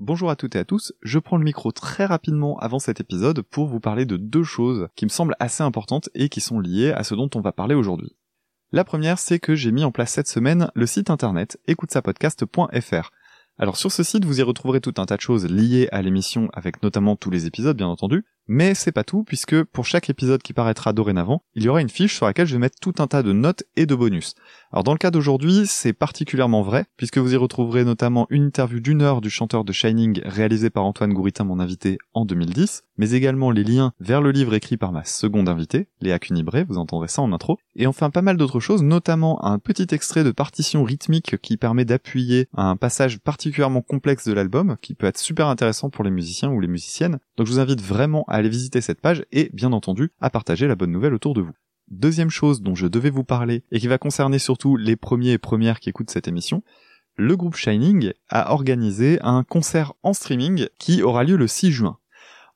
Bonjour à toutes et à tous, je prends le micro très rapidement avant cet épisode pour vous parler de deux choses qui me semblent assez importantes et qui sont liées à ce dont on va parler aujourd'hui. La première, c'est que j'ai mis en place cette semaine le site internet écoutesapodcast.fr. Alors sur ce site, vous y retrouverez tout un tas de choses liées à l'émission, avec notamment tous les épisodes bien entendu, mais c'est pas tout, puisque pour chaque épisode qui paraîtra dorénavant, il y aura une fiche sur laquelle je vais mettre tout un tas de notes et de bonus. Alors dans le cas d'aujourd'hui, c'est particulièrement vrai, puisque vous y retrouverez notamment une interview d'une heure du chanteur de Shining réalisé par Antoine Gouritin, mon invité, en 2010, mais également les liens vers le livre écrit par ma seconde invitée, Léa Cunibré, vous entendrez ça en intro, et enfin pas mal d'autres choses, notamment un petit extrait de partition rythmique qui permet d'appuyer un passage particulièrement complexe de l'album, qui peut être super intéressant pour les musiciens ou les musiciennes. Donc je vous invite vraiment à aller visiter cette page et, bien entendu, à partager la bonne nouvelle autour de vous. Deuxième chose dont je devais vous parler et qui va concerner surtout les premiers et premières qui écoutent cette émission, le groupe Shining a organisé un concert en streaming qui aura lieu le 6 juin.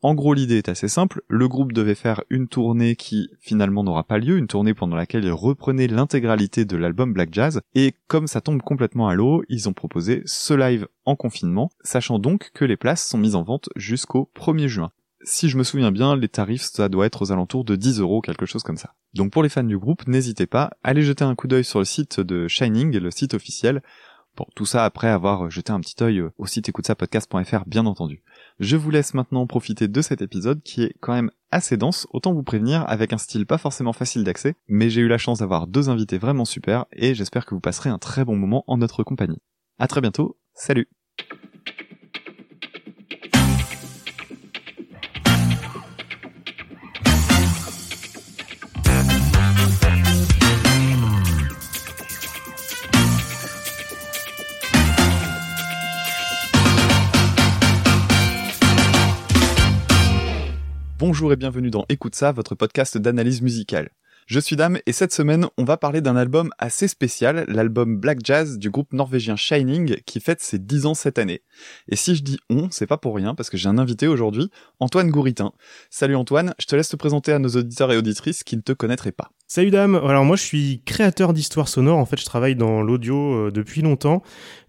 En gros, l'idée est assez simple. Le groupe devait faire une tournée qui finalement n'aura pas lieu, une tournée pendant laquelle ils reprenaient l'intégralité de l'album Black Jazz. Et comme ça tombe complètement à l'eau, ils ont proposé ce live en confinement, sachant donc que les places sont mises en vente jusqu'au 1er juin si je me souviens bien, les tarifs, ça doit être aux alentours de 10 euros, quelque chose comme ça. Donc pour les fans du groupe, n'hésitez pas, allez jeter un coup d'œil sur le site de Shining, le site officiel. Bon, tout ça après avoir jeté un petit œil au site écoutesapodcast.fr, bien entendu. Je vous laisse maintenant profiter de cet épisode qui est quand même assez dense, autant vous prévenir, avec un style pas forcément facile d'accès, mais j'ai eu la chance d'avoir deux invités vraiment super, et j'espère que vous passerez un très bon moment en notre compagnie. À très bientôt, salut Bonjour et bienvenue dans Écoute ça, votre podcast d'analyse musicale. Je suis Dame et cette semaine, on va parler d'un album assez spécial, l'album Black Jazz du groupe norvégien Shining qui fête ses 10 ans cette année. Et si je dis on, c'est pas pour rien parce que j'ai un invité aujourd'hui, Antoine Gouritin. Salut Antoine, je te laisse te présenter à nos auditeurs et auditrices qui ne te connaîtraient pas. Salut Dame, alors moi je suis créateur d'histoires sonores, en fait je travaille dans l'audio euh, depuis longtemps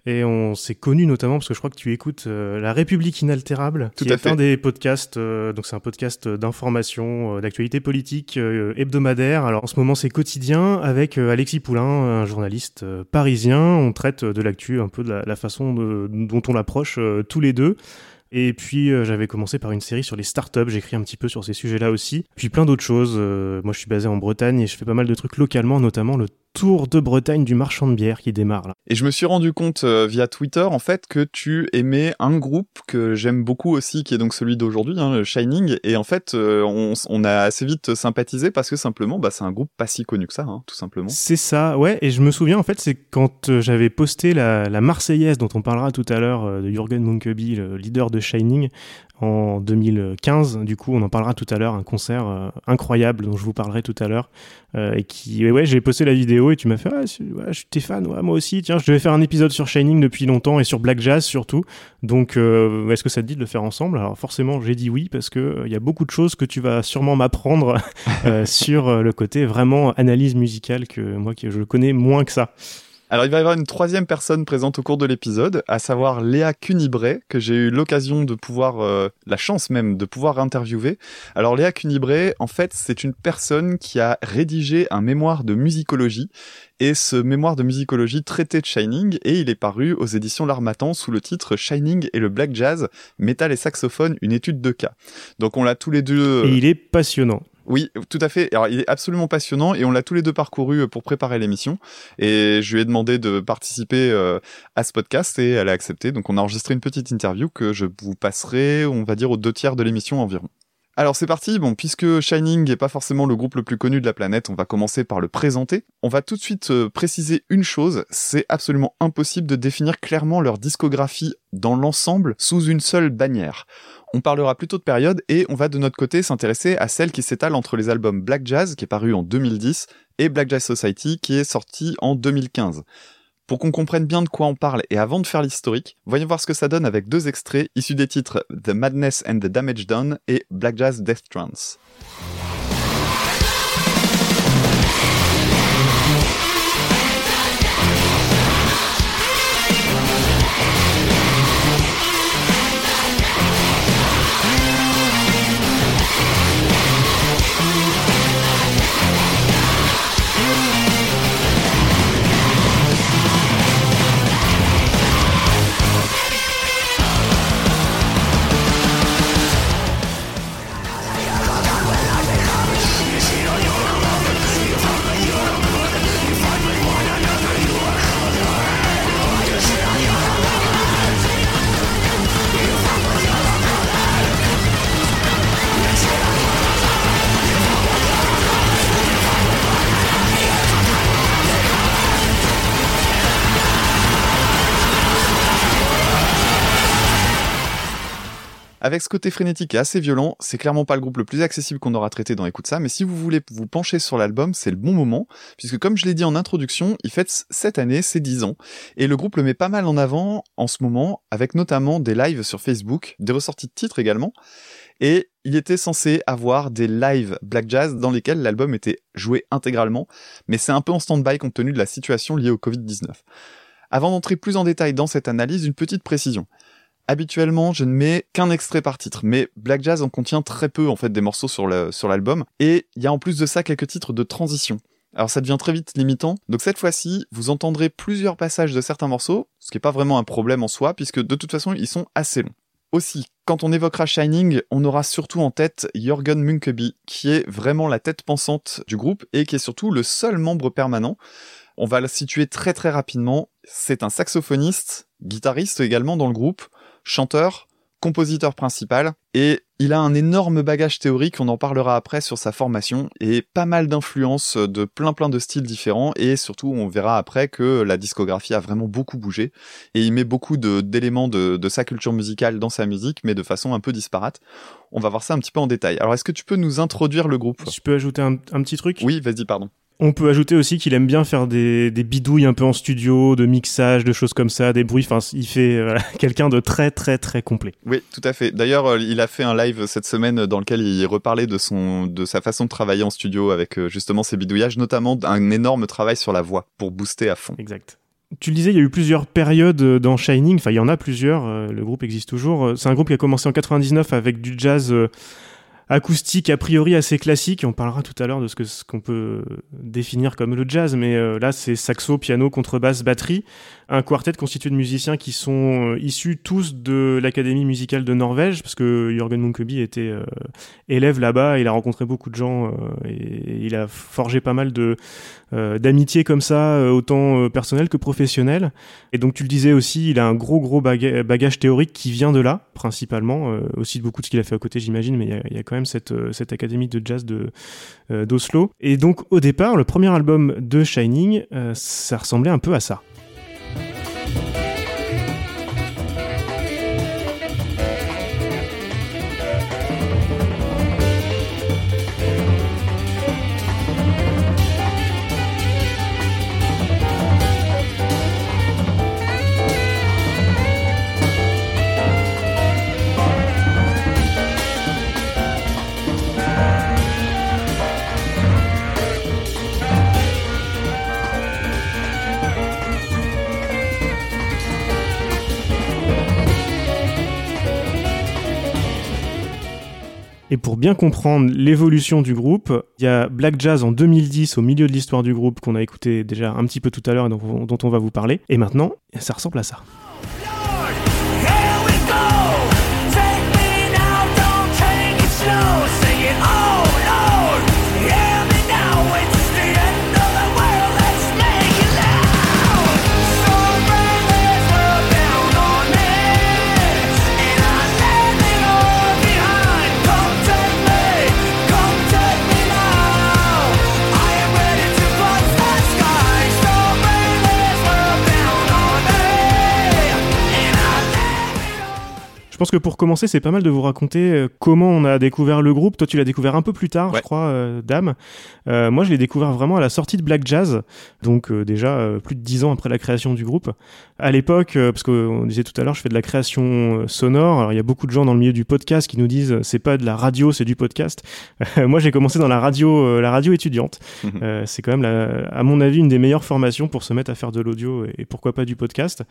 et on s'est connu notamment parce que je crois que tu écoutes euh, La République inaltérable, Tout qui à est fait. un des podcasts. euh, donc c'est un podcast d'information, euh, d'actualité politique hebdomadaire. Alors en ce moment c'est quotidien avec Alexis Poulain, un journaliste parisien. On traite de l'actu un peu de la, la façon de- dont on l'approche tous les deux. Et puis euh, j'avais commencé par une série sur les startups, j'écris un petit peu sur ces sujets-là aussi. Puis plein d'autres choses. Euh, moi je suis basé en Bretagne et je fais pas mal de trucs localement, notamment le Tour de Bretagne du marchand de bière qui démarre là. Et je me suis rendu compte euh, via Twitter en fait que tu aimais un groupe que j'aime beaucoup aussi, qui est donc celui d'aujourd'hui, hein, le Shining. Et en fait, euh, on, a assez vite sympathisé parce que simplement, bah, c'est un groupe pas si connu que ça, hein, tout simplement. C'est ça, ouais. Et je me souviens, en fait, c'est quand euh, j'avais posté la, la Marseillaise, dont on parlera tout à l'heure, euh, de Jürgen Munkeby, le leader de Shining, en 2015. Du coup, on en parlera tout à l'heure, un concert euh, incroyable dont je vous parlerai tout à l'heure. euh, et qui, ouais, j'ai posté la vidéo et tu m'as fait, ah, ouais, je suis t'es fan, ouais, moi aussi. Tiens, je devais faire un épisode sur Shining depuis longtemps et sur Black Jazz surtout. Donc, euh, est-ce que ça te dit de le faire ensemble? Alors, forcément, j'ai dit oui parce que euh, il y a beaucoup de choses que tu vas sûrement m'apprendre euh, sur euh, le côté vraiment analyse musicale que moi, que je connais moins que ça. Alors il va y avoir une troisième personne présente au cours de l'épisode, à savoir Léa Cunibré, que j'ai eu l'occasion de pouvoir, euh, la chance même de pouvoir interviewer. Alors Léa Cunibré, en fait, c'est une personne qui a rédigé un mémoire de musicologie, et ce mémoire de musicologie traitait de Shining, et il est paru aux éditions L'Armatan sous le titre Shining et le Black Jazz, métal et saxophone, une étude de cas. Donc on l'a tous les deux... Et il est passionnant. Oui, tout à fait. Alors, il est absolument passionnant et on l'a tous les deux parcouru euh, pour préparer l'émission. Et je lui ai demandé de participer euh, à ce podcast et elle a accepté. Donc, on a enregistré une petite interview que je vous passerai, on va dire, aux deux tiers de l'émission environ. Alors c'est parti, bon, puisque Shining n'est pas forcément le groupe le plus connu de la planète, on va commencer par le présenter. On va tout de suite euh, préciser une chose, c'est absolument impossible de définir clairement leur discographie dans l'ensemble sous une seule bannière. On parlera plutôt de période et on va de notre côté s'intéresser à celle qui s'étale entre les albums Black Jazz, qui est paru en 2010, et Black Jazz Society, qui est sorti en 2015. Pour qu'on comprenne bien de quoi on parle et avant de faire l'historique, voyons voir ce que ça donne avec deux extraits issus des titres The Madness and the Damage Done et Black Jazz Death Trance. Avec ce côté frénétique et assez violent, c'est clairement pas le groupe le plus accessible qu'on aura traité dans Écoute ça, mais si vous voulez vous pencher sur l'album, c'est le bon moment, puisque comme je l'ai dit en introduction, il fête cette année ses 10 ans, et le groupe le met pas mal en avant en ce moment, avec notamment des lives sur Facebook, des ressorties de titres également, et il était censé avoir des lives Black Jazz dans lesquels l'album était joué intégralement, mais c'est un peu en stand-by compte tenu de la situation liée au Covid-19. Avant d'entrer plus en détail dans cette analyse, une petite précision. Habituellement, je ne mets qu'un extrait par titre, mais Black Jazz en contient très peu en fait des morceaux sur l'album, et il y a en plus de ça quelques titres de transition. Alors ça devient très vite limitant, donc cette fois-ci, vous entendrez plusieurs passages de certains morceaux, ce qui n'est pas vraiment un problème en soi, puisque de toute façon, ils sont assez longs. Aussi, quand on évoquera Shining, on aura surtout en tête Jürgen Munkeby, qui est vraiment la tête pensante du groupe et qui est surtout le seul membre permanent. On va le situer très très rapidement. C'est un saxophoniste, guitariste également dans le groupe, chanteur, compositeur principal, et il a un énorme bagage théorique, on en parlera après sur sa formation, et pas mal d'influences de plein plein de styles différents, et surtout on verra après que la discographie a vraiment beaucoup bougé, et il met beaucoup d'éléments de, de, sa culture musicale dans sa musique, mais de façon un peu disparate. On va voir ça un petit peu en détail. Alors est-ce que tu peux nous introduire le groupe? Je peux ajouter un, un petit truc? Oui, vas-y, pardon. On peut ajouter aussi qu'il aime bien faire des, des, bidouilles un peu en studio, de mixage, de choses comme ça, des bruits. Enfin, il fait euh, quelqu'un de très très très complet. Oui, tout à fait. D'ailleurs, euh, il a fait un live cette semaine dans lequel il reparlait de son de sa façon de travailler en studio avec euh, justement ses bidouillages, notamment un énorme travail sur la voix pour booster à fond. Exact. Tu le disais, il y a eu plusieurs périodes dans Shining. Enfin, il y en a plusieurs. Le groupe existe toujours. C'est un groupe qui a commencé en 99 avec du jazz acoustique a priori assez classique. On parlera tout à l'heure de ce que ce qu'on peut définir comme le jazz, mais euh, là c'est saxo, piano, contrebasse, batterie, un quartet constitué de musiciens qui sont euh, issus tous de l'académie musicale de Norvège, parce que Jürgen Munkeby était euh, élève là-bas, il a rencontré beaucoup de gens et, il a forgé pas mal de d'amitié comme ça, autant personnel que professionnel. Et donc tu le disais aussi, il a un gros gros bagage théorique qui vient de là, principalement, aussi de beaucoup de ce qu'il a fait à côté, j'imagine, mais il y a, quand même cette, euh, cette académie de jazz de euh, d'Oslo. Et donc au départ, le premier album de Shining, euh, ça ressemblait un peu à ça. Et pour bien comprendre l'évolution du groupe, il y a Black Jazz en 2010 au milieu de l'histoire du groupe qu'on a écouté déjà un petit peu tout à l'heure et dont, on va vous parler. Et maintenant, ça ressemble à ça. Je pense que pour commencer, c'est pas mal de vous raconter euh, comment on a découvert le groupe. Toi, tu l'as découvert un peu plus tard, je crois, euh, Dame. Euh, moi, je l'ai découvert vraiment à la sortie de Black Jazz, donc déjà plus de dix ans après la création du groupe. À l'époque, parce qu'on disait tout à l'heure, je fais de la création sonore. Alors, il y a beaucoup de gens dans le milieu du podcast qui nous disent c'est pas de la radio, c'est du podcast. moi, j'ai commencé dans la radio, la radio étudiante. Mhm. c'est quand même, à mon avis, une des meilleures formations pour se mettre à faire de l'audio et, pourquoi pas du podcast.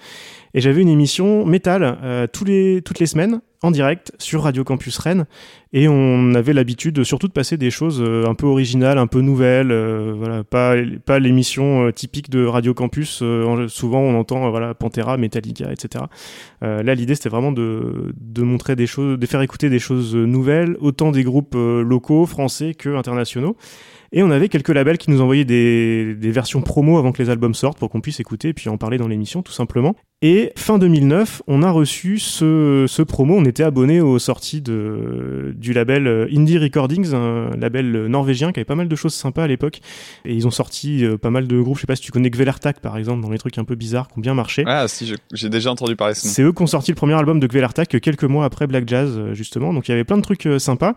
Et j'avais une émission métal tous les toutes les en direct sur Radio Campus Rennes et on avait l'habitude surtout de passer des choses euh, un peu originales, un peu nouvelles, euh, voilà, pas pas l'émission euh, typique de Radio Campus. souvent on entend voilà Pantera, Metallica, etc. là l'idée c'était vraiment de de montrer des choses, de faire écouter des choses nouvelles, autant des groupes locaux, français que internationaux. Et on avait quelques labels qui nous envoyaient des, des versions promo avant que les albums sortent pour qu'on puisse écouter et puis en parler dans l'émission tout simplement. Et fin 2009, on a reçu ce, ce promo. On était abonné aux sorties de, du label euh, Indie Recordings, un label norvégien qui avait pas mal de choses sympas à l'époque. Et ils ont sorti pas mal de groupes. Je sais pas si tu connais Gvelertak par exemple, dans les trucs un peu bizarres qui ont bien marché. Ah si, j'ai déjà entendu parler de C'est eux qui ont sorti le premier album de Gvelertak quelques mois après Black Jazz justement. Donc il y avait plein de trucs sympas.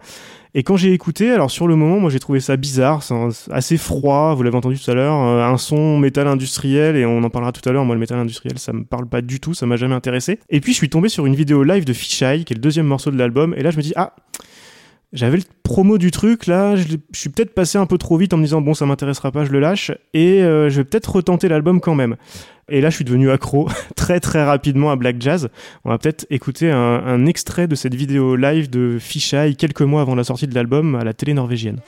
Et quand j'ai écouté, alors sur le moment, moi j'ai trouvé ça bizarre, assez froid, vous l'avez entendu tout à l'heure, un son métal industriel, et on en parlera tout à l'heure, moi le métal industriel ça me parle pas du tout, ça m'a jamais intéressé. Et puis je suis tombé sur une vidéo live de Fisheye, qui est le deuxième morceau de l'album, et là je me dis, ah, j'avais le promo du truc, là, je, suis peut-être passé un peu trop vite en me disant, bon ça m'intéressera pas, je le lâche, et euh, je vais peut-être retenter l'album quand même. Et là, je suis devenu accro très très rapidement à Black Jazz. On va peut-être écouter un, extrait de cette vidéo live de Fisheye quelques mois avant la sortie de l'album à la télé norvégienne.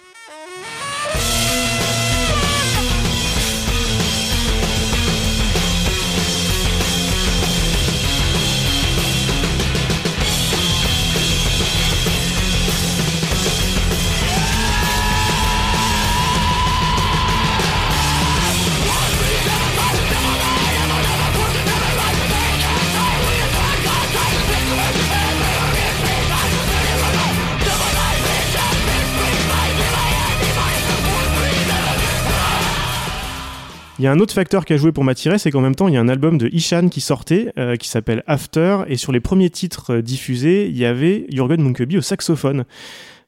Il y a un autre facteur qui a joué pour m'attirer, c'est qu'en même temps, il y a un album de Ishan qui sortait, euh, qui s'appelle After, et sur les premiers titres euh, diffusés, il y avait Jürgen Munkeby au saxophone.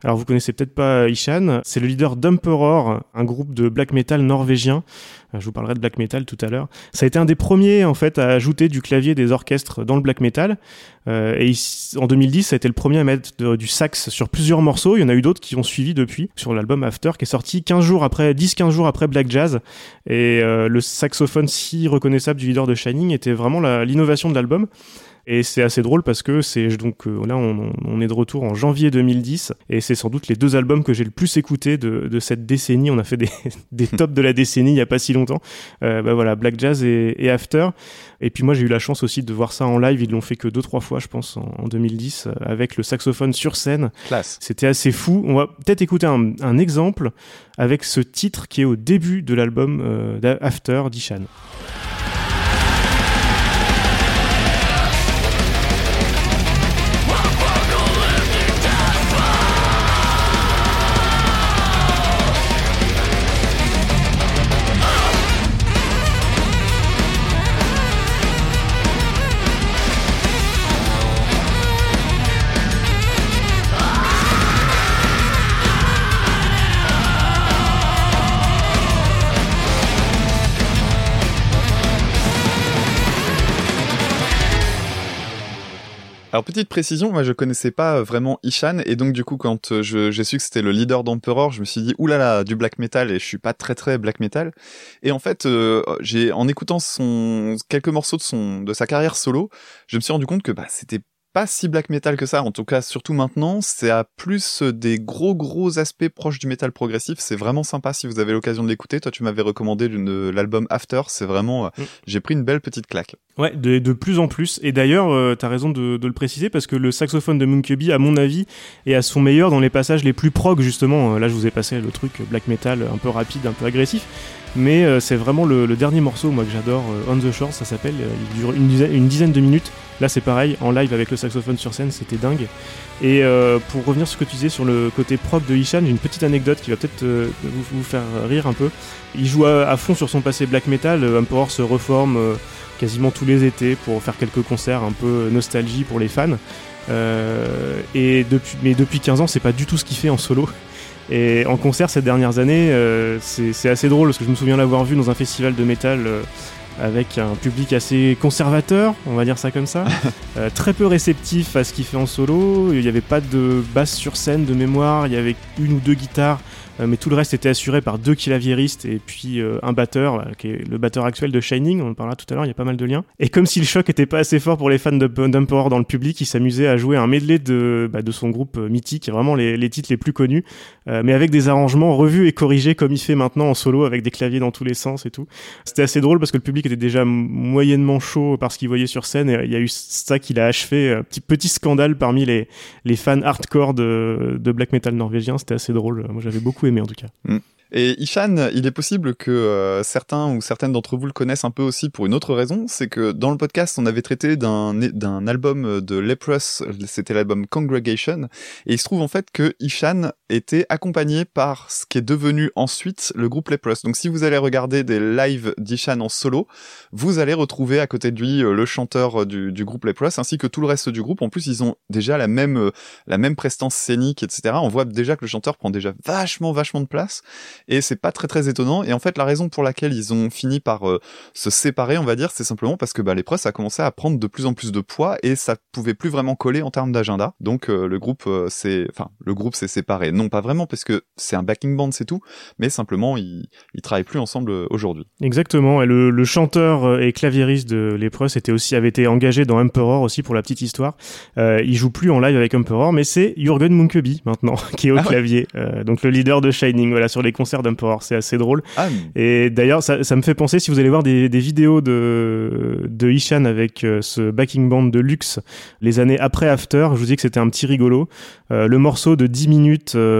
Alors vous connaissez peut-être pas Ishan, c'est le leader d'Emperor, un groupe de black metal norvégien. Euh, je vous parlerai de black metal tout à l'heure. Ça a été un des premiers en fait à ajouter du clavier des orchestres dans le black metal. Euh, et en 2010, ça a été le premier à mettre du sax sur plusieurs morceaux. Il y en a eu d'autres qui ont suivi depuis sur l'album After qui est sorti 15 jours après, 10-15 jours après Black Jazz. Et euh, le saxophone si reconnaissable du leader de Shining était vraiment l'innovation de l'album. Et c'est assez drôle parce que c'est donc euh, là on, est de retour en janvier 2010 et c'est sans doute les deux albums que j'ai le plus écouté de, de, cette décennie. On a fait des, des tops de la décennie il y a pas si longtemps. Euh, bah voilà, Black Jazz et, et, After. Et puis moi j'ai eu la chance aussi de voir ça en live. Ils l'ont fait que deux trois fois je pense en, 2010 euh, avec le saxophone sur scène. Classe. C'était assez fou. On va peut-être écouter un, un, exemple avec ce titre qui est au début de l'album euh, After d'Ishan. Alors petite précision, moi je connaissais pas euh, vraiment Ishan et donc du coup quand euh, j'ai su que c'était le leader d'Emperor, je me suis dit oulala du black metal et je suis pas très très black metal. Et en fait, euh, j'ai en écoutant son quelques morceaux de son de sa carrière solo, je me suis rendu compte que bah c'était pas si black metal que ça, en tout cas surtout maintenant, c'est à plus des gros gros aspects proches du metal progressif, c'est vraiment sympa si vous avez l'occasion de l'écouter. Toi tu m'avais recommandé l'album After, c'est vraiment, mm. j'ai pris une belle petite claque. Ouais, de, de plus en plus. Et d'ailleurs, euh, t'as raison de, de, le préciser parce que le saxophone de Munkeby, à mon avis, est à son meilleur dans les passages les plus prog justement. Là je vous ai passé le truc black metal un peu rapide, un peu agressif mais euh, c'est vraiment le, dernier morceau moi que j'adore euh, On the Shore ça s'appelle. Euh, il dure une dizaine, de minutes. Là c'est pareil en live avec le saxophone sur scène c'était dingue. Et pour revenir sur ce que tu disais sur le côté propre de Ishan j'ai une petite anecdote qui va peut-être vous, vous, faire rire un peu. Il joue à, fond sur son passé black metal Emperor se reforme quasiment tous les étés pour faire quelques concerts un peu nostalgie pour les fans. Et depuis, mais depuis 15 ans c'est pas du tout ce qu'il fait en solo et en concert ces dernières années, euh, c'est assez drôle parce que je me souviens l'avoir vu dans un festival de métal euh, avec un public assez conservateur, on va dire ça comme ça, euh, très peu réceptif à ce qu'il fait en solo. Il n'y avait pas de basse sur scène de mémoire, il y avait une ou deux guitares mais tout le reste était assuré par deux claviéristes et puis euh, un batteur, qui est le batteur actuel de Shining, on en parlera tout à l'heure, il y a pas mal de liens. Et comme si le choc était pas assez fort pour les fans d'Emperor dans le public, il s'amusait à jouer un medley de, bah, de son groupe euh, mythique, vraiment les, les titres les plus connus, mais avec des arrangements revus et corrigés comme il fait maintenant en solo, avec des claviers dans tous les sens et tout. C'était assez drôle parce que le public était déjà moyennement chaud par ce qu'il voyait sur scène, et il y a eu ça qui l'a achevé, un petit, petit scandale parmi les, les fans hardcore de, de black metal norvégien, c'était assez drôle, moi j'avais beaucoup aimé en tout cas. Mm. Et Ishan, il est possible que euh, certains ou certaines d'entre vous le connaissent un peu aussi pour une autre raison, c'est que dans le podcast, on avait traité d'un album de Leprous, c'était l'album Congregation, et il se trouve en fait que Ishan était accompagné par ce qui est devenu ensuite le groupe Leprous. Donc si vous allez regarder des lives d'Ishan en solo, vous allez retrouver à côté de lui euh, le chanteur du, du groupe Leprous ainsi que tout le reste du groupe. En plus, ils ont déjà la même euh, la même prestance scénique, etc. On voit déjà que le chanteur prend déjà vachement vachement de place et c'est pas très très étonnant. Et en fait, la raison pour laquelle ils ont fini par euh, se séparer, on va dire, c'est simplement parce que bah, les press a commencé à prendre de plus en plus de poids et ça pouvait plus vraiment coller en termes d'agenda. Donc euh, le groupe euh, s'est, enfin le groupe s'est séparé. Pas vraiment parce que c'est un backing band, c'est tout, mais simplement ils, ils travaillent plus ensemble aujourd'hui. Exactement. Et le, le chanteur et claviériste de les press était aussi avait été engagé dans Emperor aussi pour la petite histoire. Euh, il joue plus en live avec Emperor, mais c'est Jürgen Munkeby maintenant qui est au Ah ouais. clavier. Euh, donc le leader de Shining, voilà sur les concerts d'Emperor, c'est assez drôle. Ah, Et d'ailleurs, ça, ça me fait penser, si vous allez voir des, des vidéos de, de Ishan avec euh, ce backing band de luxe, les années après After, je vous dis que c'était un petit rigolo. Euh, le morceau de 10 minutes euh,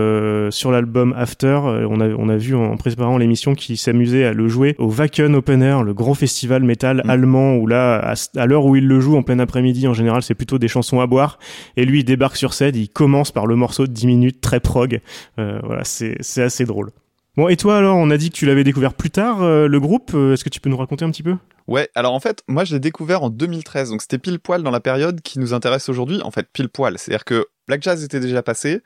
sur l'album After, euh, on, a, on a vu en préparant l'émission qu'il s'amusait à le jouer au Wacken Open Air, le gros festival métal Mm. allemand, où là, à, à l'heure où il le joue en plein après-midi, en général, c'est plutôt des chansons à boire. Et lui, il débarque sur scène, il commence par le morceau de 10 minutes, très prog. Euh, voilà, c'est assez drôle. Bon, et toi alors, on a dit que tu l'avais découvert plus tard, euh, le groupe. Euh, Est-ce que tu peux nous raconter un petit peu? Ouais, alors en fait, moi je l'ai découvert en 2013, donc c'était pile poil dans la période qui nous intéresse aujourd'hui. En fait, pile poil, c'est-à-dire que Black Jazz était déjà passé.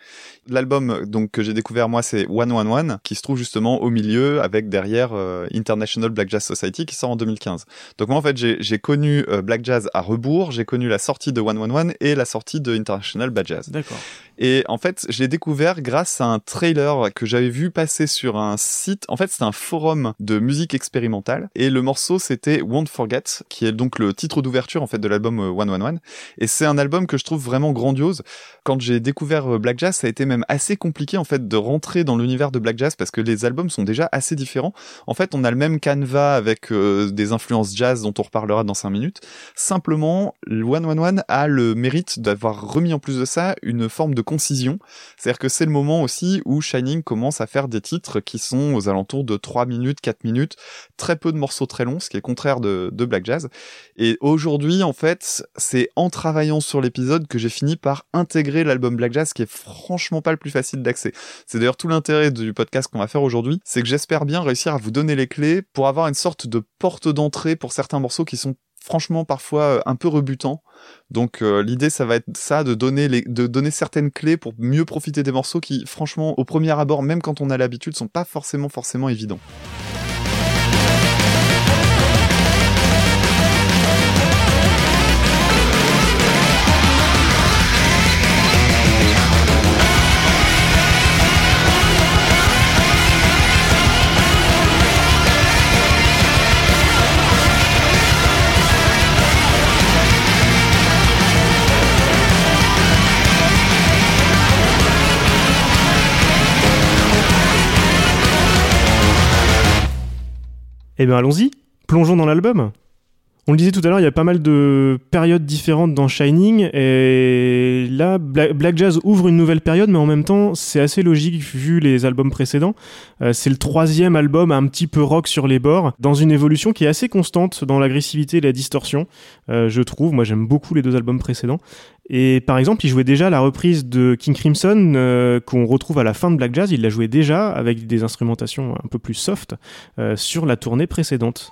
L'album donc que j'ai découvert moi, c'est One One One, qui se trouve justement au milieu avec derrière euh, International Black Jazz Society qui sort en 2015. Donc moi en fait, j'ai connu euh, Black Jazz à rebours, j'ai connu la sortie de One One One et la sortie de International Black Jazz. D'accord. Et en fait, je l'ai découvert grâce à un trailer que j'avais vu passer sur un site. En fait, c'était un forum de musique expérimentale. Et le morceau, c'était Won't Forget, qui est donc le titre d'ouverture, en fait, de l'album euh, One One One. Et c'est un album que je trouve vraiment grandiose. Quand j'ai découvert euh, Black Jazz, ça a été même assez compliqué, en fait, de rentrer dans l'univers de Black Jazz parce que les albums sont déjà assez différents. En fait, on a le même canevas avec euh, des influences jazz dont on reparlera dans 5 minutes. Simplement, le One One One a le mérite d'avoir remis en plus de ça une forme de concision. C'est-à-dire que c'est le moment aussi où Shining commence à faire des titres qui sont aux alentours de 3 minutes, 4 minutes, très peu de morceaux très longs, ce qui est le de, Black Jazz. Et aujourd'hui, en fait, c'est en travaillant sur l'épisode que j'ai fini par intégrer l'album Black Jazz, qui est franchement pas le plus facile d'accès. C'est d'ailleurs tout l'intérêt du podcast qu'on va faire aujourd'hui, c'est que j'espère bien réussir à vous donner les clés pour avoir une sorte de porte d'entrée pour certains morceaux qui sont franchement parfois euh, un peu rebutants. Donc euh, l'idée ça va être ça de donner les de donner certaines clés pour mieux profiter des morceaux qui franchement au premier abord même quand on a l'habitude sont pas forcément forcément évidents. Eh bien, allons-y. Plongeons dans l'album. On le disait tout à l'heure, il y a pas mal de périodes différentes dans Shining, et là, Bla- Black Jazz ouvre une nouvelle période, mais en même temps, c'est assez logique vu les albums précédents. Euh, c'est le troisième album un petit peu rock sur les bords, dans une évolution qui est assez constante dans l'agressivité et la distorsion, euh, je trouve. Moi, j'aime beaucoup les deux albums précédents. Et par exemple, il jouait déjà la reprise de King Crimson euh, qu'on retrouve à la fin de Black Jazz. Il la jouait déjà avec des instrumentations un peu plus soft sur la tournée précédente.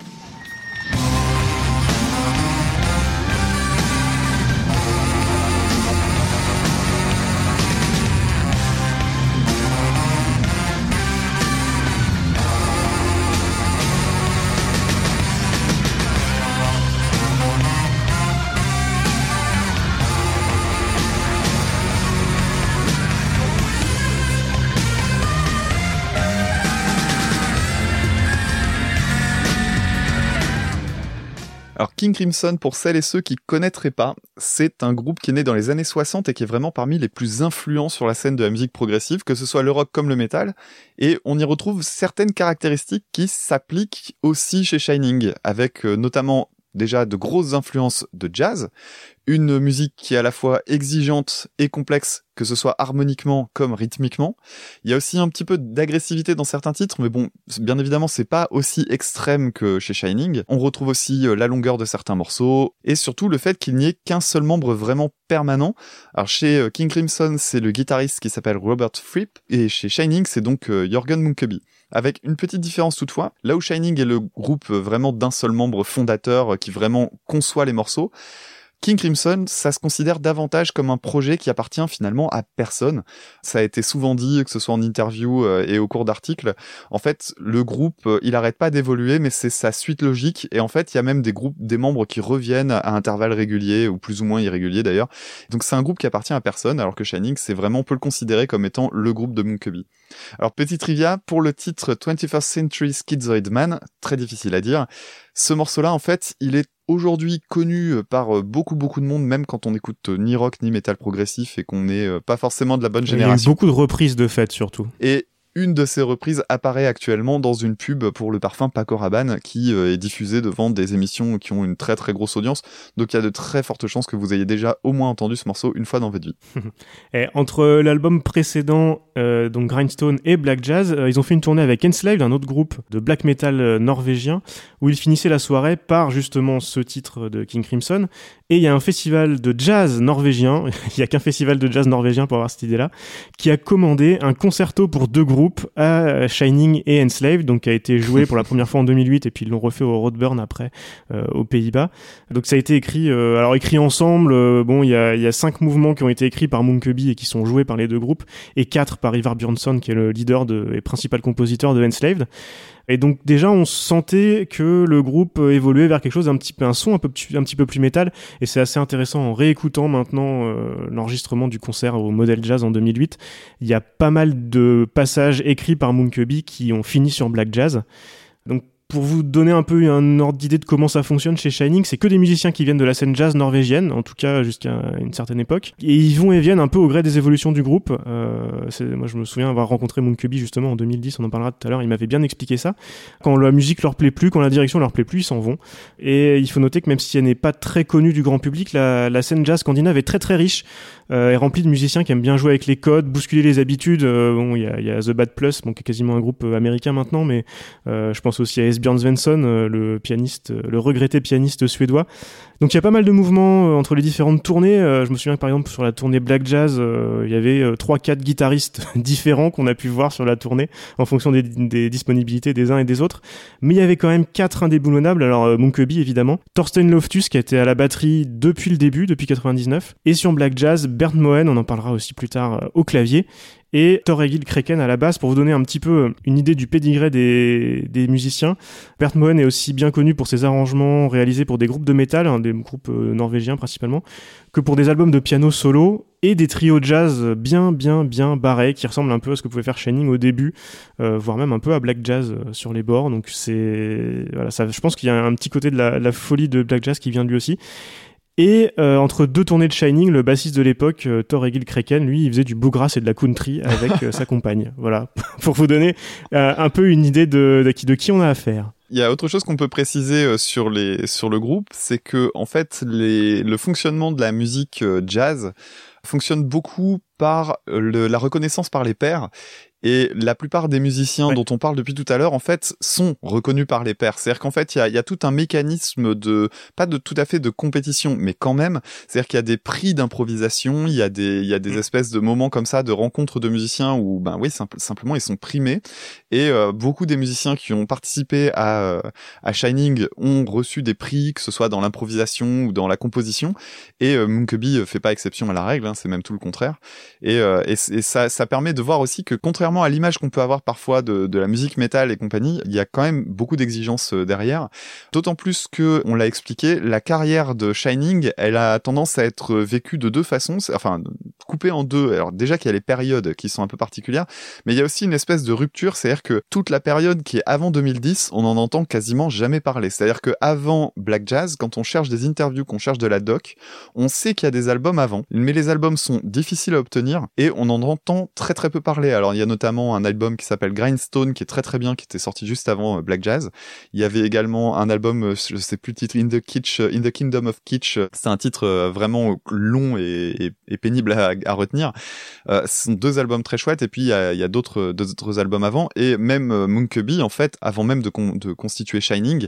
King Crimson, pour celles et ceux qui connaîtraient pas, c'est un groupe qui est né dans les années 60 et qui est vraiment parmi les plus influents sur la scène de la musique progressive, que ce soit le rock comme le metal, et on y retrouve certaines caractéristiques qui s'appliquent aussi chez Shining, avec euh, notamment déjà de grosses influences de jazz, une musique qui est à la fois exigeante et complexe, que ce soit harmoniquement comme rythmiquement. Il y a aussi un petit peu d'agressivité dans certains titres, mais bon, bien évidemment, c'est pas aussi extrême que chez Shining. On retrouve aussi euh, la longueur de certains morceaux, et surtout le fait qu'il n'y ait qu'un seul membre vraiment permanent. Alors chez euh, King Crimson, c'est le guitariste qui s'appelle Robert Fripp, et chez Shining, c'est donc euh, Jorgen Munkeby avec une petite différence toutefois. Là où Shining est le groupe vraiment d'un seul membre fondateur qui vraiment conçoit les morceaux, King Crimson, ça se considère davantage comme un projet qui appartient finalement à personne. Ça a été souvent dit, que ce soit en interview euh, et au cours d'articles. En fait, le groupe, euh, il arrête pas d'évoluer, mais c'est sa suite logique. Et en fait, il y a même des groupes, des membres qui reviennent à intervalles réguliers ou plus ou moins irréguliers d'ailleurs. Donc c'est un groupe qui appartient à personne, alors que Shining, c'est vraiment, on peut le considérer comme étant le groupe de Mooncubby. Alors petit trivia pour le titre 21st Century Schizoid Man, très difficile à dire. Ce morceau-là, en fait, il est aujourd'hui connu euh, par euh, beaucoup beaucoup de monde, même quand on écoute euh, ni rock ni métal progressif et qu'on n'est pas forcément de la bonne génération. Il y a beaucoup de reprises de fête surtout. Et une de ces reprises apparaît actuellement dans une pub pour le parfum Paco Rabanne qui euh, est diffusée devant des émissions qui ont une très très grosse audience. Donc il y a de très fortes chances que vous ayez déjà au moins entendu ce morceau une fois dans votre vie. et entre l'album précédent, euh, donc Grindstone et Black Jazz, euh, ils ont fait une tournée avec Enslaved, un autre groupe de black metal norvégien, où ils finissaient la soirée par justement ce titre de King Crimson. Et il y a un festival de jazz norvégien, il y a qu'un festival de jazz norvégien pour avoir cette idée-là, qui a commandé un concerto pour deux groupes à Shining et Enslaved, donc qui a été joué pour la première fois en 2008 et puis ils l'ont refait au Roadburn après euh, aux Pays-Bas. Donc ça a été écrit, euh, alors écrit ensemble. Euh, bon, il y a, y a cinq mouvements qui ont été écrits par Moonkeby et qui sont joués par les deux groupes et quatre par Ivar Björnsson qui est le leader de, et principal compositeur de Enslaved. Et donc déjà on sentait que le groupe évoluait vers quelque chose d'un petit peu un son un peu un petit peu plus métal et c'est assez intéressant en réécoutant maintenant euh, l'enregistrement du concert au Model Jazz en 2008, il y a pas mal de passages écrits par Moonkeby qui ont fini sur Black Jazz. Pour vous donner un peu un ordre d'idée de comment ça fonctionne chez Shining, c'est que des musiciens qui viennent de la scène jazz norvégienne, en tout cas jusqu'à une certaine époque, et ils vont et viennent un peu au gré des évolutions du groupe. Euh, moi, je me souviens avoir rencontré Mooncubby justement en 2010, on en parlera tout à l'heure. Il m'avait bien expliqué ça. Quand la musique leur plaît plus, quand la direction leur plaît plus, ils s'en vont. Et il faut noter que même si elle n'est pas très connue du grand public, la, la scène jazz scandinave est très très riche est remplie de musiciens qui aiment bien jouer avec les codes, bousculer les habitudes. Euh, bon, il y a, The Bad Plus, bon, qui est quasiment un groupe euh, américain maintenant, mais euh, je pense aussi à Esbjörn Svensson, le pianiste, le regretté pianiste suédois. Donc il y a pas mal de mouvements entre les différentes tournées. je me souviens que par exemple sur la tournée Black Jazz, il y avait trois, quatre guitaristes différents qu'on a pu voir sur la tournée en fonction des, des, disponibilités des uns et des autres. Mais il y avait quand même quatre indéboulonnables. Alors Monkeby évidemment, Thorsten Loftus qui a été à la batterie depuis le début, depuis 99, et sur Black Jazz Bernd Moen, on en parlera aussi plus tard euh, au clavier, et Thor Egil Kreken à la basse pour vous donner un petit peu euh, une idée du pédigré des, musiciens. Bernd Moen est aussi bien connu pour ses arrangements réalisés pour des groupes de métal, hein, des groupes euh, norvégiens principalement, que pour des albums de piano solo et des trios jazz bien bien bien barrés qui ressemblent un peu à ce que pouvait faire Shining au début, voire même un peu à Black Jazz sur les bords. Donc c'est voilà, je pense qu'il y a un petit côté de la folie de Black Jazz qui vient de lui aussi. Et euh, entre deux tournées de Shining, le bassiste de l'époque, euh, Thor Egil Kreken, lui, il faisait du bluegrass et de la country avec euh, sa compagne. Voilà, pour vous donner un peu une idée de, de, qui, de qui on a affaire. Il y a autre chose qu'on peut préciser sur les sur le groupe, c'est que en fait les, le fonctionnement de la musique jazz fonctionne beaucoup par le, la reconnaissance par les pairs et la plupart des musiciens dont on parle depuis tout à l'heure, en fait, sont reconnus par les pairs. C'est-à-dire qu'en fait, il y a, y a, tout un mécanisme de, pas de tout à fait de compétition, mais quand même, c'est-à-dire qu'il y a des prix d'improvisation, il y a des, il y a des mm. espèces de moments comme ça de rencontres de musiciens où, ben oui, simplement ils sont primés. Et euh, beaucoup des musiciens qui ont participé à, euh, à Shining ont reçu des prix, que ce soit dans l'improvisation ou dans la composition. Et euh, Moonkeby fait pas exception à la règle, hein, c'est même tout le contraire. Et, euh, et, et ça, ça permet de voir aussi que contrairement à l'image qu'on peut avoir parfois de, de la musique métal et compagnie, il y a quand même beaucoup d'exigences euh, derrière. D'autant plus que, on l'a expliqué, la carrière de Shining, elle a tendance à être vécue de deux façons, enfin coupé en deux. Alors déjà qu'il y a les périodes qui sont un peu particulières, mais il y a aussi une espèce de rupture, c'est-à-dire que toute la période qui est avant 2010, on en entend quasiment jamais parler. C'est-à-dire que avant Black Jazz, quand on cherche des interviews, qu'on cherche de la doc, on sait qu'il y a des albums avant, mais les albums sont difficiles à obtenir et on en entend très très peu parler. Alors il y a notamment un album qui s'appelle Grindstone qui est très très bien, qui était sorti juste avant euh, Black Jazz. Il y avait également un album, euh, je sais plus le titre, In the Kitsch, In the Kingdom of Kitsch. C'est un titre euh, vraiment long et, pénible à, retenir. ce sont deux albums très chouettes et puis il y a, d'autres d'autres albums avant et même Moonkebi en fait avant même de, de constituer Shining,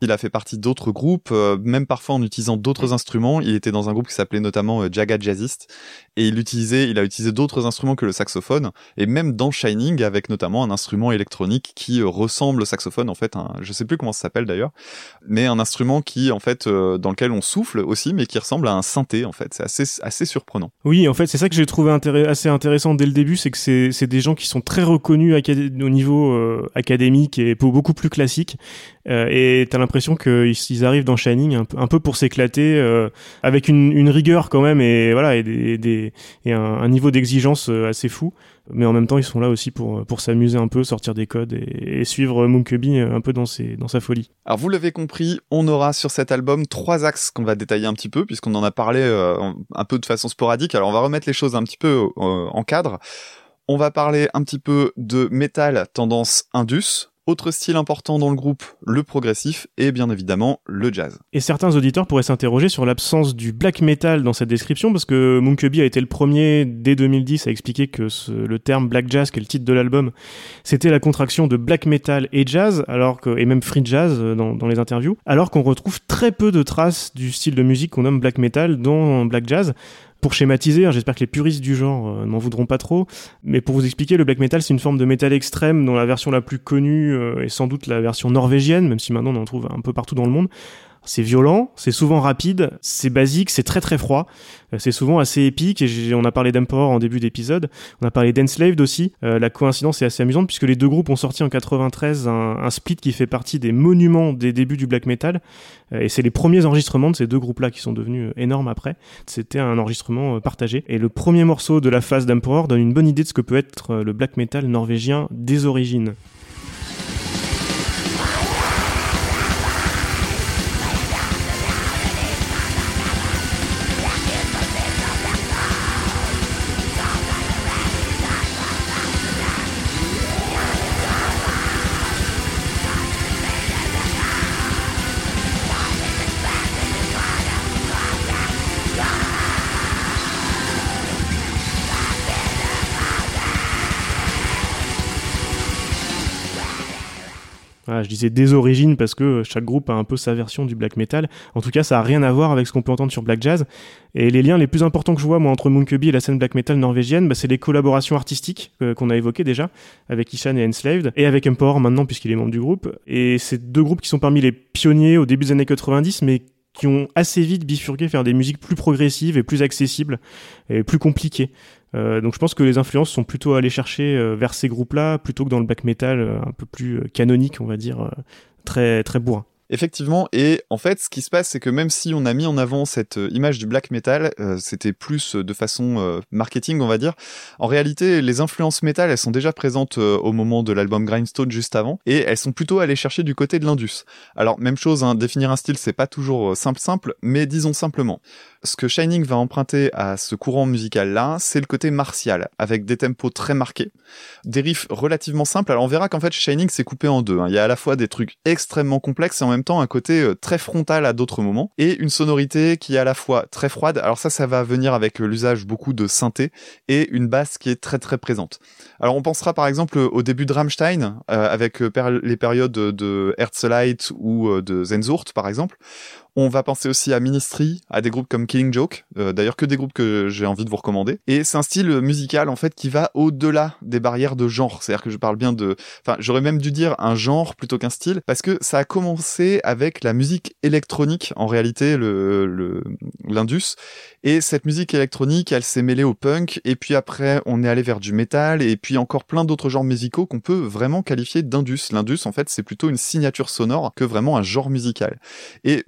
il a fait partie d'autres groupes, même parfois en utilisant d'autres instruments. Il était dans un groupe qui s'appelait notamment Jaga Jazzist et il utilisait, il a utilisé d'autres instruments que le saxophone et même dans Shining avec notamment un instrument électronique qui ressemble au saxophone en fait, un, je sais plus comment ça s'appelle d'ailleurs, mais un instrument qui en fait euh, dans lequel on souffle aussi, mais qui ressemble à un synthé en fait. C'est assez assez surprenant. Oui, en fait, c'est ça que j'ai trouvé assez intéressant dès le début, c'est que c'est des gens qui sont très reconnus au niveau euh, académique et beaucoup plus classique. Euh, et t'as l'impression qu'ils arrivent dans Shining un peu, pour s'éclater, avec une, rigueur quand même et voilà et, un niveau d'exigence assez fou mais en même temps ils sont là aussi pour s'amuser un peu, sortir des codes et, suivre Moonkebi un peu dans dans sa folie. Alors vous l'avez compris, on aura sur cet album trois axes qu'on va détailler un petit peu puisqu'on en a parlé euh, un peu de façon sporadique. Alors on va remettre les choses un petit peu euh, en cadre. On va parler un petit peu de métal tendance indus, autre style important dans le groupe, le progressif et bien évidemment le jazz. Et certains auditeurs pourraient s'interroger sur l'absence du black metal dans cette description parce que Moonkebi a été le premier dès 2010 à expliquer que le terme black jazz, qui est le titre de l'album, c'était la contraction de black metal et jazz, alors et même free jazz dans, dans les interviews, alors qu'on retrouve très peu de traces du style de musique qu'on nomme black metal dans black jazz. Pour schématiser, hein, j'espère que les puristes du genre euh, ne m'en voudront pas trop, mais pour vous expliquer, le black metal c'est une forme de métal extrême dont la version la plus connue euh, est sans doute la version norvégienne, même si maintenant on en trouve un peu partout dans le monde. C'est violent, c'est souvent rapide, c'est basique, c'est très très froid, euh, c'est souvent assez épique et on a parlé d'Emperor en début d'épisode, on a parlé d'Enslaved aussi. Euh, la coïncidence est assez amusante puisque les deux groupes ont sorti en 93 un, un split qui fait partie des monuments des débuts du black metal euh, et c'est les premiers enregistrements de ces deux groupes-là qui sont devenus énormes après. C'était un enregistrement partagé et le premier morceau de la phase d'Emperor donne une bonne idée de ce que peut être le black metal norvégien des origines. Je disais des origines parce que chaque groupe a un peu sa version du black metal. En tout cas, ça a rien à voir avec ce qu'on peut entendre sur Black Jazz. Et les liens les plus importants que je vois moi entre Moonkebi et la scène black metal norvégienne, bah, c'est les collaborations artistiques euh, qu'on a évoquées déjà avec Ishan et Enslaved et avec Empower maintenant puisqu'il est membre du groupe. Et c'est deux groupes qui sont parmi les pionniers au début des années 90, mais qui ont assez vite bifurqué vers des musiques plus progressives et plus accessibles et plus compliquées. Euh, donc je pense que les influences sont plutôt allées chercher euh, vers ces groupes-là plutôt que dans le black metal euh, un peu plus canonique, on va dire, très très bourrin. Effectivement, et en fait, ce qui se passe, c'est que même si on a mis en avant cette euh, image du black metal, euh, c'était plus euh, de façon marketing, on va dire. En réalité, les influences metal, elles sont déjà présentes au moment de l'album Grindstone juste avant, et elles sont plutôt allées chercher du côté de l'indus. Alors, même chose, hein, définir un style, c'est pas toujours simple simple, mais disons simplement. Ce que Shining va emprunter à ce courant musical-là, c'est le côté martial, avec des tempos très marqués, des riffs relativement simples. Alors on verra qu'en fait Shining c'est coupé en deux. Hein. Il y a à la fois des trucs extrêmement complexes et en même temps un côté euh, très frontal à d'autres moments, et une sonorité qui est à la fois très froide. Alors ça, ça va venir avec euh, l'usage beaucoup de synthé et une basse qui est très très présente. Alors on pensera par exemple au début de Rammstein, euh, avec les périodes de Herzlite ou de Zenzurt par exemple. On va penser aussi à Ministry, à des groupes comme Killing Joke, euh, d'ailleurs que des groupes que j'ai envie de vous recommander. Et c'est un style musical en fait qui va au-delà des barrières de genre. C'est-à-dire que je parle bien de, enfin j'aurais même dû dire un genre plutôt qu'un style, parce que ça a commencé avec la musique électronique en réalité, l'indus. Et cette musique électronique, elle s'est mêlée au punk, et puis après on est allé vers du métal, et puis encore plein d'autres genres musicaux qu'on peut vraiment qualifier d'indus. L'indus en fait c'est plutôt une signature sonore que vraiment un genre musical. Et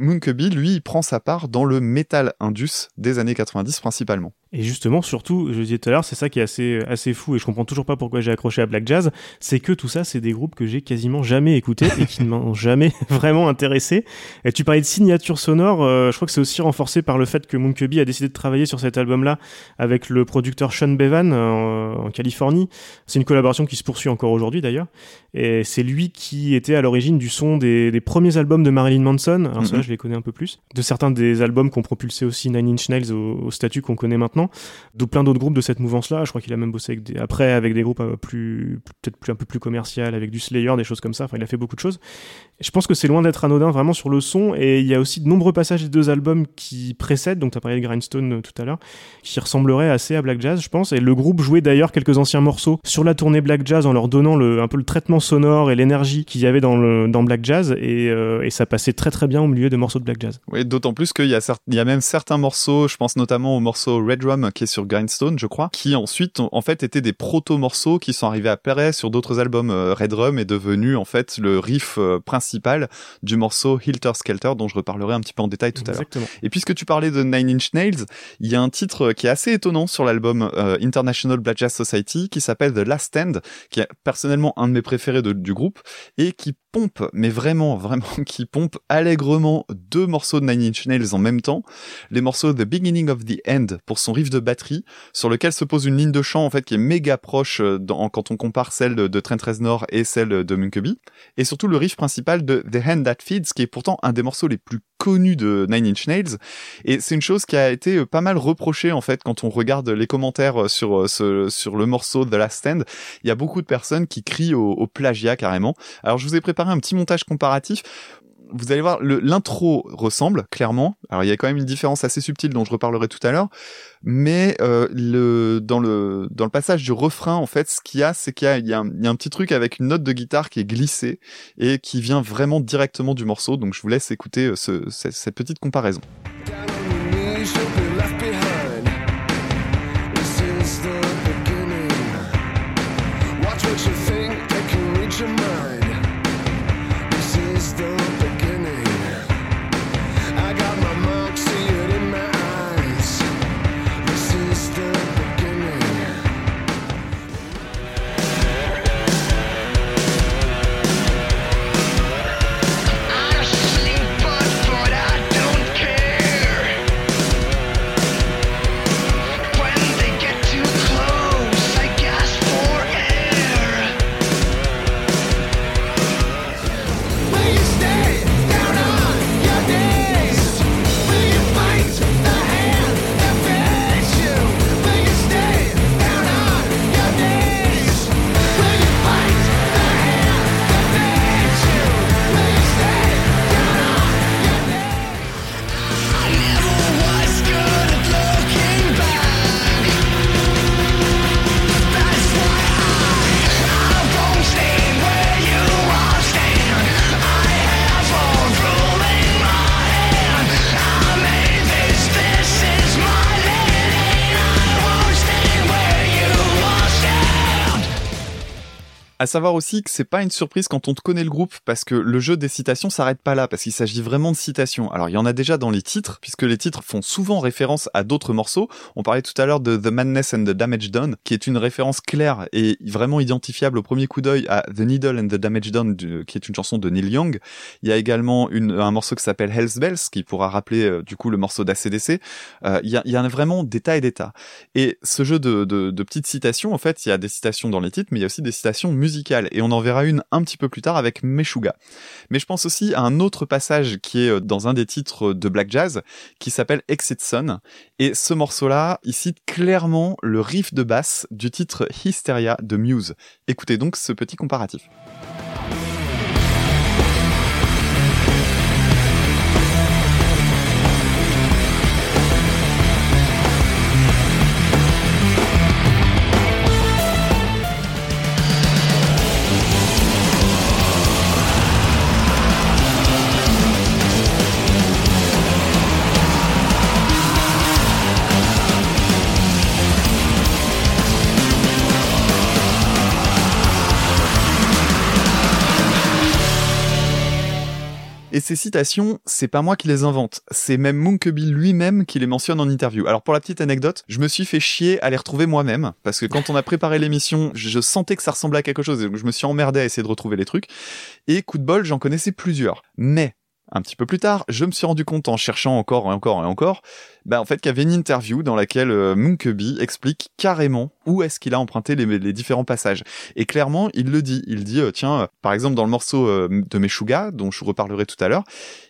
Lui, prend sa part dans le metal indus des années 90 principalement. Et justement, surtout, je disais tout à l'heure, c'est ça qui est assez, assez fou et je comprends toujours pas pourquoi j'ai accroché à Black Jazz, c'est que tout ça, c'est des groupes que j'ai quasiment jamais écoutés et qui ne m'ont jamais vraiment intéressé. Et tu parlais de signature sonore, euh, je crois que c'est aussi renforcé par le fait que Monkeby a décidé de travailler sur cet album-là avec le producteur Sean Bevan euh, en Californie. C'est une collaboration qui se poursuit encore aujourd'hui d'ailleurs. Et c'est lui qui était à l'origine du son des, des, premiers albums de Marilyn Manson. Alors ça, je les connais un peu plus. De certains des albums qu'on propulsé aussi Nine Inch Nails au, au statut qu'on connaît maintenant. De plein d'autres groupes de cette mouvance-là. Je crois qu'il a même bossé après avec des groupes euh, peut-être plus, un peu plus commercial, avec du Slayer, des choses comme ça. Enfin, il a fait beaucoup de choses. Je pense que c'est loin d'être anodin vraiment sur le son. Et il y a aussi de nombreux passages des deux albums qui précèdent. Donc, tu as parlé de Grindstone euh, tout à l'heure, qui ressembleraient assez à Black Jazz, je pense. Et le groupe jouait d'ailleurs quelques anciens morceaux sur la tournée Black Jazz en leur donnant un peu le traitement sonore et l'énergie qu'il y avait dans, Black Jazz et, euh, et, ça passait très très bien au milieu des morceaux de Black Jazz. Oui, d'autant plus qu'il y, a y a même certains morceaux, je pense notamment au morceau Red Qui est sur Grindstone, je crois, qui ensuite en fait étaient des proto-morceaux qui sont arrivés à apparaître sur d'autres albums. Euh, Red Rum est devenu en fait le riff euh, principal du morceau Hilter Skelter dont je reparlerai un petit peu en détail tout Exactement. à l'heure. Et puisque tu parlais de Nine Inch Nails, il y a un titre qui est assez étonnant sur l'album euh, International Black Jazz Society qui s'appelle The Last Stand, qui est personnellement un de mes préférés de, du groupe et qui pompe, mais vraiment, vraiment, qui pompe allègrement deux morceaux de Nine Inch Nails en même temps. Les morceaux The Beginning of the End pour son riff de batterie, sur lequel se pose une ligne de chant, en fait, qui est méga proche euh, quand on compare celle de, Trent Reznor et celle de Munkeby. Et surtout le riff principal de The Hand That Feeds, qui est pourtant un des morceaux les plus connus de Nine Inch Nails. Et c'est une chose qui a été pas mal reprochée, en fait, quand on regarde les commentaires sur, ce, sur le morceau The Last Stand. Il y a beaucoup de personnes qui crient au plagiat carrément. Alors je vous ai préparé un petit montage comparatif. Vous allez voir, l'intro ressemble clairement. Alors il y a quand même une différence assez subtile dont je reparlerai tout à l'heure, mais euh, dans le passage du refrain en fait, ce qu'il y a, c'est qu'il y, a un petit truc avec une note de guitare qui est glissée et qui vient vraiment directement du morceau. Donc je vous laisse écouter cette, cette petite comparaison. À savoir aussi que c'est pas une surprise quand on te connaît le groupe, parce que le jeu des citations s'arrête pas là, parce qu'il s'agit vraiment de citations. Alors il y en a déjà dans les titres, puisque les titres font souvent référence à d'autres morceaux. On parlait tout à l'heure de The Madness and the Damage Done, qui est une référence claire et vraiment identifiable au premier coup d'œil à The Needle and the Damage Done, qui est une chanson de Neil Young. Il y a également un morceau qui s'appelle Hell's Bells, qui pourra rappeler euh, du coup le morceau d'ACDC. Euh, il, y a, il y a vraiment des et des. Et ce jeu de, de petites citations, en fait, il y a des citations dans les titres, mais il y a aussi des citations musicales et on en verra une un petit peu plus tard avec Meshuga. Mais je pense aussi à un autre passage qui est euh, dans un des titres de Black Jazz qui s'appelle Exit Sun et ce morceau-là, il cite clairement le riff de basse du titre Hysteria de Muse. Écoutez donc ce petit comparatif. Et ces citations, c'est pas moi qui les invente, c'est même Monkeby lui-même qui les mentionne en interview. Alors pour la petite anecdote, je me suis fait chier à les retrouver moi-même, parce que quand on a préparé l'émission, je sentais que ça ressemblait à quelque chose, et donc je me suis emmerdé à essayer de retrouver les trucs. Et coup de bol, j'en connaissais plusieurs. Mais un petit peu plus tard, je me suis rendu compte en cherchant encore et encore et encore, bah en fait qu'il y avait une interview dans laquelle euh, Munkeby explique carrément où est-ce qu'il a emprunté les, différents passages. Et clairement, il le dit. Il dit, euh, tiens, euh, par exemple dans le morceau de Meshuga, dont je vous reparlerai tout à l'heure,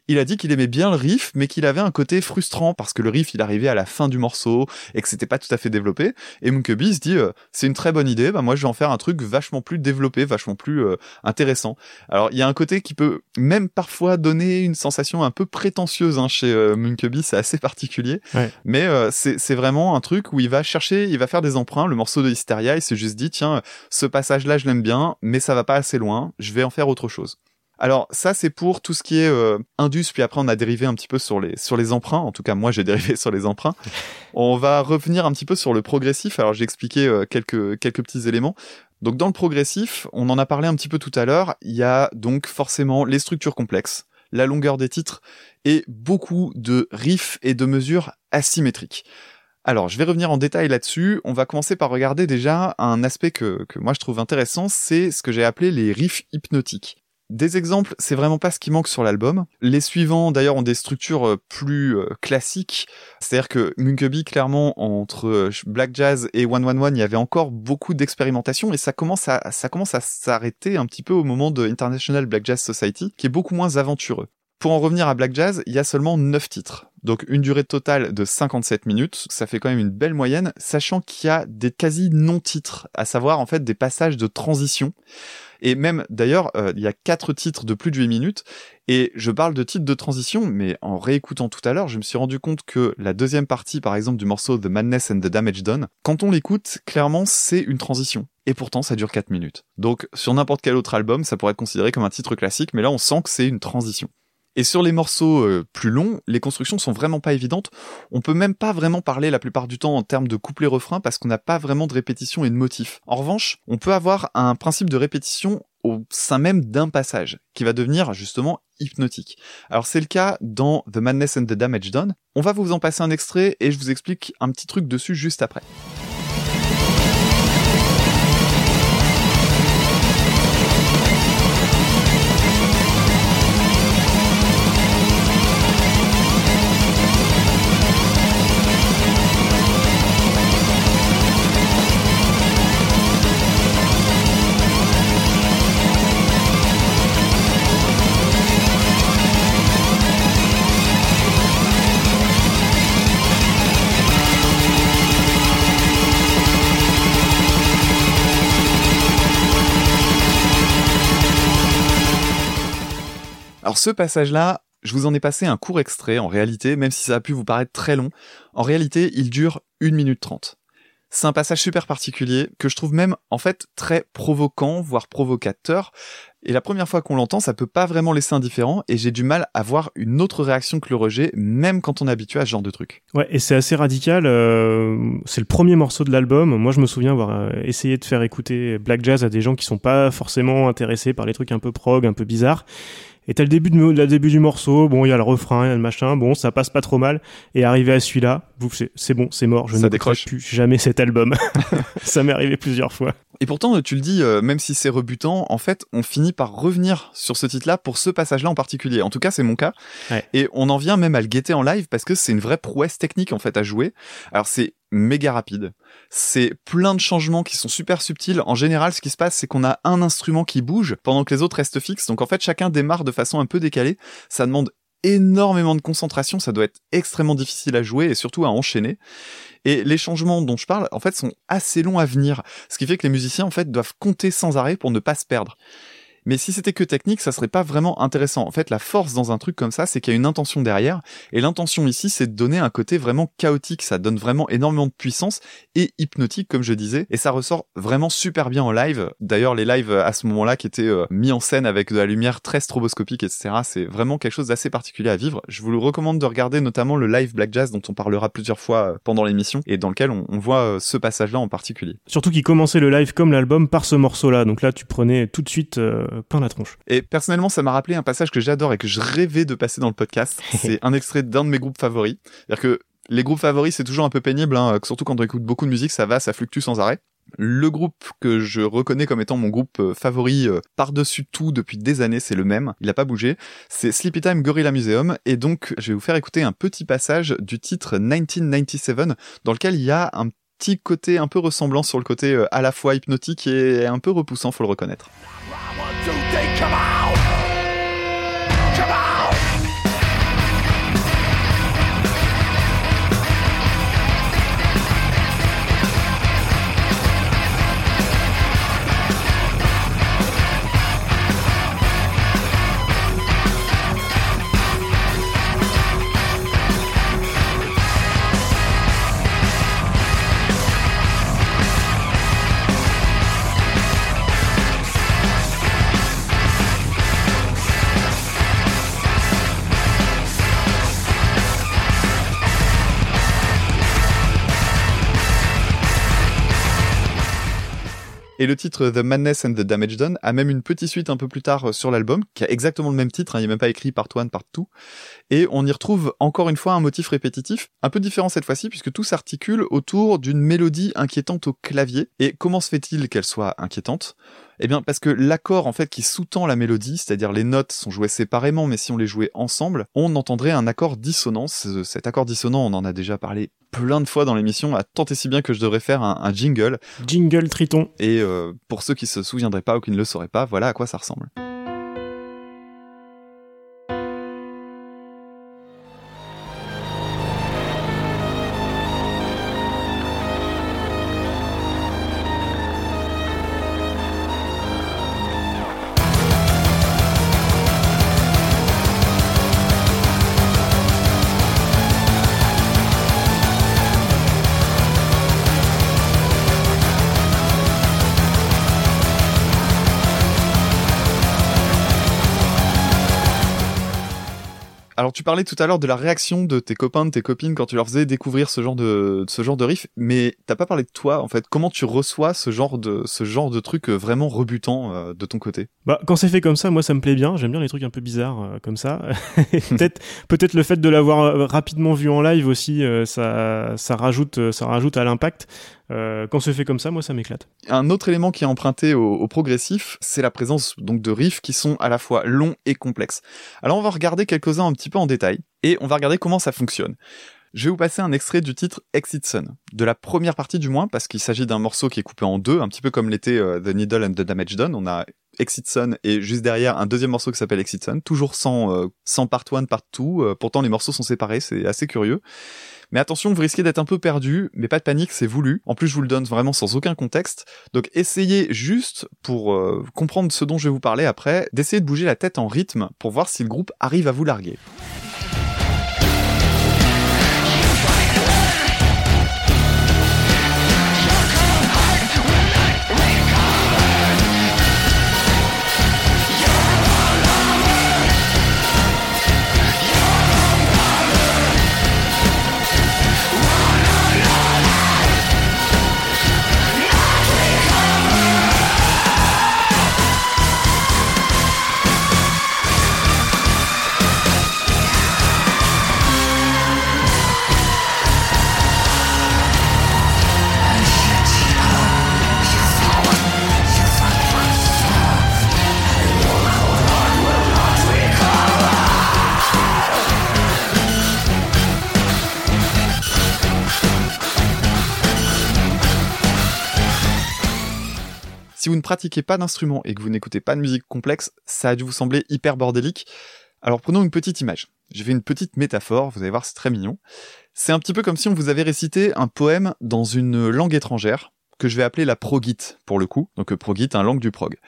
il a dit qu'il aimait bien le riff, mais qu'il avait un côté frustrant parce que le riff il arrivait à la fin du morceau et que c'était pas tout à fait développé. Et Munkeby se dit, c'est une très bonne idée, bah moi je vais en faire un truc vachement plus développé, vachement plus intéressant. Alors il y a un côté qui peut même parfois donner une sensation un peu prétentieuse hein, chez Munkeby, c'est assez particulier. Mais euh, c'est vraiment un truc où il va chercher, il va faire des emprunts. Le morceau de Hysteria, il s'est juste dit, tiens, ce passage-là, je l'aime bien, mais ça va pas assez loin, je vais en faire autre chose. Alors ça c'est pour tout ce qui est euh, indus, puis après on a dérivé un petit peu sur les sur les emprunts. En tout cas moi j'ai dérivé sur les emprunts. On va revenir un petit peu sur le progressif. Alors j'ai expliqué euh, quelques quelques petits éléments. Donc dans le progressif, on en a parlé un petit peu tout à l'heure. Il y a donc forcément les structures complexes la longueur des titres et beaucoup de riffs et de mesures asymétriques. Alors, je vais revenir en détail là-dessus. On va commencer par regarder déjà un aspect que, moi je trouve intéressant, c'est ce que j'ai appelé les riffs hypnotiques. Des exemples, c'est vraiment pas ce qui manque sur l'album. Les suivants, d'ailleurs, ont des structures euh, plus euh, classiques. C'est-à-dire que Munkeby, clairement, entre euh, Black Jazz et One One One, il y avait encore beaucoup d'expérimentation et ça commence à, ça commence à s'arrêter un petit peu au moment de International Black Jazz Society, qui est beaucoup moins aventureux. Pour en revenir à Black Jazz, il y a seulement 9 titres. Donc une durée totale de 57 minutes, ça fait quand même une belle moyenne, sachant qu'il y a des quasi non-titres, à savoir en fait des passages de transition. Et même d'ailleurs, euh, il y a quatre titres de plus de 8 minutes. Et je parle de titres de transition, mais en réécoutant tout à l'heure, je me suis rendu compte que la deuxième partie, par exemple, du morceau The Madness and the Damage Done, quand on l'écoute, clairement, c'est une transition. Et pourtant, ça dure 4 minutes. Donc, sur n'importe quel autre album, ça pourrait être considéré comme un titre classique, mais là, on sent que c'est une transition. Et sur les morceaux euh, plus longs, les constructions sont vraiment pas évidentes. On peut même pas vraiment parler la plupart du temps en termes de couplet-refrain parce qu'on n'a pas vraiment de répétition et de motif. En revanche, on peut avoir un principe de répétition au sein même d'un passage qui va devenir justement hypnotique. Alors c'est le cas dans The Madness and the Damage Done. On va vous en passer un extrait et je vous explique un petit truc dessus juste après. Alors ce passage-là, je vous en ai passé un court extrait en réalité, même si ça a pu vous paraître très long. En réalité, il dure 1 minute 30. C'est un passage super particulier que je trouve même en fait très provoquant, voire provocateur. Et la première fois qu'on l'entend, ça peut pas vraiment laisser indifférent et j'ai du mal à voir une autre réaction que le rejet, même quand on est habitué à ce genre de truc. Ouais, et c'est assez radical. Euh, c'est le premier morceau de l'album. Moi, je me souviens avoir euh, essayé de faire écouter Black Jazz à des gens qui sont pas forcément intéressés par les trucs un peu prog, un peu bizarres. Et t'as le début, de, le début du morceau, bon, il y a le refrain, il y a le machin, bon, ça passe pas trop mal. Et arrivé à celui-là, c'est bon, c'est mort, je ne décroche plus jamais cet album. ça m'est arrivé plusieurs fois. Et pourtant, tu le dis, euh, même si c'est rebutant, en fait, on finit par revenir sur ce titre-là pour ce passage-là en particulier. En tout cas, c'est mon cas. Et on en vient même à le guetter en live parce que c'est une vraie prouesse technique en fait à jouer. Alors c'est méga rapide. C'est plein de changements qui sont super subtils. En général, ce qui se passe, c'est qu'on a un instrument qui bouge pendant que les autres restent fixes. Donc en fait, chacun démarre de façon un peu décalée. Ça demande énormément de concentration, ça doit être extrêmement difficile à jouer et surtout à enchaîner. Et les changements dont je parle, en fait, sont assez longs à venir, ce qui fait que les musiciens, en fait, doivent compter sans arrêt pour ne pas se perdre. Mais si c'était que technique, ça serait pas vraiment intéressant. En fait, la force dans un truc comme ça, c'est qu'il y a une intention derrière. Et l'intention ici, c'est de donner un côté vraiment chaotique. Ça donne vraiment énormément de puissance et hypnotique, comme je disais. Et ça ressort vraiment super bien en live. D'ailleurs, les lives à ce moment-là qui étaient euh, mis en scène avec de la lumière très stroboscopique, etc. C'est vraiment quelque chose d'assez particulier à vivre. Je vous le recommande de regarder notamment le live Black Jazz dont on parlera plusieurs fois euh, pendant l'émission et dans lequel on, voit euh, ce passage-là en particulier. Surtout qu'il commençait le live comme l'album par ce morceau-là. Donc là, tu prenais tout de suite plein la tronche. Et personnellement, ça m'a rappelé un passage que j'adore et que je rêvais de passer dans le podcast. C'est un extrait d'un de mes groupes favoris. C'est-à-dire que les groupes favoris, c'est toujours un peu pénible, hein, surtout quand on écoute beaucoup de musique, ça va, ça fluctue sans arrêt. Le groupe que je reconnais comme étant mon groupe euh, favori euh, par-dessus tout depuis des années, c'est le même, il n'a pas bougé, c'est Sleepy Time Gorilla Museum, et donc je vais vous faire écouter un petit passage du titre 1997, dans lequel il y a un petit côté un peu ressemblant sur le côté euh, à la fois hypnotique et un peu repoussant, faut le reconnaître. Et le titre The Madness and the Damage Done a même une petite suite un peu plus tard euh, sur l'album, qui a exactement le même titre, hein, il n'est même pas écrit part one, part two. Et on y retrouve encore une fois un motif répétitif, un peu différent cette fois-ci, puisque tout s'articule autour d'une mélodie inquiétante au clavier. Et comment se fait-il qu'elle soit inquiétante? Eh bien, parce que l'accord en fait qui sous-tend la mélodie, c'est-à-dire les notes sont jouées séparément, mais si on les jouait ensemble, on entendrait un accord dissonant. Cet accord dissonant, on en a déjà parlé plein de fois dans l'émission, a tant et si bien que je devrais faire un, jingle. Jingle Triton. Et euh, pour ceux qui se souviendraient pas ou qui ne le sauraient pas, voilà à quoi ça ressemble. Tu parlais tout à l'heure de la réaction de tes copains, de tes copines quand tu leur faisais découvrir ce genre de ce genre de riff, mais t'as pas parlé de toi en fait. Comment tu reçois ce genre de ce genre de truc euh, vraiment rebutant euh, de ton côté? Bah quand c'est fait comme ça, moi ça me plaît bien. J'aime bien les trucs un peu bizarres euh, comme ça. peut-être peut-être le fait de l'avoir rapidement vu en live aussi, ça ça rajoute ça rajoute à l'impact. Euh, quand c'est fait comme ça, moi, ça m'éclate. Un autre élément qui est emprunté au, progressif, c'est la présence donc de riffs qui sont à la fois longs et complexes. Alors, on va regarder quelques-uns un petit peu en détail et on va regarder comment ça fonctionne. Je vais vous passer un extrait du titre Exit Sun, de la première partie du moins, parce qu'il s'agit d'un morceau qui est coupé en deux, un petit peu comme l'était euh, The Needle and the Damage Done. On a Exit Sun et juste derrière un deuxième morceau qui s'appelle Exit Sun, toujours sans, euh, sans part one, part two. pourtant les morceaux sont séparés, c'est assez curieux. Mais attention, vous risquez d'être un peu perdu, mais pas de panique, c'est voulu. En plus, je vous le donne vraiment sans aucun contexte. Donc essayez juste, pour euh, comprendre ce dont je vais vous parler après, d'essayer de bouger la tête en rythme pour voir si le groupe arrive à vous larguer. Si vous ne pratiquez pas d'instrument et que vous n'écoutez pas de musique complexe, ça a dû vous sembler hyper bordélique. Alors prenons une petite image. J'ai fait une petite métaphore, vous allez voir, c'est très mignon. C'est un petit peu comme si on vous avait récité un poème dans une langue étrangère, que je vais appeler la progit pour le coup, donc progit, un langue du prog.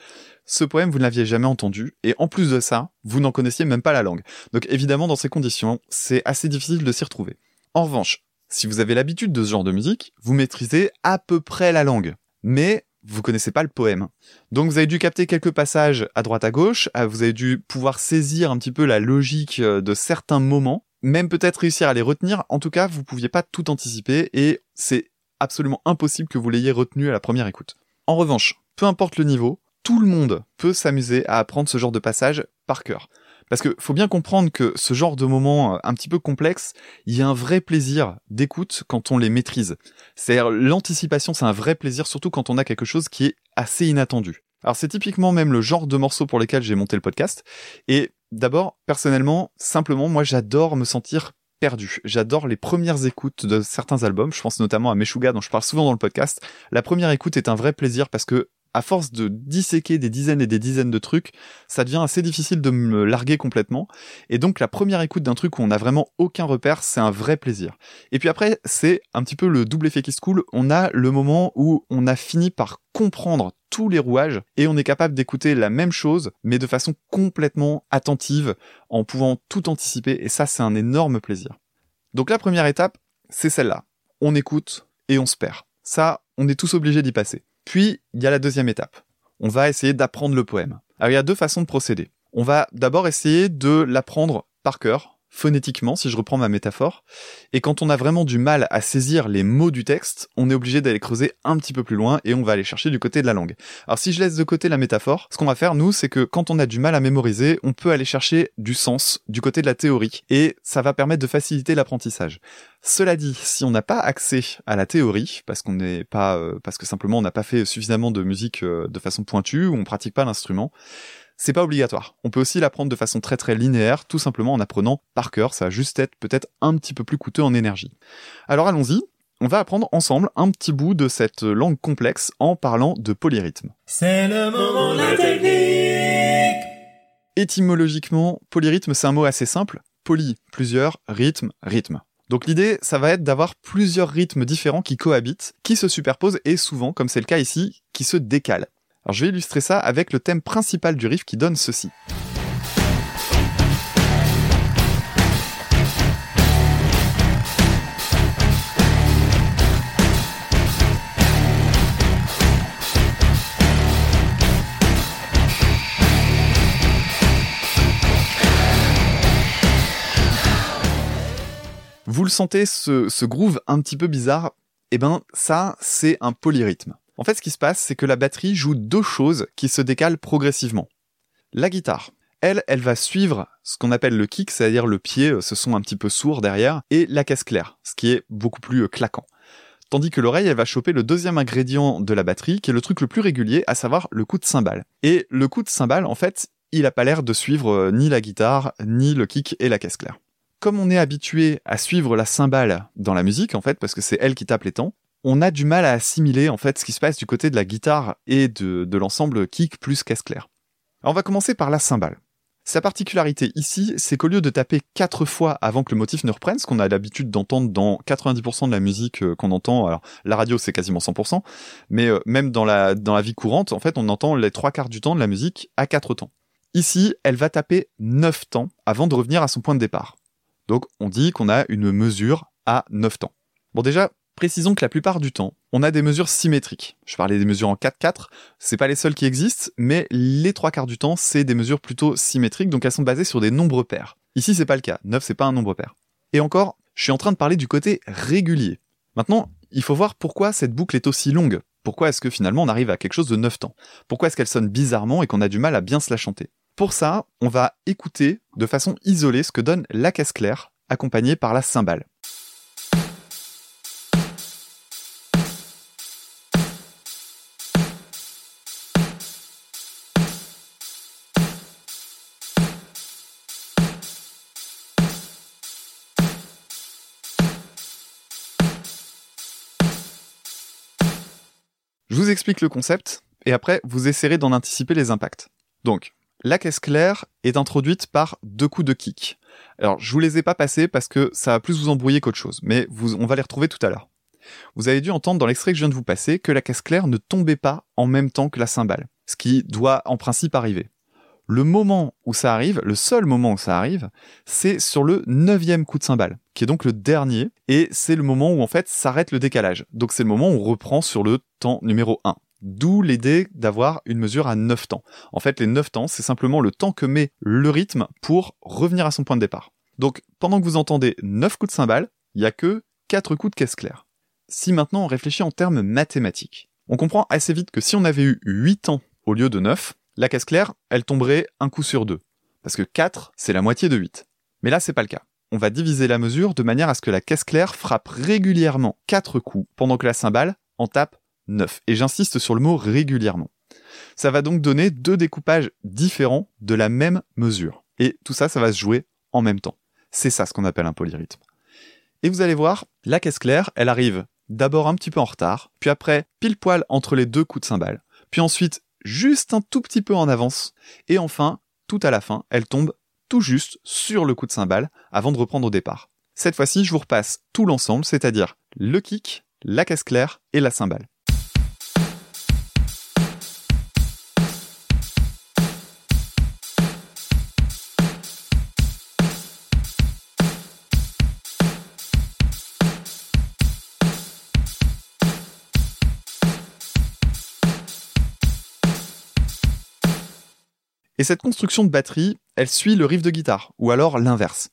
Ce poème, vous ne l'aviez jamais entendu, et en plus de ça, vous n'en connaissiez même pas la langue. Donc évidemment, dans ces conditions, c'est assez difficile de s'y retrouver. En revanche, si vous avez l'habitude de ce genre de musique, vous maîtrisez à peu près la langue. Mais vous connaissez pas le poème. Donc vous avez dû capter quelques passages à droite à gauche, euh, vous avez dû pouvoir saisir un petit peu la logique euh, de certains moments, même peut-être réussir à les retenir. En tout cas, vous pouviez pas tout anticiper et c'est absolument impossible que vous l'ayez retenu à la première écoute. En revanche, peu importe le niveau, tout le monde peut s'amuser à apprendre ce genre de passage par cœur. Parce que faut bien comprendre que ce genre de moments euh, un petit peu complexes, il y a un vrai plaisir d'écoute quand on les maîtrise. C'est-à-dire l'anticipation, c'est un vrai plaisir, surtout quand on a quelque chose qui est assez inattendu. Alors c'est typiquement même le genre de morceau pour lesquels j'ai monté le podcast. Et d'abord, personnellement, simplement, moi j'adore me sentir perdu. J'adore les premières écoutes de certains albums. Je pense notamment à Meshuga dont je parle souvent dans le podcast. La première écoute est un vrai plaisir parce que à force de disséquer des dizaines et des dizaines de trucs, ça devient assez difficile de me larguer complètement. Et donc la première écoute d'un truc où on n'a vraiment aucun repère, c'est un vrai plaisir. Et puis après, c'est un petit peu le double effet qui se coule. On a le moment où on a fini par comprendre tous les rouages et on est capable d'écouter la même chose, mais de façon complètement attentive, en pouvant tout anticiper. Et ça, c'est un énorme plaisir. Donc la première étape, c'est celle-là. On écoute et on se perd. Ça, on est tous obligés d'y passer. Puis, il y a la deuxième étape. On va essayer d'apprendre le poème. Alors, il y a deux façons de procéder. On va d'abord essayer de l'apprendre par cœur, phonétiquement, si je reprends ma métaphore. Et quand on a vraiment du mal à saisir les mots du texte, on est obligé d'aller creuser un petit peu plus loin et on va aller chercher du côté de la langue. Alors si je laisse de côté la métaphore, ce qu'on va faire, nous, c'est que quand on a du mal à mémoriser, on peut aller chercher du sens du côté de la théorie et ça va permettre de faciliter l'apprentissage. Cela dit, si on n'a pas accès à la théorie, parce qu'on n'est pas, euh, parce que simplement on n'a pas fait suffisamment de musique euh, de façon pointue ou on pratique pas l'instrument, c'est pas obligatoire. On peut aussi l'apprendre de façon très très linéaire, tout simplement en apprenant par cœur. Ça va juste être peut-être un petit peu plus coûteux en énergie. Alors allons-y. On va apprendre ensemble un petit bout de cette langue complexe en parlant de polyrythme. C'est le moment de la technique Étymologiquement, polyrythme c'est un mot assez simple. Poly, plusieurs, rythme, rythme. Donc l'idée, ça va être d'avoir plusieurs rythmes différents qui cohabitent, qui se superposent et souvent, comme c'est le cas ici, qui se décalent. Alors je vais illustrer ça avec le thème principal du riff qui donne ceci. Vous le sentez, ce, groove un petit peu bizarre Eh ben ça, c'est un polyrythme. En fait, ce qui se passe, c'est que la batterie joue deux choses qui se décalent progressivement. La guitare, elle, elle va suivre ce qu'on appelle le kick, c'est-à-dire le pied, euh, ce son un petit peu sourd derrière, et la caisse claire, ce qui est beaucoup plus euh, claquant. Tandis que l'oreille, elle va choper le deuxième ingrédient de la batterie, qui est le truc le plus régulier, à savoir le coup de cymbale. Et le coup de cymbale, en fait, il a pas l'air de suivre euh, ni la guitare, ni le kick et la caisse claire. Comme on est habitué à suivre la cymbale dans la musique, en fait, parce que c'est elle qui tape les temps, on a du mal à assimiler en fait ce qui se passe du côté de la guitare et de, l'ensemble kick plus caisse claire. On va commencer par la cymbale. Sa particularité ici, c'est qu'au lieu de taper quatre fois avant que le motif ne reprenne, ce qu'on a l'habitude d'entendre dans 90% de la musique euh, qu'on entend, alors la radio c'est quasiment 100%, mais euh, même dans la, dans la vie courante, en fait, on entend les trois quarts du temps de la musique à quatre temps. Ici, elle va taper neuf temps avant de revenir à son point de départ. Donc on dit qu'on a une mesure à neuf temps. Bon déjà, Précisons que la plupart du temps, on a des mesures symétriques. Je parlais des mesures en 4-4, c'est pas les seules qui existent, mais les trois quarts du temps, c'est des mesures plutôt symétriques, donc elles sont basées sur des nombres pairs. Ici, c'est pas le cas. 9, c'est pas un nombre pair. Et encore, je suis en train de parler du côté régulier. Maintenant, il faut voir pourquoi cette boucle est aussi longue. Pourquoi est-ce que finalement on arrive à quelque chose de 9 temps? Pourquoi est-ce qu'elle sonne bizarrement et qu'on a du mal à bien se la chanter? Pour ça, on va écouter de façon isolée ce que donne la caisse claire, accompagnée par la cymbale. Je vous explique le concept, et après, vous essaierez d'en anticiper les impacts. Donc, la caisse claire est introduite par deux coups de kick. Alors, je vous les ai pas passés parce que ça va plus vous embrouiller qu'autre chose, mais on va les retrouver tout à l'heure. Vous avez dû entendre dans l'extrait que je viens de vous passer que la caisse claire ne tombait pas en même temps que la cymbale, ce qui doit en principe arriver. Le moment où ça arrive, le seul moment où ça arrive, c'est sur le neuvième coup de cymbale, qui est donc le dernier, et c'est le moment où en fait s'arrête le décalage. Donc c'est le moment où on reprend sur le temps numéro 1. D'où l'idée d'avoir une mesure à 9 temps. En fait, les 9 temps, c'est simplement le temps que met le rythme pour revenir à son point de départ. Donc, pendant que vous entendez 9 coups de cymbale, il n'y a que 4 coups de caisse claire. Si maintenant on réfléchit en termes mathématiques, on comprend assez vite que si on avait eu 8 temps au lieu de 9, la caisse claire, elle tomberait un coup sur deux. Parce que 4, c'est la moitié de 8. Mais là, c'est pas le cas. On va diviser la mesure de manière à ce que la caisse claire frappe régulièrement 4 coups, pendant que la cymbale en tape 9. Et j'insiste sur le mot régulièrement. Ça va donc donner deux découpages différents de la même mesure. Et tout ça, ça va se jouer en même temps. C'est ça ce qu'on appelle un polyrythme. Et vous allez voir, la caisse claire, elle arrive d'abord un petit peu en retard, puis après pile poil entre les deux coups de cymbale, puis ensuite juste un tout petit peu en avance, et enfin, tout à la fin, elle tombe tout juste sur le coup de cymbale avant de reprendre au départ. Cette fois-ci, je vous repasse tout l'ensemble, c'est-à-dire le kick, la caisse claire et la cymbale. Et cette construction de batterie, elle suit le riff de guitare, ou alors l'inverse.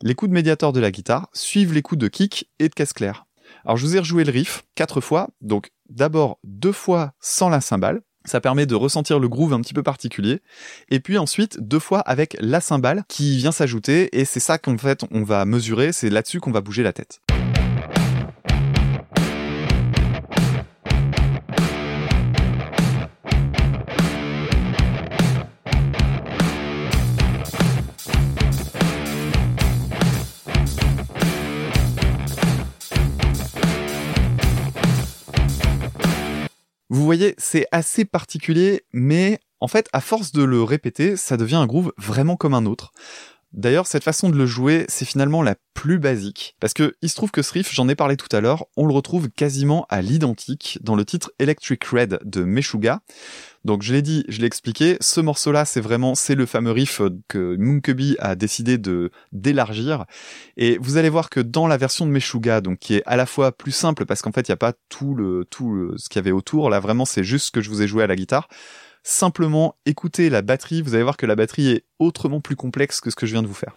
Les coups de médiator de la guitare suivent les coups de kick et de caisse claire. Alors je vous ai rejoué le riff quatre fois, donc d'abord deux fois sans la cymbale, ça permet de ressentir le groove un petit peu particulier, et puis ensuite deux fois avec la cymbale qui vient s'ajouter, et c'est ça qu'en fait on va mesurer, c'est là-dessus qu'on va bouger la tête. Voyez, c'est assez particulier, mais en fait, à force de le répéter, ça devient un groove vraiment comme un autre. D'ailleurs, cette façon de le jouer, c'est finalement la plus basique. Parce que il se trouve que ce riff, j'en ai parlé tout à l'heure, on le retrouve quasiment à l'identique dans le titre Electric Red de Meshuga. Donc je l'ai dit, je l'ai expliqué, ce morceau-là, c'est vraiment, c'est le fameux riff que Moonkebi a décidé de d'élargir. Et vous allez voir que dans la version de Meshuga, donc qui est à la fois plus simple parce qu'en fait il n'y a pas tout le tout le, ce qu'il y avait autour. Là vraiment, c'est juste ce que je vous ai joué à la guitare simplement écoutez la batterie, vous allez voir que la batterie est autrement plus complexe que ce que je viens de vous faire.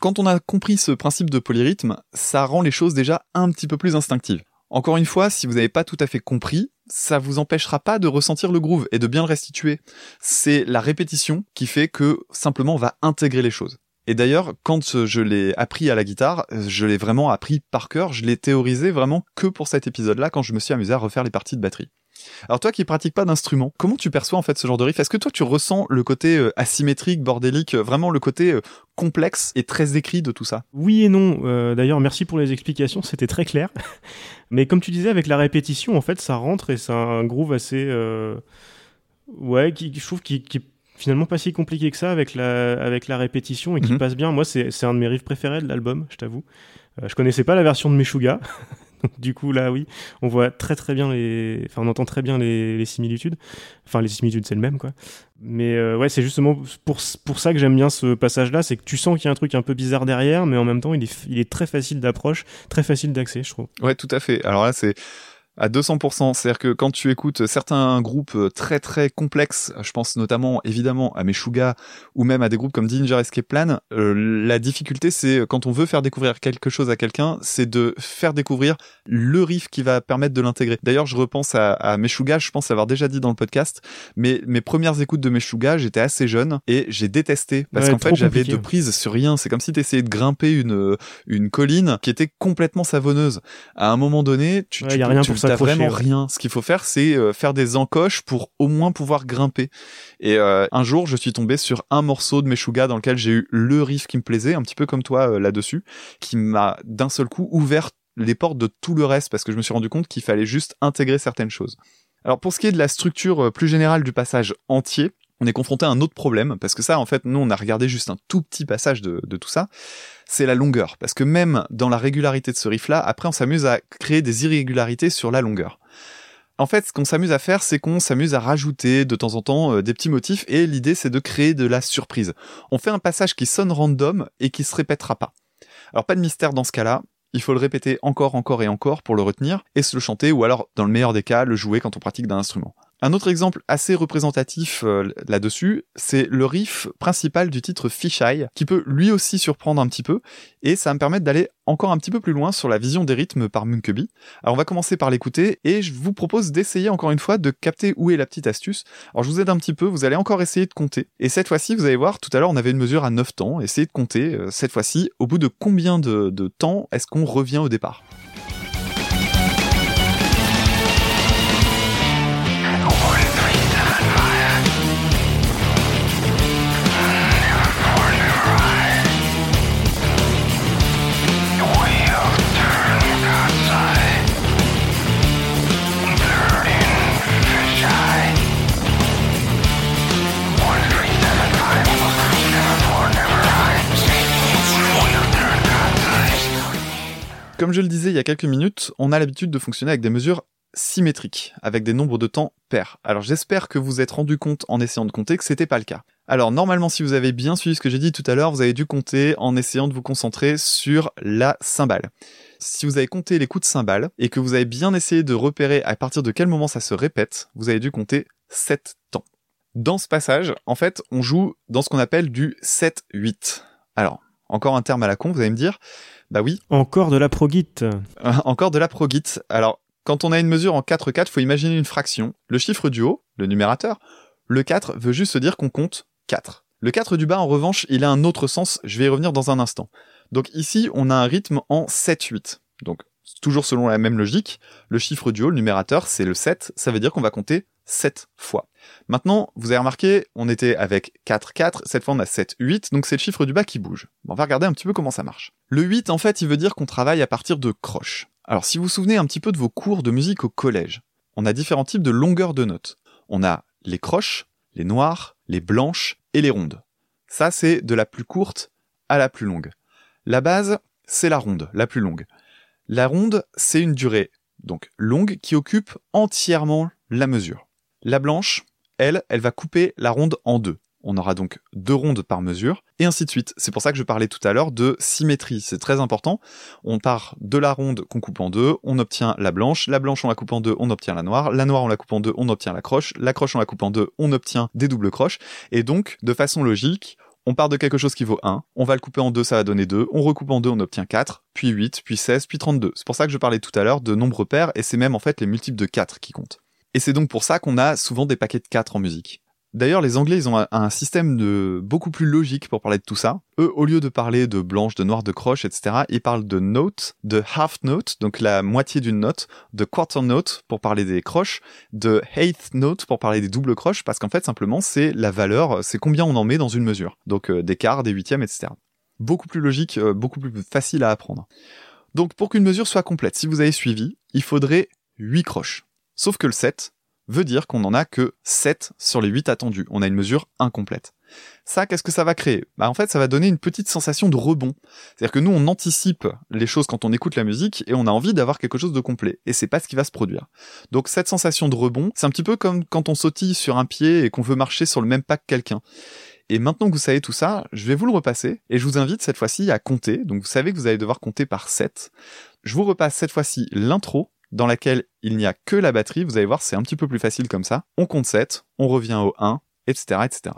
Quand on a compris ce principe de polyrythme, ça rend les choses déjà un petit peu plus instinctives. Encore une fois, si vous n'avez pas tout à fait compris, ça vous empêchera pas de ressentir le groove et de bien le restituer. C'est la répétition qui fait que simplement on va intégrer les choses. Et d'ailleurs, quand je l'ai appris à la guitare, je l'ai vraiment appris par cœur, je l'ai théorisé vraiment que pour cet épisode-là quand je me suis amusé à refaire les parties de batterie. Alors toi qui pratiques pas d'instrument, comment tu perçois en fait ce genre de riff? Est-ce que toi tu ressens le côté euh, asymétrique, bordélique, euh, vraiment le côté euh, complexe et très écrit de tout ça? Oui et non. D'ailleurs, merci pour les explications, c'était très clair. Mais comme tu disais, avec la répétition, en fait, ça rentre et c'est un groove assez, ouais, qui, je trouve qui, qui finalement pas si compliqué que ça avec la, avec la répétition et qui mhm. passe bien. Moi, c'est un de mes riffs préférés de l'album, je t'avoue. je connaissais pas la version de Meshuga. du coup, là, oui, on voit très très bien les. Enfin, on entend très bien les, similitudes. Enfin, les similitudes, c'est le même, quoi. Mais euh, ouais, c'est justement pour, pour ça que j'aime bien ce passage-là, c'est que tu sens qu'il y a un truc un peu bizarre derrière, mais en même temps, il est, il est très facile d'approche, très facile d'accès, je trouve. Ouais, tout à fait. Alors là, c'est à 200%. C'est-à-dire que quand tu écoutes certains groupes euh, très très complexes, je pense notamment évidemment à Meshuga ou même à des groupes comme Danger Escape Plan, euh, la difficulté c'est quand on veut faire découvrir quelque chose à quelqu'un, c'est de faire découvrir le riff qui va permettre de l'intégrer. D'ailleurs, je repense à, à Meshuga, je pense avoir déjà dit dans le podcast, mais mes premières écoutes de Meshuga, j'étais assez jeune et j'ai détesté parce qu'en fait j'avais de prise sur rien. C'est comme si tu essayais de grimper une une colline qui était complètement savonneuse. À un moment donné, tu, tu, y a rien pour ça vraiment rien. Ce qu'il faut faire, c'est euh, faire des encoches pour au moins pouvoir grimper. Et euh, un jour, je suis tombé sur un morceau de Meshuga dans lequel j'ai eu le riff qui me plaisait, un petit peu comme toi euh, là-dessus, qui m'a d'un seul coup ouvert les portes de tout le reste parce que je me suis rendu compte qu'il fallait juste intégrer certaines choses. Alors pour ce qui est de la structure plus générale du passage entier, on est confronté à un autre problème, parce que ça, en fait, nous, on a regardé juste un tout petit passage de, tout ça, c'est la longueur. Parce que même dans la régularité de ce riff-là, après, on s'amuse à créer des irrégularités sur la longueur. En fait, ce qu'on s'amuse à faire, c'est qu'on s'amuse à rajouter de temps en temps euh, des petits motifs et l'idée c'est de créer de la surprise. On fait un passage qui sonne random et qui se répétera pas. Alors pas de mystère dans ce cas-là, il faut le répéter encore, encore et encore pour le retenir et se le chanter ou alors, dans le meilleur des cas, le jouer quand on pratique d'un instrument. Un autre exemple assez représentatif euh, là-dessus, c'est le riff principal du titre Fisheye, qui peut lui aussi surprendre un petit peu, et ça va me permettre d'aller encore un petit peu plus loin sur la vision des rythmes par Munkeby. Alors on va commencer par l'écouter, et je vous propose d'essayer encore une fois de capter où est la petite astuce. Alors je vous aide un petit peu, vous allez encore essayer de compter, et cette fois-ci, vous allez voir, tout à l'heure on avait une mesure à 9 temps, essayez de compter, euh, cette fois-ci, au bout de combien de, de temps est-ce qu'on revient au départ? Comme je le disais il y a quelques minutes, on a l'habitude de fonctionner avec des mesures symétriques, avec des nombres de temps pairs. Alors j'espère que vous êtes rendu compte en essayant de compter que c'était pas le cas. Alors normalement si vous avez bien suivi ce que j'ai dit tout à l'heure, vous avez dû compter en essayant de vous concentrer sur la cymbale. Si vous avez compté les coups de cymbale et que vous avez bien essayé de repérer à partir de quel moment ça se répète, vous avez dû compter 7 temps. Dans ce passage, en fait, on joue dans ce qu'on appelle du 7-8. Alors, encore un terme à la con, vous allez me dire, bah oui. Encore de la progit. Encore de la progit. Alors, quand on a une mesure en 4-4, faut imaginer une fraction. Le chiffre du haut, le numérateur, le 4 veut juste se dire qu'on compte 4. Le 4 du bas, en revanche, il a un autre sens, je vais y revenir dans un instant. Donc ici, on a un rythme en 7-8. Donc, toujours selon la même logique, le chiffre du haut, le numérateur, c'est le 7, ça veut dire qu'on va compter 7 fois. Maintenant, vous avez remarqué, on était avec 4, 4, cette fois on a 7, 8, donc c'est le chiffre du bas qui bouge. on va regarder un petit peu comment ça marche. Le 8, en fait, il veut dire qu'on travaille à partir de croches. Alors si vous vous souvenez un petit peu de vos cours de musique au collège, on a différents types de longueur de notes. On a les croches, les noires, les blanches et les rondes. Ça, c'est de la plus courte à la plus longue. La base, c'est la ronde, la plus longue. La ronde, c'est une durée, donc longue, qui occupe entièrement la mesure. La blanche, elle, elle va couper la ronde en deux. On aura donc deux rondes par mesure, et ainsi de suite. C'est pour ça que je parlais tout à l'heure de symétrie. C'est très important. On part de la ronde qu'on coupe en deux, on obtient la blanche. La blanche, on la coupe en deux, on obtient la noire. La noire, on la coupe en deux, on obtient la croche. La croche, on la coupe en deux, on obtient des doubles croches. Et donc, de façon logique, on part de quelque chose qui vaut 1, on va le couper en deux, ça va donner 2, on recoupe en deux, on obtient 4, puis 8, puis 16, puis 32. C'est pour ça que je parlais tout à l'heure de nombres pairs, et c'est même en fait les multiples de 4 qui comptent. Et c'est donc pour ça qu'on a souvent des paquets de 4 en musique. D'ailleurs, les Anglais, ils ont un système de beaucoup plus logique pour parler de tout ça. Eux, au lieu de parler de blanche, de noir, de croche, etc., ils parlent de note, de half note, donc la moitié d'une note, de quarter note pour parler des croches, de eighth note pour parler des doubles croches, parce qu'en fait, simplement, c'est la valeur, c'est combien on en met dans une mesure. Donc, euh, des quarts, des huitièmes, etc. Beaucoup plus logique, euh, beaucoup plus facile à apprendre. Donc, pour qu'une mesure soit complète, si vous avez suivi, il faudrait 8 croches. Sauf que le 7 veut dire qu'on n'en a que 7 sur les 8 attendus. On a une mesure incomplète. Ça, qu'est-ce que ça va créer? Bah en fait, ça va donner une petite sensation de rebond. C'est-à-dire que nous, on anticipe les choses quand on écoute la musique et on a envie d'avoir quelque chose de complet. Et c'est pas ce qui va se produire. Donc cette sensation de rebond, c'est un petit peu comme quand on sautille sur un pied et qu'on veut marcher sur le même pas que quelqu'un. Et maintenant que vous savez tout ça, je vais vous le repasser et je vous invite cette fois-ci à compter. Donc vous savez que vous allez devoir compter par 7. Je vous repasse cette fois-ci l'intro dans laquelle il n'y a que la batterie. Vous allez voir, c'est un petit peu plus facile comme ça. On compte 7, on revient au 1, etc., etc.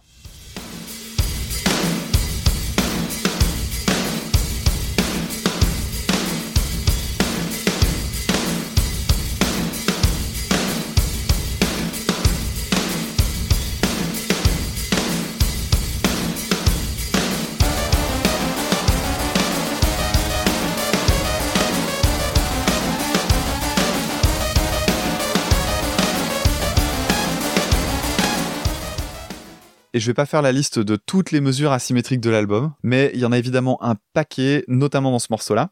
Et je vais pas faire la liste de toutes les mesures asymétriques de l'album, mais il y en a évidemment un paquet, notamment dans ce morceau-là.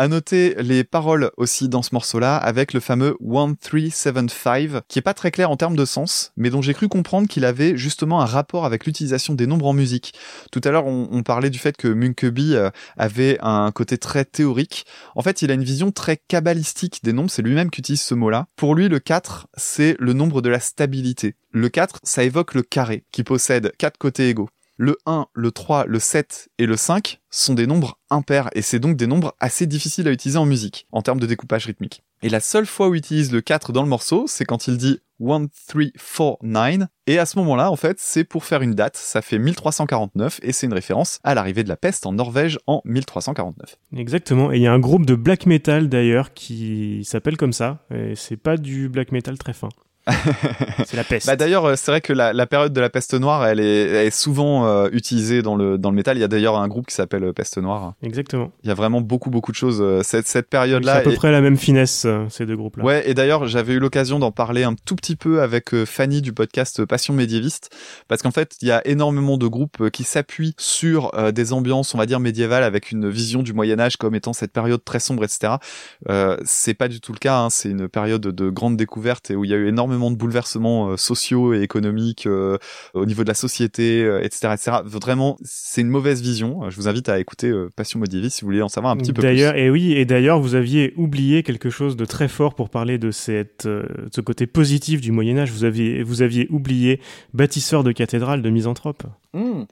À noter les paroles aussi dans ce morceau-là avec le fameux 1375 qui est pas très clair en termes de sens, mais dont j'ai cru comprendre qu'il avait justement un rapport avec l'utilisation des nombres en musique. Tout à l'heure, on, parlait du fait que Munkeby euh, avait un côté très théorique. En fait, il a une vision très kabbalistique des nombres, c'est lui-même qui utilise ce mot-là. Pour lui, le 4, c'est le nombre de la stabilité. Le 4, ça évoque le carré, qui possède quatre côtés égaux. Le 1, le 3, le 7 et le 5 sont des nombres impairs et c'est donc des nombres assez difficiles à utiliser en musique en termes de découpage rythmique. Et la seule fois où il utilise le 4 dans le morceau, c'est quand il dit 1, 3, 4, 9 et à ce moment-là, en fait, c'est pour faire une date, ça fait 1349 et c'est une référence à l'arrivée de la peste en Norvège en 1349. Exactement, et il y a un groupe de black metal d'ailleurs qui s'appelle comme ça et c'est pas du black metal très fin. C'est la peste. Bah d'ailleurs, euh, c'est vrai que la, la, période de la peste noire, elle est, elle est souvent euh, utilisée dans le dans le métal. Il y a d'ailleurs un groupe qui s'appelle euh, Peste Noire. Exactement. Il y a vraiment beaucoup beaucoup de choses. Cette cette période-là. C'est à peu près la même finesse ces deux groupes-là. Ouais. Et d'ailleurs, j'avais eu l'occasion d'en parler un tout petit peu avec Fanny du podcast Passion médiéviste, parce qu'en fait, il y a énormément de groupes qui s'appuient sur des ambiances, on va dire médiévales, avec une vision du Moyen Âge comme étant cette période très sombre, etc. Euh, c'est pas du tout le cas. Hein. C'est une période de grande découverte et où il y a eu énormément de bouleversements euh, sociaux et économiques euh, au niveau de la société, etc., euh, etc. Vraiment, c'est une mauvaise vision. Je vous invite à écouter Passion Modivis si vous voulez en savoir un petit peu plus. D'ailleurs, et oui, et d'ailleurs, vous aviez oublié quelque chose de très fort pour parler de cette, ce côté positif du Moyen Âge. Vous aviez, vous aviez oublié bâtisseur de cathédrale de misanthrope. Mmh.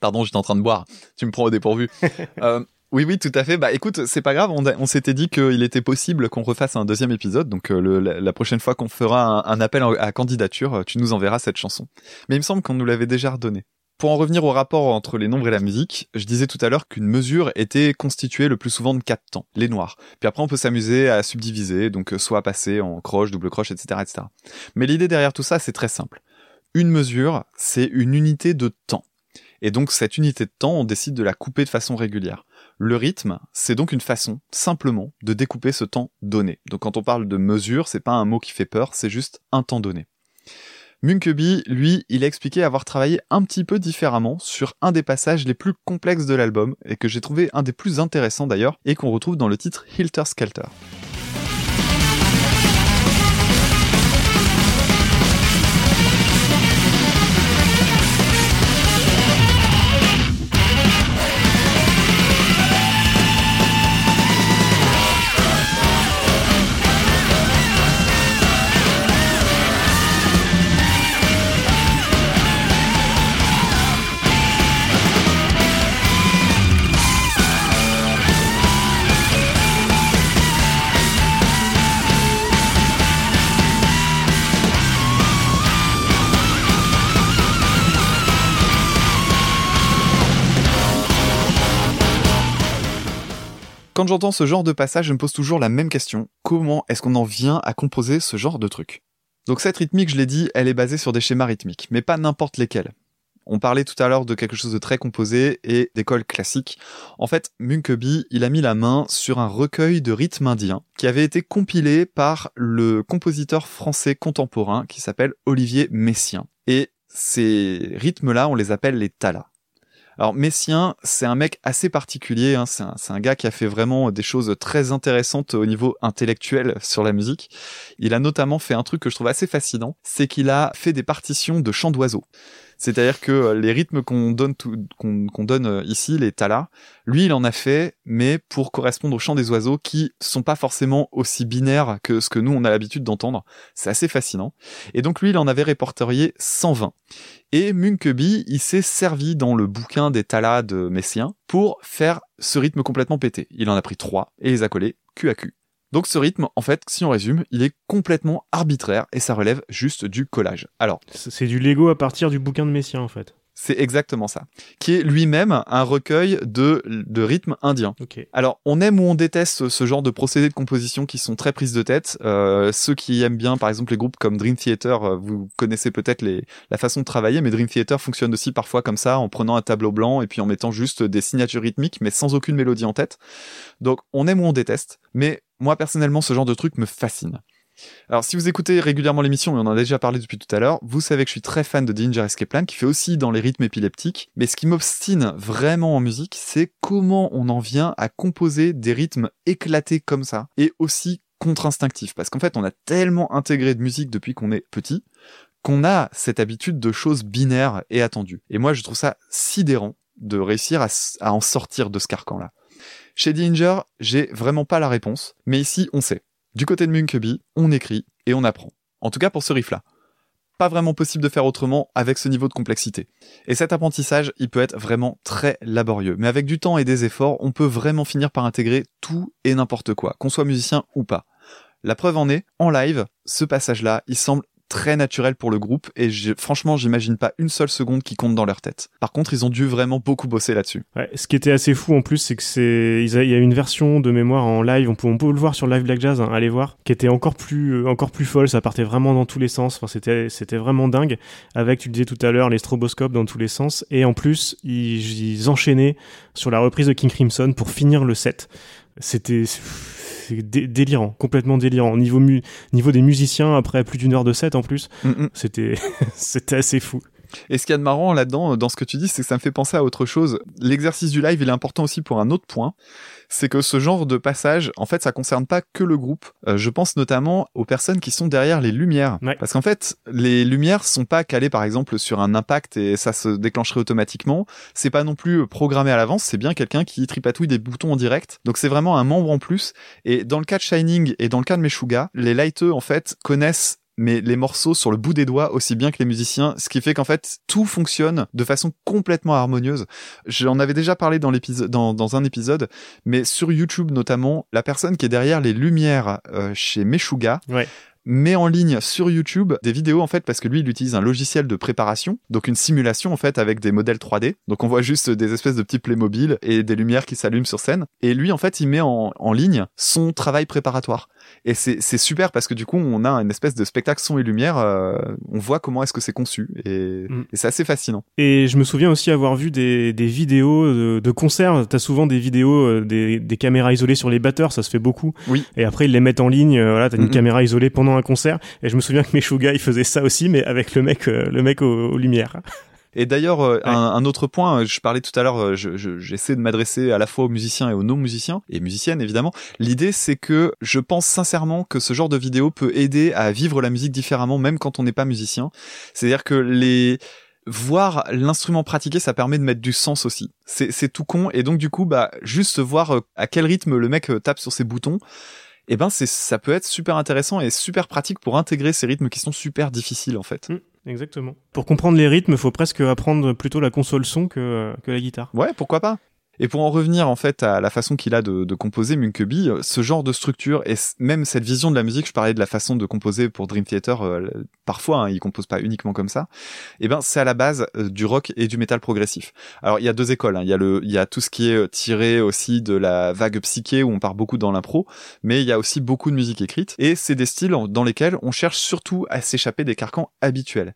Pardon, j'étais en train de boire. Tu me prends au dépourvu. euh, oui, oui, tout à fait. Bah, écoute, c'est pas grave. On, s'était dit qu'il était possible qu'on refasse un deuxième épisode. Donc, euh, la, prochaine fois qu'on fera un, appel à candidature, euh, tu nous enverras cette chanson. Mais il me semble qu'on nous l'avait déjà redonné. Pour en revenir au rapport entre les nombres et la musique, je disais tout à l'heure qu'une mesure était constituée le plus souvent de quatre temps, les noirs. Puis après, on peut s'amuser à subdiviser, donc euh, soit passer en croche, double croche, etc., etc. Mais l'idée derrière tout ça, c'est très simple. Une mesure, c'est une unité de temps. Et donc, cette unité de temps, on décide de la couper de façon régulière. Le rythme, c'est donc une façon, simplement, de découper ce temps donné. Donc quand on parle de mesure, c'est pas un mot qui fait peur, c'est juste un temps donné. Munkeby, lui, il a expliqué avoir travaillé un petit peu différemment sur un des passages les plus complexes de l'album, et que j'ai trouvé un des plus intéressants d'ailleurs, et qu'on retrouve dans le titre Hilter Skelter. Quand j'entends ce genre de passage, je me pose toujours la même question. Comment est-ce qu'on en vient à composer ce genre de truc? Donc cette rythmique, je l'ai dit, elle est basée sur des schémas rythmiques, mais pas n'importe lesquels. On parlait tout à l'heure de quelque chose de très composé et d'école classique. En fait, Munkeby, il a mis la main sur un recueil de rythmes indiens qui avait été compilé par le compositeur français contemporain qui s'appelle Olivier Messien. Et ces rythmes-là, on les appelle les talas. Alors Messien, c'est un mec assez particulier, hein. c'est un, un, gars qui a fait vraiment des choses très intéressantes au niveau intellectuel sur la musique. Il a notamment fait un truc que je trouve assez fascinant, c'est qu'il a fait des partitions de chants d'oiseaux. C'est-à-dire que euh, les rythmes qu'on donne, euh, ici, les talas, lui, il en a fait, mais pour correspondre aux chants des oiseaux qui sont pas forcément aussi binaires que ce que nous, on a l'habitude d'entendre. C'est assez fascinant. Et donc, lui, il en avait répertorié 120. Et Munkeby, il s'est servi dans le bouquin des talas de Messien pour faire ce rythme complètement pété. Il en a pris trois et les a collés cul à cul. Donc ce rythme, en fait, si on résume, il est complètement arbitraire et ça relève juste du collage. Alors, c'est du Lego à partir du bouquin de Messien en fait. C'est exactement ça. Qui est lui-même un recueil de, de rythmes indiens. Okay. Alors, on aime ou on déteste ce genre de procédés de composition qui sont très prises de tête. Euh, ceux qui aiment bien, par exemple, les groupes comme Dream Theater, euh, vous connaissez peut-être les, la façon de travailler, mais Dream Theater fonctionne aussi parfois comme ça, en prenant un tableau blanc et puis en mettant juste des signatures rythmiques, mais sans aucune mélodie en tête. Donc, on aime ou on déteste, mais moi, personnellement, ce genre de truc me fascine. Alors si vous écoutez régulièrement l'émission, et on en a déjà parlé depuis tout à l'heure, vous savez que je suis très fan de Danger Escape Plan, qui fait aussi dans les rythmes épileptiques. Mais ce qui m'obstine vraiment en musique, c'est comment on en vient à composer des rythmes éclatés comme ça, et aussi contre-instinctifs. Parce qu'en fait, on a tellement intégré de musique depuis qu'on est petit, qu'on a cette habitude de choses binaires et attendues. Et moi, je trouve ça sidérant de réussir à en sortir de ce carcan-là. Chez Danger, j'ai vraiment pas la réponse, mais ici, on sait. Du côté de Munkeby, on écrit et on apprend. En tout cas pour ce riff-là. Pas vraiment possible de faire autrement avec ce niveau de complexité. Et cet apprentissage, il peut être vraiment très laborieux. Mais avec du temps et des efforts, on peut vraiment finir par intégrer tout et n'importe quoi, qu'on soit musicien ou pas. La preuve en est, en live, ce passage-là, il semble très naturel pour le groupe et franchement j'imagine pas une seule seconde qui compte dans leur tête. Par contre ils ont dû vraiment beaucoup bosser là-dessus. Ouais, ce qui était assez fou en plus c'est que c'est il y a une version de mémoire en live on peut, le voir sur Live Black Jazz hein, allez voir qui était encore plus euh, encore plus folle ça partait vraiment dans tous les sens enfin c'était c'était vraiment dingue avec tu le disais tout à l'heure les stroboscopes dans tous les sens et en plus ils, ils enchaînaient sur la reprise de King Crimson pour finir le set. C'était délirant, complètement délirant. Niveau, niveau des musiciens, après plus d'une heure de set en plus, mm, mm. c'était c'était assez fou. Et ce qu'il y a de marrant là-dedans, dans ce que tu dis, c'est que ça me fait penser à autre chose. L'exercice du live, il est important aussi pour un autre point. C'est que ce genre de passage, en fait, ça concerne pas que le groupe. Euh, je pense notamment aux personnes qui sont derrière les lumières. Parce qu'en fait, les lumières sont pas calées, par exemple, sur un impact et ça se déclencherait automatiquement. C'est pas non plus programmé à l'avance. C'est bien quelqu'un qui tripatouille des boutons en direct. Donc c'est vraiment un membre en plus. Et dans le cas de Shining et dans le cas de Meshuga, les lighteux, en fait, connaissent mais les morceaux sur le bout des doigts aussi bien que les musiciens, ce qui fait qu'en fait tout fonctionne de façon complètement harmonieuse. J'en avais déjà parlé dans l'épisode, dans, un épisode, mais sur YouTube notamment, la personne qui est derrière les lumières euh, chez Meshuga. Met en ligne sur YouTube des vidéos en fait parce que lui il utilise un logiciel de préparation donc une simulation en fait avec des modèles 3D donc on voit juste des espèces de petits Playmobil et des lumières qui s'allument sur scène et lui en fait il met en, en ligne son travail préparatoire et c'est super parce que du coup, on a une espèce de spectacle son et lumière. Euh, on voit comment est-ce que c'est conçu et, mm. et c'est assez fascinant. Et je me souviens aussi avoir vu des, des vidéos de, de concerts. T'as souvent des vidéos euh, des, des caméras isolées sur les batteurs, ça se fait beaucoup. Oui. Et après, ils les mettent en ligne. Euh, voilà, t'as une caméra isolée pendant un concert. Et je me souviens que Meshuga, il faisait ça aussi, mais avec le mec, le mec aux lumières. Et d'ailleurs, euh, un, autre point, euh, je parlais tout à l'heure, euh, j'essaie de m'adresser à la fois aux musiciens et aux non-musiciens, et musiciennes évidemment. L'idée, c'est que je pense sincèrement que ce genre de vidéo peut aider à vivre la musique différemment, même quand on n'est pas musicien. C'est-à-dire que les voir l'instrument pratiqué, ça permet de mettre du sens aussi. C'est tout con, et donc du coup, bah juste voir à quel rythme le mec tape sur ses boutons eh ben c'est ça peut être super intéressant et super pratique pour intégrer ces rythmes qui sont super difficiles en fait. Mmh, exactement. Pour comprendre les rythmes, il faut presque apprendre plutôt la console son que, que la guitare. Ouais, pourquoi pas. Et pour en revenir en fait à la façon qu'il a de, de composer Munkeby, euh, ce genre de structure et même cette vision de la musique, je parlais de la façon de composer pour Dream Theater, euh, parfois hein, il compose pas uniquement comme ça. Et eh ben c'est à la base euh, du rock et du métal progressif. Alors il y a deux écoles, hein. il y a le il y a tout ce qui est tiré aussi de la vague psyché où on part beaucoup dans l'impro, mais il y a aussi beaucoup de musique écrite et c'est des styles dans lesquels on cherche surtout à s'échapper des carcans habituels.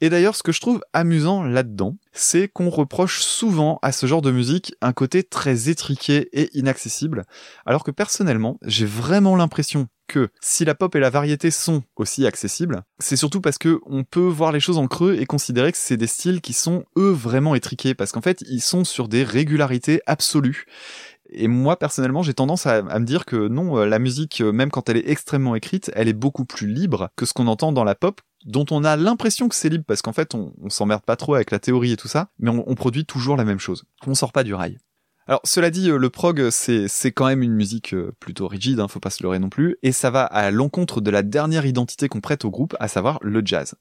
Et d'ailleurs, ce que je trouve amusant là-dedans, c'est qu'on reproche souvent à ce genre de musique un côté très étriqué et inaccessible, alors que personnellement, j'ai vraiment l'impression que si la pop et la variété sont aussi accessibles, c'est surtout parce que on peut voir les choses en creux et considérer que c'est des styles qui sont eux vraiment étriqués, parce qu'en fait, ils sont sur des régularités absolues. Et moi, personnellement, j'ai tendance à, me dire que non, euh, la musique, euh, même quand elle est extrêmement écrite, elle est beaucoup plus libre que ce qu'on entend dans la pop, dont on a l'impression que c'est libre parce qu'en fait on, s'emmerde pas trop avec la théorie et tout ça, mais on, produit toujours la même chose. On sort pas du rail. Alors cela dit, euh, le prog c'est quand même une musique euh, plutôt rigide, hein, faut pas se leurrer non plus, et ça va à l'encontre de la dernière identité qu'on prête au groupe, à savoir le jazz.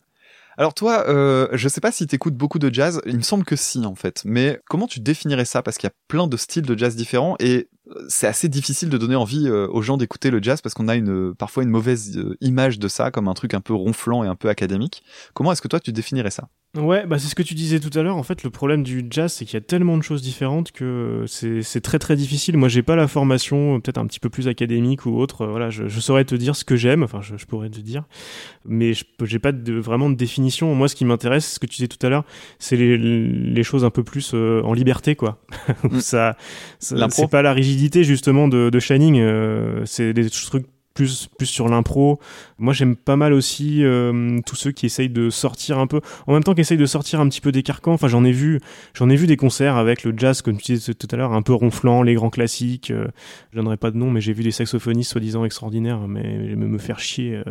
Alors toi, euh, je sais pas si t'écoutes beaucoup de jazz, il me semble que si en fait, mais comment tu définirais ça? Parce qu'il y a plein de styles de jazz différents et c'est assez difficile de donner envie euh, aux gens d'écouter le jazz parce qu'on a une parfois une mauvaise euh, image de ça comme un truc un peu ronflant et un peu académique. Comment est-ce que toi tu définirais ça? Ouais, bah c'est ce que tu disais tout à l'heure. En fait, le problème du jazz, c'est qu'il y a tellement de choses différentes que c'est très très difficile. Moi, j'ai pas la formation peut-être un petit peu plus académique ou autre. Voilà, je, je saurais te dire ce que j'aime. Enfin, je, je, pourrais te dire, mais je j'ai pas de, vraiment de définition. Moi, ce qui m'intéresse, ce que tu disais tout à l'heure, c'est les, les choses un peu plus euh, en liberté, quoi. ça, ça c'est pas la rigidité justement de, de Shining. Euh, c'est des trucs plus plus sur l'impro. Moi, j'aime pas mal aussi euh, tous ceux qui essayent de sortir un peu, en même temps qu'ils essayent de sortir un petit peu des carcans. Enfin, j'en ai vu, j'en ai vu des concerts avec le jazz, comme tu disais tout à l'heure, un peu ronflant, les grands classiques. Euh, je donnerai pas de nom, mais j'ai vu des saxophonistes soi-disant extraordinaires, mais me, me faire chier euh,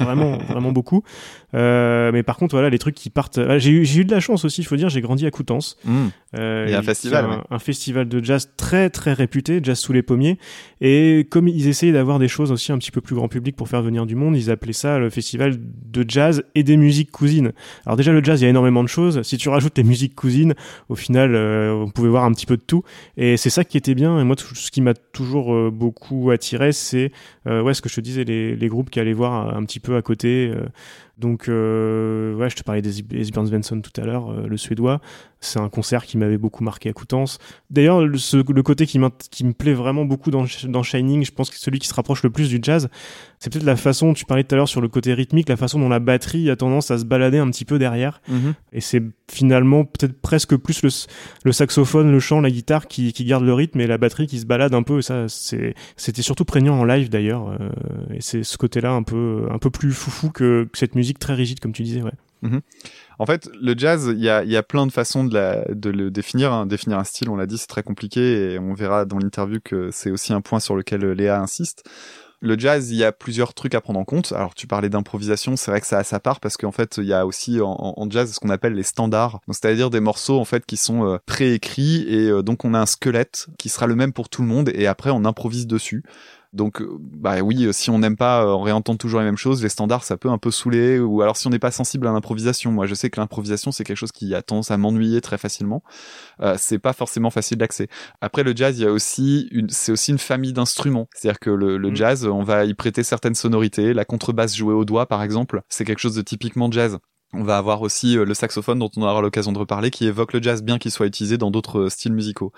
vraiment, vraiment beaucoup. Mais par contre, voilà, les trucs qui partent. Ah, j'ai eu, j'ai eu de la chance aussi, il faut dire. J'ai grandi à Coutances. Mmh. Il y a un festival, est ouais. un, un festival de jazz très très réputé, jazz sous les pommiers. Et comme ils essayaient d'avoir des choses aussi un petit peu plus grand public pour faire venir du monde, ils appelaient ça le festival de jazz et des musiques cousines. Alors déjà le jazz, il y a énormément de choses. Si tu rajoutes les musiques cousines, au final, euh, on pouvait voir un petit peu de tout. Et c'est ça qui était bien. Et moi, ce qui m'a toujours euh, beaucoup attiré, c'est euh, ouais ce que je te disais, les, groupes qui allaient voir un petit peu à côté. Donc, euh, ouais, je te parlais des Esbjörn Svensson tout à l'heure, euh, le suédois. C'est un concert qui m'avait beaucoup marqué à Coutances. D'ailleurs, le, ce- le côté qui, qui me plaît vraiment beaucoup dans, dans Shining, je pense que celui qui se rapproche le plus du jazz, c'est peut-être la façon, tu parlais tout à l'heure sur le côté rythmique, la façon dont la batterie a tendance à se balader un petit peu derrière. Mhm. Et c'est finalement peut-être presque plus le, le saxophone, le chant, la guitare qui, qui garde le rythme et la batterie qui se balade un peu. Et ça, c'est, c'était surtout prégnant en live d'ailleurs. euh, et c'est ce côté-là un peu, un peu plus foufou que, que cette musique très rigide, comme tu disais. Ouais. En fait, le jazz, il y a, y a plein de façons de, la, de le définir. hein. Définir un style, on l'a dit, c'est très compliqué et on verra dans l'interview que c'est aussi un point sur lequel euh, Léa insiste. Le jazz, il y a plusieurs trucs à prendre en compte. Alors, tu parlais d'improvisation, c'est vrai que ça a sa part parce qu'en fait, il y a aussi en, jazz ce qu'on appelle les standards. C'est-à-dire des morceaux en fait qui sont euh, préécrits et euh, donc on a un squelette qui sera le même pour tout le monde et après on improvise dessus. Donc, euh, bah oui, euh, si on n'aime pas euh, réentendre toujours les mêmes choses, les standards, ça peut un peu saouler. Ou alors, si on n'est pas sensible à l'improvisation, moi, je sais que l'improvisation, c'est quelque chose qui a tendance à m'ennuyer très facilement. Euh, c'est pas forcément facile d'accès. Après, le jazz, il y a aussi une, c'est aussi une famille d'instruments. C'est-à-dire que le, le Mm. jazz, on va y prêter certaines sonorités. La contrebasse jouée au doigt, par exemple, c'est quelque chose de typiquement jazz. On va avoir aussi euh, le saxophone dont on aura l'occasion de reparler qui évoque le jazz bien qu'il soit utilisé dans d'autres euh, styles musicaux.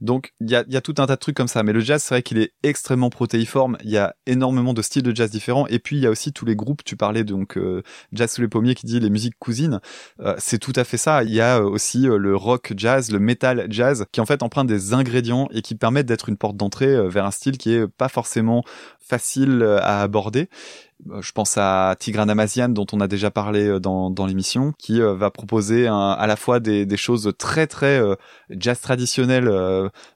Donc il y a, y a tout un tas de trucs comme ça, mais le jazz c'est vrai qu'il est extrêmement protéiforme, il y a énormément de styles de jazz différents et puis il y a aussi tous les groupes, tu parlais donc euh, Jazz sous les pommiers qui dit les musiques cousines, Euh, c'est tout à fait ça, il y a euh, aussi le rock jazz, le metal jazz qui en fait empruntent des ingrédients et qui permettent d'être une porte d'entrée vers un style qui est pas forcément facile à aborder. Euh, Je pense à Tigran Amazian dont on a déjà parlé euh, dans, l'émission, qui euh, va proposer à la fois des, des choses très très jazz traditionnelles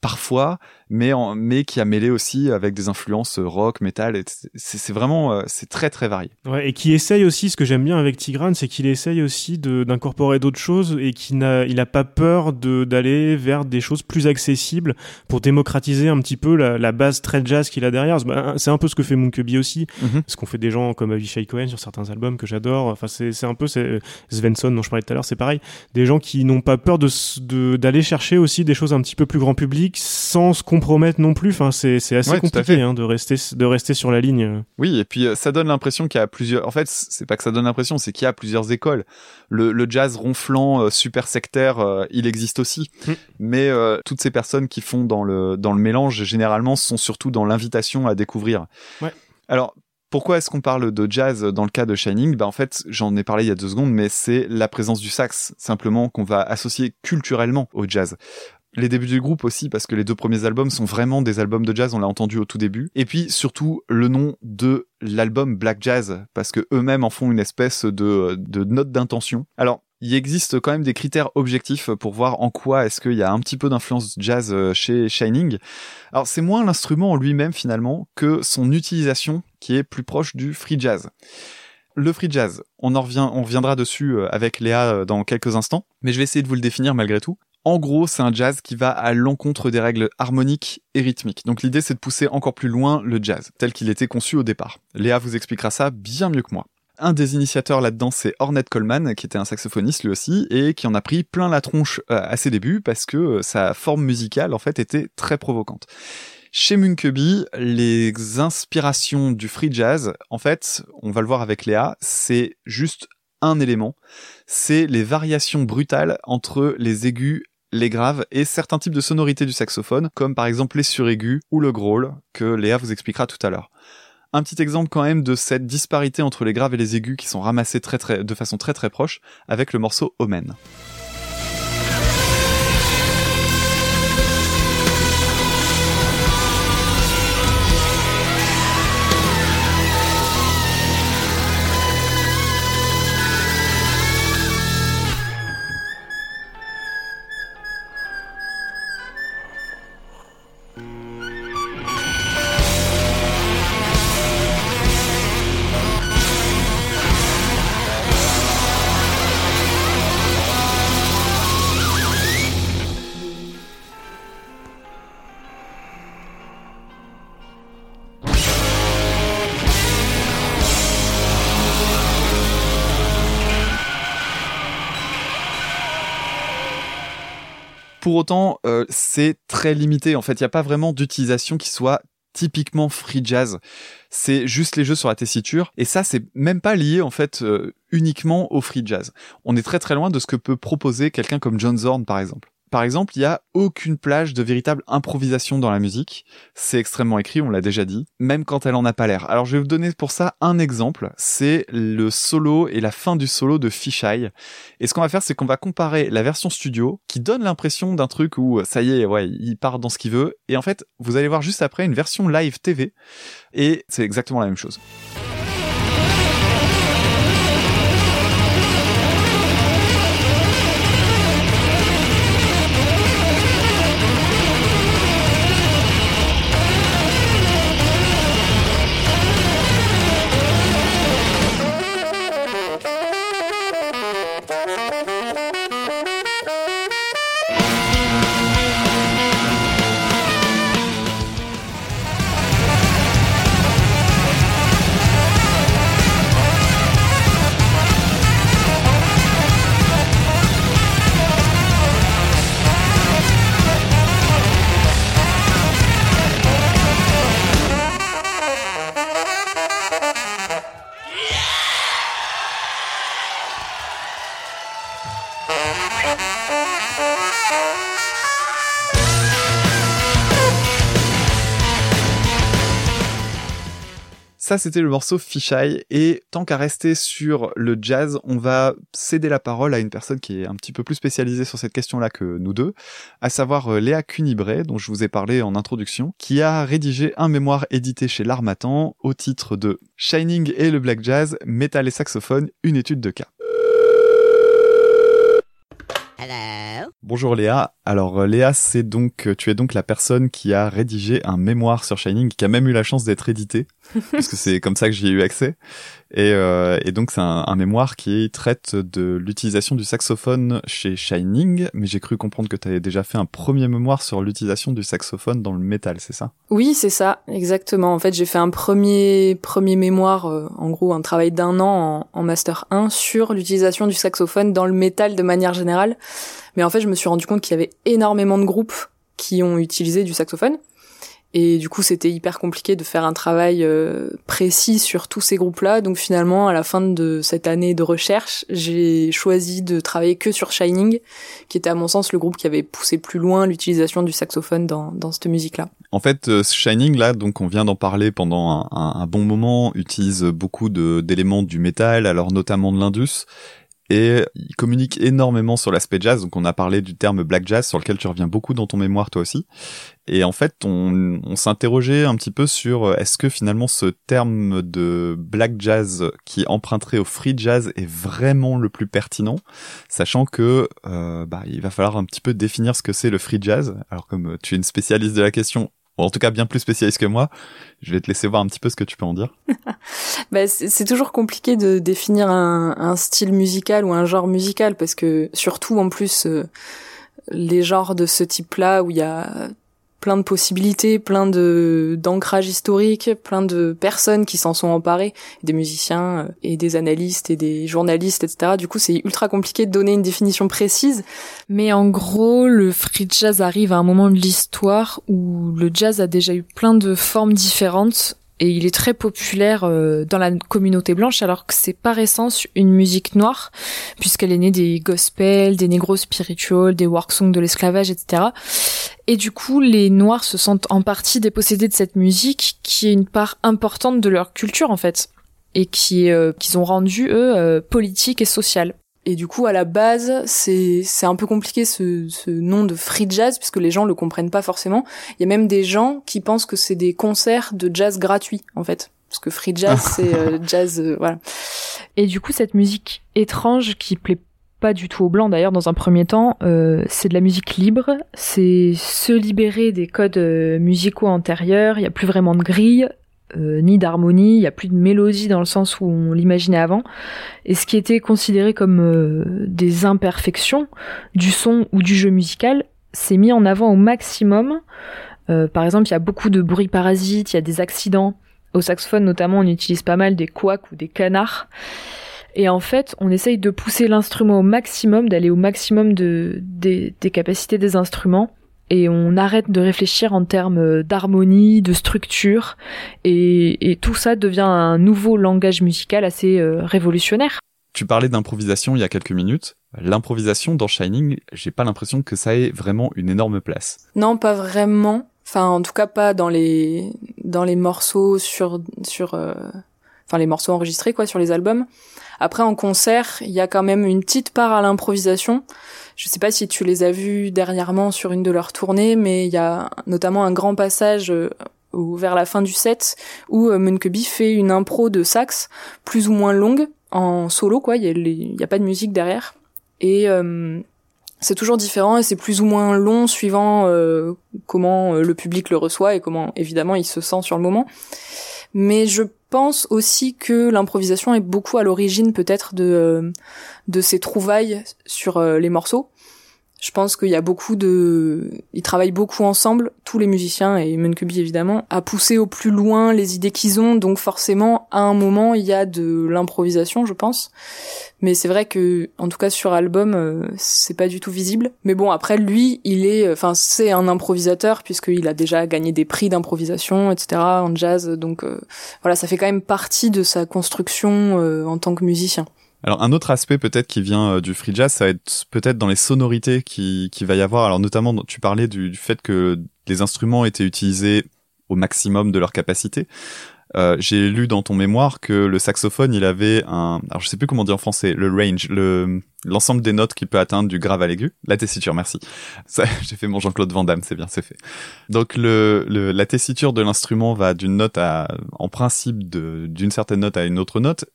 parfois, mais en, mais qui a mêlé aussi avec des influences euh, rock, metal. et C'est vraiment euh, c'est très très varié. Ouais, et qui essaye aussi, ce que j'aime bien avec Tigran, c'est qu'il essaye aussi d'incorporer d'autres choses et qu'il n'a il a pas peur de- d'aller vers des choses plus accessibles pour démocratiser un petit peu la, la base très jazz qu'il a derrière. C'est bah, c'est un peu ce que fait Monkeby aussi, Mhm. ce qu'on fait des gens comme Avishai Cohen sur certains albums que j'adore. Enfin, c'est c'est un peu c'est Svensson dont je parlais tout à l'heure, c'est pareil. Des gens qui n'ont pas peur de s- de- d'aller chercher aussi des choses un petit peu plus grand public sans se compromettre non plus. Enfin, c'est assez Ouais, compliqué hein, de rester de rester sur la ligne. Oui, et puis euh, ça donne l'impression qu'il y a plusieurs. En fait, c'est pas que ça donne l'impression, c'est qu'il y a plusieurs écoles. Le, le jazz ronflant, euh, super sectaire, euh, il existe aussi. Mm. Mais euh, toutes ces personnes qui font dans le dans le mélange, généralement, sont surtout dans l'invitation à découvrir. Ouais. Alors. Pourquoi est-ce qu'on parle de jazz dans le cas de Shining? Bah en fait, j'en ai parlé il y a deux secondes, mais c'est la présence du sax, simplement qu'on va associer culturellement au jazz les débuts du groupe aussi parce que les deux premiers albums sont vraiment des albums de jazz on l'a entendu au tout début et puis surtout le nom de l'album Black Jazz parce que eux-mêmes en font une espèce de, note d'intention alors il existe quand même des critères objectifs pour voir en quoi est-ce qu'il y a un petit peu d'influence jazz euh, chez Shining. Alors c'est moins l'instrument en lui-même finalement que son utilisation qui est plus proche du free jazz. Le free jazz, on en revient, on reviendra dessus euh, avec Léa euh, dans quelques instants, mais je vais essayer de vous le définir malgré tout. En gros, c'est un jazz qui va à l'encontre des règles harmoniques et rythmiques. Donc l'idée, c'est de pousser encore plus loin le jazz, tel qu'il était conçu au départ. Léa vous expliquera ça bien mieux que moi. Un des initiateurs là-dedans, c'est Ornette Coleman, qui était un saxophoniste lui aussi, et qui en a pris plein la tronche euh, à ses débuts parce que euh, sa forme musicale, en fait, était très provocante. Chez Munkeby, les inspirations du free jazz, en fait, on va le voir avec Léa, c'est juste un élément, c'est les variations brutales entre les aigus, les graves et certains types de sonorités du saxophone, comme par exemple les suraigus ou le growl, que Léa vous expliquera tout à l'heure. Un petit exemple quand même de cette disparité entre les graves et les aigus qui sont ramassés de façon très très proche avec le morceau Omen. Autant, euh, c'est très limité. En fait, il n'y a pas vraiment d'utilisation qui soit typiquement free jazz. C'est juste les jeux sur la tessiture. Et ça, c'est même pas lié, en fait, euh, uniquement au free jazz. On est très très loin de ce que peut proposer quelqu'un comme John Zorn, par exemple. Par exemple, il y a aucune plage de véritable improvisation dans la musique. C'est extrêmement écrit, on l'a déjà dit, même quand elle en a pas l'air. Alors je vais vous donner pour ça un exemple. C'est le solo et la fin du solo de Fisheye. Et ce qu'on va faire, c'est qu'on va comparer la version studio, qui donne l'impression d'un truc où ça y est, ouais, il part dans ce qu'il veut. Et en fait, vous allez voir juste après une version live TV. Et c'est exactement la même chose. Ça, c'était le morceau Fisheye. Et tant qu'à rester sur le jazz, on va céder la parole à une personne qui est un petit peu plus spécialisée sur cette question-là que nous deux, à savoir euh, Léa Cunibray, dont je vous ai parlé en introduction, qui a rédigé un mémoire édité chez L'Armatan au titre de Shining et le Black Jazz, métal et saxophone, une étude de cas. Bonjour Léa. Alors euh, Léa, c'est donc tu es donc la personne qui a rédigé un mémoire sur Shining, qui a même eu la chance d'être édité, parce que c'est comme ça que j'y ai eu accès. Et, euh, et donc c'est un, un, mémoire qui traite de l'utilisation du saxophone chez Shining, mais j'ai cru comprendre que tu avais déjà fait un premier mémoire sur l'utilisation du saxophone dans le métal, c'est ça? Oui, c'est ça, exactement. En fait, j'ai fait un premier premier mémoire, en gros un travail d'un an en, en master 1 sur l'utilisation du saxophone dans le métal de manière générale. Mais en fait, je me suis rendu compte qu'il y avait énormément de groupes qui ont utilisé du saxophone. Et du coup, c'était hyper compliqué de faire un travail euh, précis sur tous ces groupes-là. Donc finalement, à la fin de cette année de recherche, j'ai choisi de travailler que sur Shining, qui était à mon sens le groupe qui avait poussé plus loin l'utilisation du saxophone dans, cette musique-là. En fait, euh, Shining, là, donc on vient d'en parler pendant un, un, un, bon moment, utilise beaucoup d'éléments du métal, alors notamment de l'indus et il communique énormément sur l'aspect jazz. Donc on a parlé du terme black jazz sur lequel tu reviens beaucoup dans ton mémoire toi aussi. Et en fait, on, s'interrogeait un petit peu sur euh, est-ce que finalement ce terme de black jazz qui emprunterait au free jazz est vraiment le plus pertinent, sachant que euh, bah, il va falloir un petit peu définir ce que c'est le free jazz. Alors comme tu es une spécialiste de la question, ou en tout cas bien plus spécialiste que moi. Je vais te laisser voir un petit peu ce que tu peux en dire. bah, c'est toujours compliqué de définir un, style musical ou un genre musical parce que surtout en plus euh, les genres de ce type-là où il y a plein de possibilités, plein de d'ancrage historique, plein de personnes qui s'en sont emparées, des musiciens euh, et des analystes et des journalistes, etc. Du coup, c'est ultra compliqué de donner une définition précise. Mais en gros, le free jazz arrive à un moment de l'histoire où le jazz a déjà eu plein de formes différentes et il est très populaire euh, dans la communauté blanche alors que c'est par essence une musique noire puisqu'elle est née des gospels, des négros spirituals, des work songs de l'esclavage, etc. Et du coup, les noirs se sentent en partie dépossédés de cette musique qui est une part importante de leur culture en fait et qui euh, qu'ils ont rendu eux euh, politique et sociale. Et du coup, à la base, c'est c'est un peu compliqué ce, ce nom de free jazz puisque les gens le comprennent pas forcément. Il y a même des gens qui pensent que c'est des concerts de jazz gratuits en fait, parce que free jazz c'est euh, jazz euh, voilà. Et du coup, cette musique étrange qui plaît pas du tout aux blancs d'ailleurs dans un premier temps, euh, c'est de la musique libre, c'est se libérer des codes euh, musicaux antérieurs, il y a plus vraiment de grille, euh, ni d'harmonie, il n'y a plus de mélodie dans le sens où on l'imaginait avant. Et ce qui était considéré comme euh, des imperfections du son ou du jeu musical, s'est mis en avant au maximum. Euh, par exemple, il y a beaucoup de bruits parasites, il y a des accidents. Au saxophone notamment, on utilise pas mal des couacs ou des canards. Et en fait, on essaye de pousser l'instrument au maximum, d'aller au maximum de, des, des capacités des instruments et on arrête de réfléchir en termes d'harmonie, de structure, et, et, tout ça devient un nouveau langage musical assez euh, révolutionnaire. Tu parlais d'improvisation il y a quelques minutes. L'improvisation dans Shining, j'ai pas l'impression que ça ait vraiment une énorme place. Non, pas vraiment. Enfin, en tout cas, pas dans les dans les morceaux sur sur, euh... enfin les morceaux enregistrés quoi sur les albums. Après, en concert, il y a quand même une petite part à l'improvisation. Je sais pas si tu les as vus dernièrement sur une de leurs tournées, mais il y a notamment un grand passage euh, vers la fin du set où euh, Munkeby fait une impro de sax plus ou moins longue en solo quoi. Il y, a, pas de musique derrière et euh, c'est toujours différent et c'est plus ou moins long suivant euh, comment le public le reçoit et comment évidemment il se sent sur le moment. Mais je pense aussi que l'improvisation est beaucoup à l'origine peut-être de de ces trouvailles sur euh, les morceaux. Je pense qu'il y a beaucoup de, ils travaillent beaucoup ensemble, tous les musiciens et Munkubi évidemment, à pousser au plus loin les idées qu'ils ont. Donc forcément, à un moment, il y a de l'improvisation, je pense. Mais c'est vrai que, en tout cas sur album, euh, c'est pas du tout visible. Mais bon, après lui, il est, enfin c'est un improvisateur puisqu'il a déjà gagné des prix d'improvisation, etc. en jazz. Donc euh, voilà, ça fait quand même partie de sa construction en tant que musicien. Alors un autre aspect peut-être qui vient euh, du free jazz, ça va être peut-être dans les sonorités qui, qui va y avoir. Alors notamment, tu parlais du, fait que les instruments étaient utilisés au maximum de leur capacité. Euh, j'ai lu dans ton mémoire que le saxophone, il avait un, alors je sais plus comment dire en français, le range, le l'ensemble des notes qu'il peut atteindre du grave à l'aigu. La tessiture, merci. J'ai fait mon Jean-Claude Van Damme, c'est bien, c'est fait. Donc le, le la tessiture de l'instrument va d'une note à, en principe, d'une certaine note à une autre note,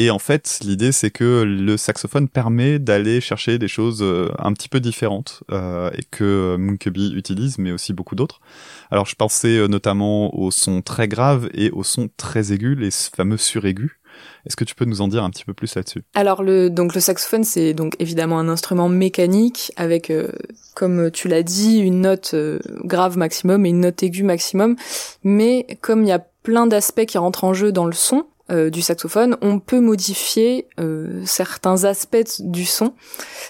et en fait, l'idée c'est que le saxophone permet d'aller chercher des choses euh, un petit peu différentes euh, et que Monkeby utilise, mais aussi beaucoup d'autres. Alors je pensais euh, notamment aux sons très graves et aux sons très aigus, les fameux suraigus. Est-ce que tu peux nous en dire un petit peu plus là-dessus? Alors le donc le saxophone c'est donc évidemment un instrument mécanique avec comme tu l'as dit une note grave maximum et une note aiguë maximum mais comme il y a plein d'aspects qui rentrent en jeu dans le son euh, du saxophone, on peut modifier euh, certains aspects du son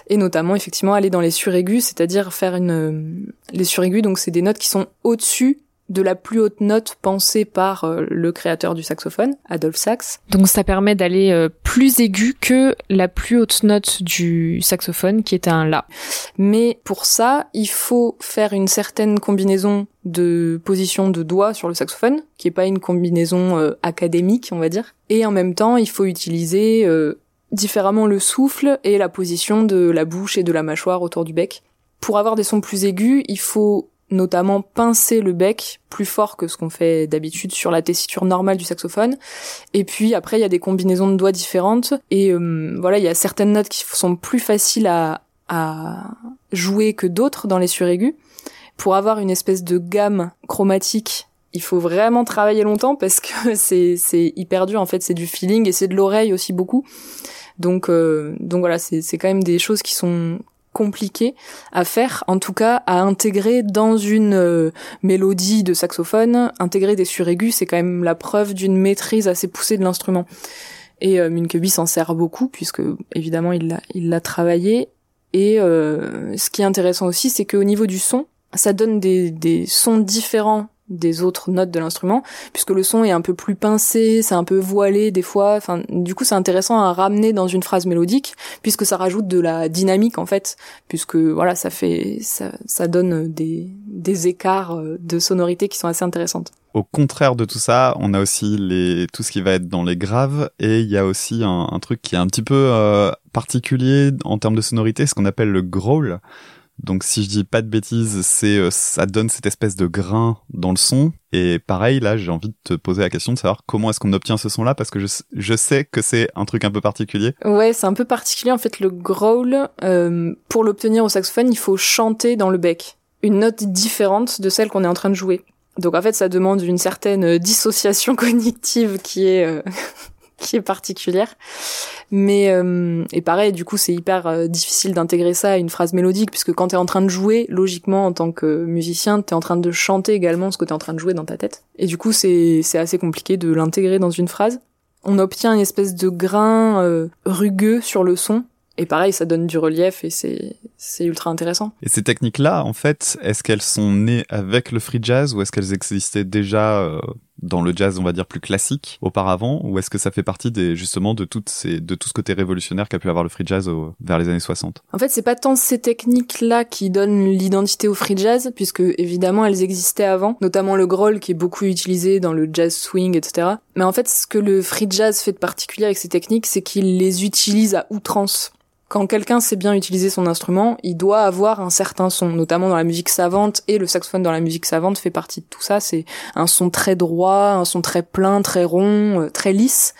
et notamment effectivement aller dans les suraigus, c'est-à-dire faire une euh, les suraigus donc c'est des notes qui sont au-dessus de la plus haute note pensée par euh, le créateur du saxophone, Adolphe Sax. Donc ça permet d'aller euh, plus aigu que la plus haute note du saxophone qui est un la. Mais pour ça, il faut faire une certaine combinaison de position de doigts sur le saxophone, qui est pas une combinaison euh, académique, on va dire. Et en même temps, il faut utiliser différemment le souffle et la position de la bouche et de la mâchoire autour du bec. Pour avoir des sons plus aigus, il faut notamment pincer le bec plus fort que ce qu'on fait d'habitude sur la tessiture normale du saxophone. Et puis après, il y a des combinaisons de doigts différentes. Et euh, voilà, il y a certaines notes qui sont plus faciles à, à jouer que d'autres dans les suraigus. Pour avoir une espèce de gamme chromatique, il faut vraiment travailler longtemps parce que c'est c'est hyper dur. En fait, c'est du feeling et c'est de l'oreille aussi beaucoup. Donc euh, donc voilà, c'est c'est quand même des choses qui sont compliqué à faire, en tout cas à intégrer dans une euh, mélodie de saxophone, intégrer des suraigus, c'est quand même la preuve d'une maîtrise assez poussée de l'instrument. Et euh, s'en sert beaucoup puisque évidemment il l'a il l'a travaillé. Et euh, ce qui est intéressant aussi, c'est qu'au niveau du son, ça donne des sons différents des autres notes de l'instrument, puisque le son est un peu plus pincé, c'est un peu voilé des fois. Enfin, du coup, c'est intéressant à ramener dans une phrase mélodique, puisque ça rajoute de la dynamique en fait, puisque voilà, ça fait, ça, ça donne des, des écarts euh, de sonorité qui sont assez intéressantes. Au contraire de tout ça, on a aussi les tout ce qui va être dans les graves et il y a aussi un, truc qui est un petit peu euh, particulier en termes de sonorité, ce qu'on appelle le growl. Donc si je dis pas de bêtises, c'est euh, ça donne cette espèce de grain dans le son. Et pareil, là, j'ai envie de te poser la question de savoir comment est-ce qu'on obtient ce son-là, parce que je, je sais que c'est un truc un peu particulier. Ouais, c'est un peu particulier. En fait, le growl, euh, pour l'obtenir au saxophone, il faut chanter dans le bec. Une note différente de celle qu'on est en train de jouer. Donc en fait, ça demande une certaine dissociation cognitive qui est euh, qui est particulière. Mais euh, et pareil, du coup, c'est hyper euh, difficile d'intégrer ça à une phrase mélodique puisque quand t'es en train de jouer, logiquement en tant que musicien, t'es en train de chanter également ce que t'es en train de jouer dans ta tête. Et du coup, c'est c'est assez compliqué de l'intégrer dans une phrase. on obtient une espèce de grain euh, rugueux sur le son. Et pareil, ça donne du relief et c'est c'est ultra intéressant. Et ces techniques-là, en fait, est-ce qu'elles sont nées avec le free jazz ou est-ce qu'elles existaient déjà euh, dans le jazz, on va dire plus classique auparavant, ou est-ce que ça fait partie des justement de toutes ces de tout ce côté révolutionnaire qu'a pu avoir le free jazz vers les années 60 En fait, c'est pas tant ces techniques-là qui donnent l'identité au free jazz, puisque évidemment elles existaient avant, notamment le groll qui est beaucoup utilisé dans le jazz swing, etc. Mais en fait, ce que le free jazz fait de particulier avec ces techniques, c'est qu'il les utilise à outrance quand quelqu'un sait bien utiliser son instrument, il doit avoir un certain son, notamment dans la musique savante, et le saxophone dans la musique savante fait partie de tout ça. C'est un son très droit, un son très plein, très rond, euh, très lisse.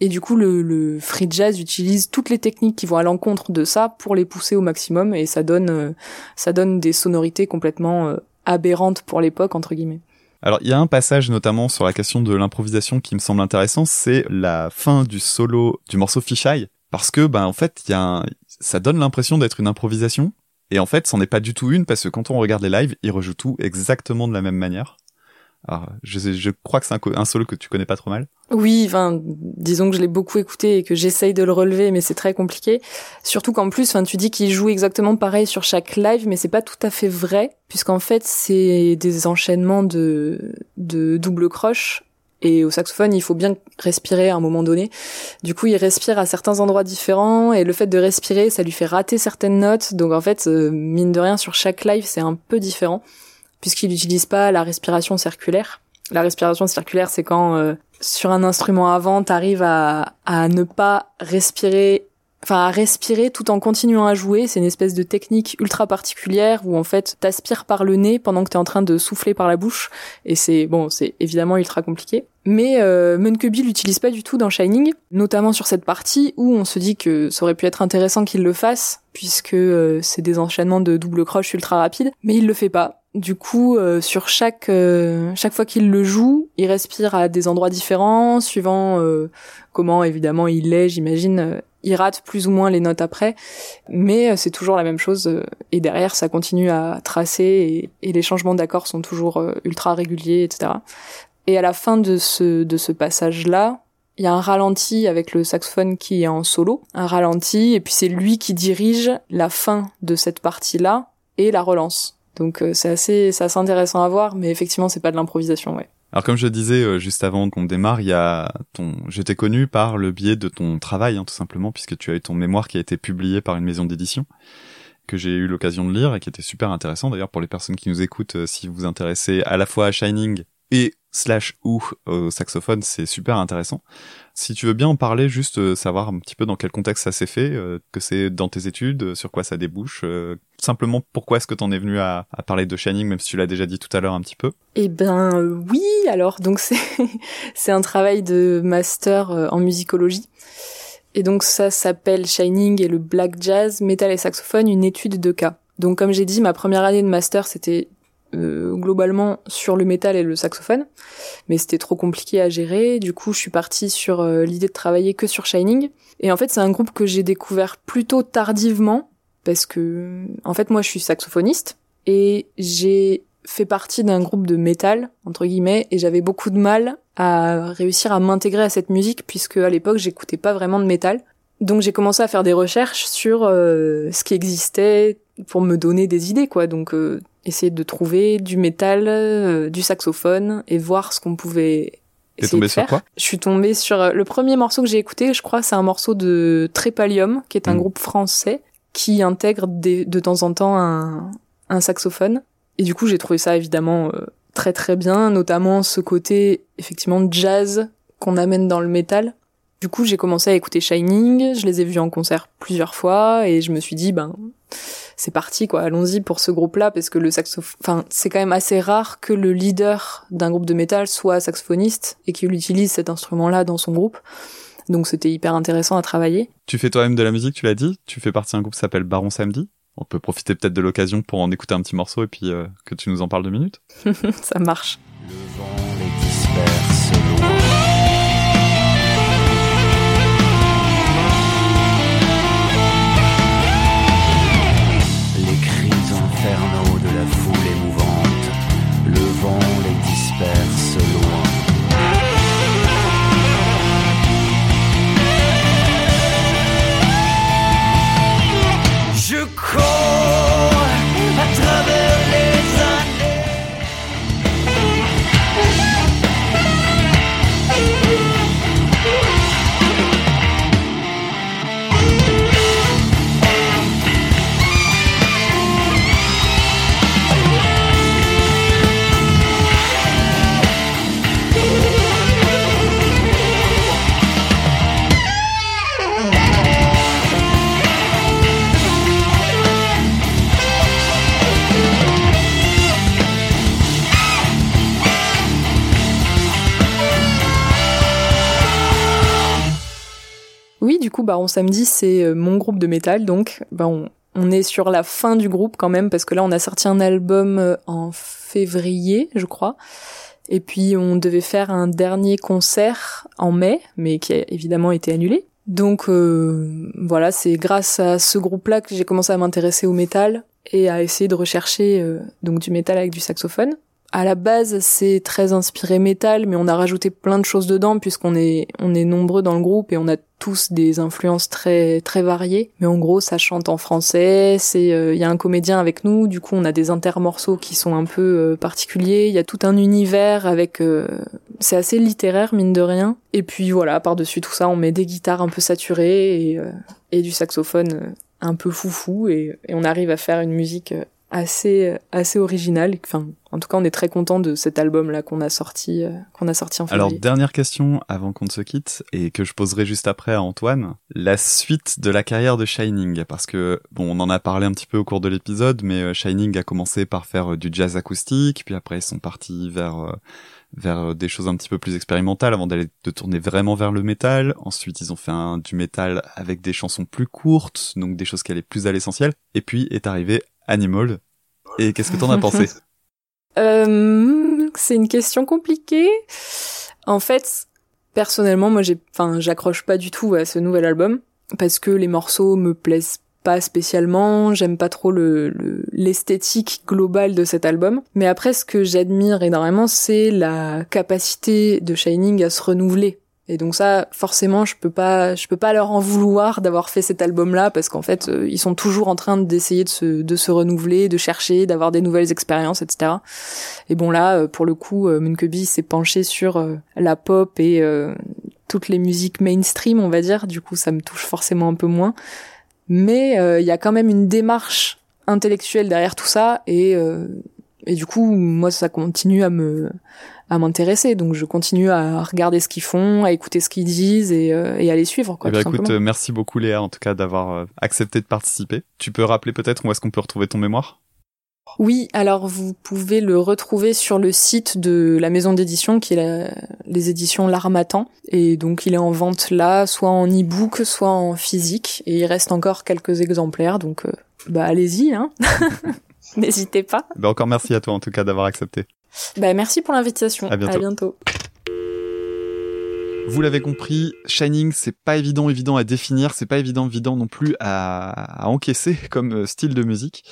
Et du coup, le, free jazz utilise toutes les techniques qui vont à l'encontre de ça pour les pousser au maximum, et ça donne, euh, ça donne des sonorités complètement euh, aberrantes pour l'époque, entre guillemets. Alors, il y a un passage notamment sur la question de l'improvisation qui me semble intéressant, c'est la fin du solo du morceau Fisheye, parce que ben en fait y a ça donne l'impression d'être une improvisation et en fait c'en est pas du tout une parce que quand on regarde les lives il rejoue tout exactement de la même manière alors, je, je crois que c'est un, solo que tu connais pas trop mal. Oui, enfin, disons que je l'ai beaucoup écouté et que j'essaye de le relever, mais c'est très compliqué. Surtout qu'en plus, enfin, tu dis qu'il joue exactement pareil sur chaque live, mais c'est pas tout à fait vrai, puisqu'en fait, c'est des enchaînements de, de double croche et au saxophone, il faut bien respirer à un moment donné. Du coup, il respire à certains endroits différents et le fait de respirer, ça lui fait rater certaines notes. Donc en fait, euh, mine de rien, sur chaque live, c'est un peu différent puisqu'il n'utilise pas la respiration circulaire. La respiration circulaire, c'est quand euh, sur un instrument avant, t'arrives à, à ne pas respirer enfin à respirer tout en continuant à jouer. C'est une espèce de technique ultra particulière où en fait t'aspires par le nez pendant que t'es en train de souffler par la bouche. Et c'est bon, c'est évidemment ultra compliqué. Mais euh, l'utilise pas du tout dans Shining, notamment sur cette partie où on se dit que ça aurait pu être intéressant qu'il le fasse puisque euh, c'est des enchaînements de double croche ultra rapides, mais il le fait pas. Du coup, euh, sur chaque euh, chaque fois qu'il le joue, il respire à des endroits différents, suivant comment évidemment il est, j'imagine, il rate plus ou moins les notes après, mais euh, c'est toujours la même chose. Euh, et derrière, ça continue à tracer et, les changements d'accords sont toujours euh, ultra réguliers, etc. Et à la fin de ce de ce passage-là, il y a un ralenti avec le saxophone qui est en solo, un ralenti, et puis c'est lui qui dirige la fin de cette partie-là et la relance. Donc c'est assez, c'est assez intéressant à voir, mais effectivement c'est pas de l'improvisation, ouais. Alors comme je disais euh, juste avant qu'on démarre, il y a ton, j'étais connu par le biais de ton travail, hein, tout simplement, puisque tu as eu ton mémoire qui a été publié par une maison d'édition que j'ai eu l'occasion de lire et qui était super intéressant d'ailleurs pour les personnes qui nous écoutent euh, si vous vous intéressez à la fois à Shining et slash ou au saxophone, c'est super intéressant. Si tu veux bien en parler, juste euh, savoir un petit peu dans quel contexte ça s'est fait, euh, que c'est dans tes études, euh, sur quoi ça débouche, simplement pourquoi est-ce que t'en es venu à, à, parler de Shining, même si tu l'as déjà dit tout à l'heure un petit peu? Eh ben oui, alors donc c'est c'est un travail de master en musicologie. Et donc ça s'appelle Shining et le Black Jazz, Metal et Saxophone, une étude de cas. Donc comme j'ai dit, ma première année de master, c'était euh, globalement sur le métal et le saxophone, mais c'était trop compliqué à gérer. Du coup, je suis partie sur euh, l'idée de travailler que sur Shining. Et en fait, c'est un groupe que j'ai découvert plutôt tardivement parce que, en fait, moi, je suis saxophoniste et j'ai fait partie d'un groupe de métal entre guillemets et j'avais beaucoup de mal à réussir à m'intégrer à cette musique puisque à l'époque j'écoutais pas vraiment de métal donc j'ai commencé à faire des recherches sur euh, ce qui existait pour me donner des idées quoi donc essayer de trouver du métal, euh, du saxophone et voir ce qu'on pouvait T'es tombé sur quoi? Je suis tombée sur euh, le premier morceau que j'ai écouté. Je crois c'est un morceau de Trépalium, qui est un hmm. groupe français qui intègre de temps en temps un, un saxophone. Et du coup, j'ai trouvé ça évidemment euh, très très bien, notamment ce côté effectivement jazz qu'on amène dans le métal. Du coup, j'ai commencé à écouter Shining. Je les ai vus en concert plusieurs fois et je me suis dit ben c'est parti quoi, allons-y pour ce groupe-là parce que le saxophone, enfin c'est quand même assez rare que le leader d'un groupe de métal soit saxophoniste et qu'il utilise cet instrument-là dans son groupe. Donc c'était hyper intéressant à travailler. Tu fais toi-même de la musique, tu l'as dit. Tu fais partie d'un groupe qui s'appelle Baron Samedi. On peut profiter peut-être de l'occasion pour en écouter un petit morceau et puis euh, que tu nous en parles deux minutes. Ça marche. Le vent les disperse loin. Coup, Baron Samedi, c'est euh, mon groupe de métal, donc bah, on, est sur la fin du groupe quand même, parce que là, on a sorti un album euh, en février, je crois. Et puis, on devait faire un dernier concert en mai, mais qui a évidemment été annulé. Donc euh, voilà, c'est grâce à ce groupe-là que j'ai commencé à m'intéresser au métal et à essayer de rechercher donc du métal avec du saxophone. À la base, c'est très inspiré métal, mais on a rajouté plein de choses dedans puisqu'on est on est nombreux dans le groupe et on a tous des influences très très variées. Mais en gros, ça chante en français. C'est il y a un comédien avec nous, du coup on a des intermorceaux qui sont un peu euh, particuliers. Il y a tout un univers avec euh, c'est assez littéraire mine de rien. Et puis voilà, par dessus tout ça, on met des guitares un peu saturées et euh, et du saxophone un peu foufou et, et on arrive à faire une musique assez assez original. Enfin, en tout cas, on est très content de cet album là qu'on a sorti euh, qu'on a sorti en février. Alors dernière question avant qu'on ne se quitte et que je poserai juste après à Antoine, la suite de la carrière de Shining parce que bon, on en a parlé un petit peu au cours de l'épisode, mais euh, Shining a commencé par faire euh, du jazz acoustique, puis après ils sont partis vers vers des choses un petit peu plus expérimentales avant d'aller de tourner vraiment vers le métal. Ensuite, ils ont fait un, du métal avec des chansons plus courtes, donc des choses qui allaient plus à l'essentiel. Et puis est arrivé Animal. Et qu'est-ce que t'en as pensé euh, C'est une question compliquée. En fait, personnellement, moi, j'ai, enfin, j'accroche pas du tout à ce nouvel album parce que les morceaux me plaisent pas spécialement, j'aime pas trop le l'esthétique globale de cet album. Mais après, ce que j'admire énormément, c'est la capacité de Shining à se renouveler. Et donc ça, forcément, je peux pas, je peux pas leur en vouloir d'avoir fait cet album-là parce qu'en fait, euh, ils sont toujours en train d'essayer de se, de se renouveler, de chercher, d'avoir des nouvelles expériences, etc. Et bon là, euh, pour le coup, euh, Munkebi s'est penché sur euh, la pop et toutes les musiques mainstream, on va dire. Du coup, ça me touche forcément un peu moins. Mais il y a quand même une démarche intellectuelle derrière tout ça et et du coup, moi, ça continue à me à m'intéresser. Donc je continue à regarder ce qu'ils font, à écouter ce qu'ils disent et, euh, et à les suivre. Quoi, eh bien, écoute, merci beaucoup Léa en tout cas d'avoir euh, accepté de participer. Tu peux rappeler peut-être où est-ce qu'on peut retrouver ton mémoire? Oui, alors vous pouvez le retrouver sur le site de la maison d'édition qui est la, les éditions L'Armatan. Et donc il est en vente là, soit en e-book, soit en physique. Et il reste encore quelques exemplaires, donc euh, bah allez-y, hein n'hésitez pas. Bah encore merci à toi en tout cas d'avoir accepté. Bah, merci pour l'invitation. À bientôt. À bientôt. Vous l'avez compris, Shining, c'est pas évident, évident à définir, c'est pas évident, évident non plus à, à encaisser comme euh, style de musique.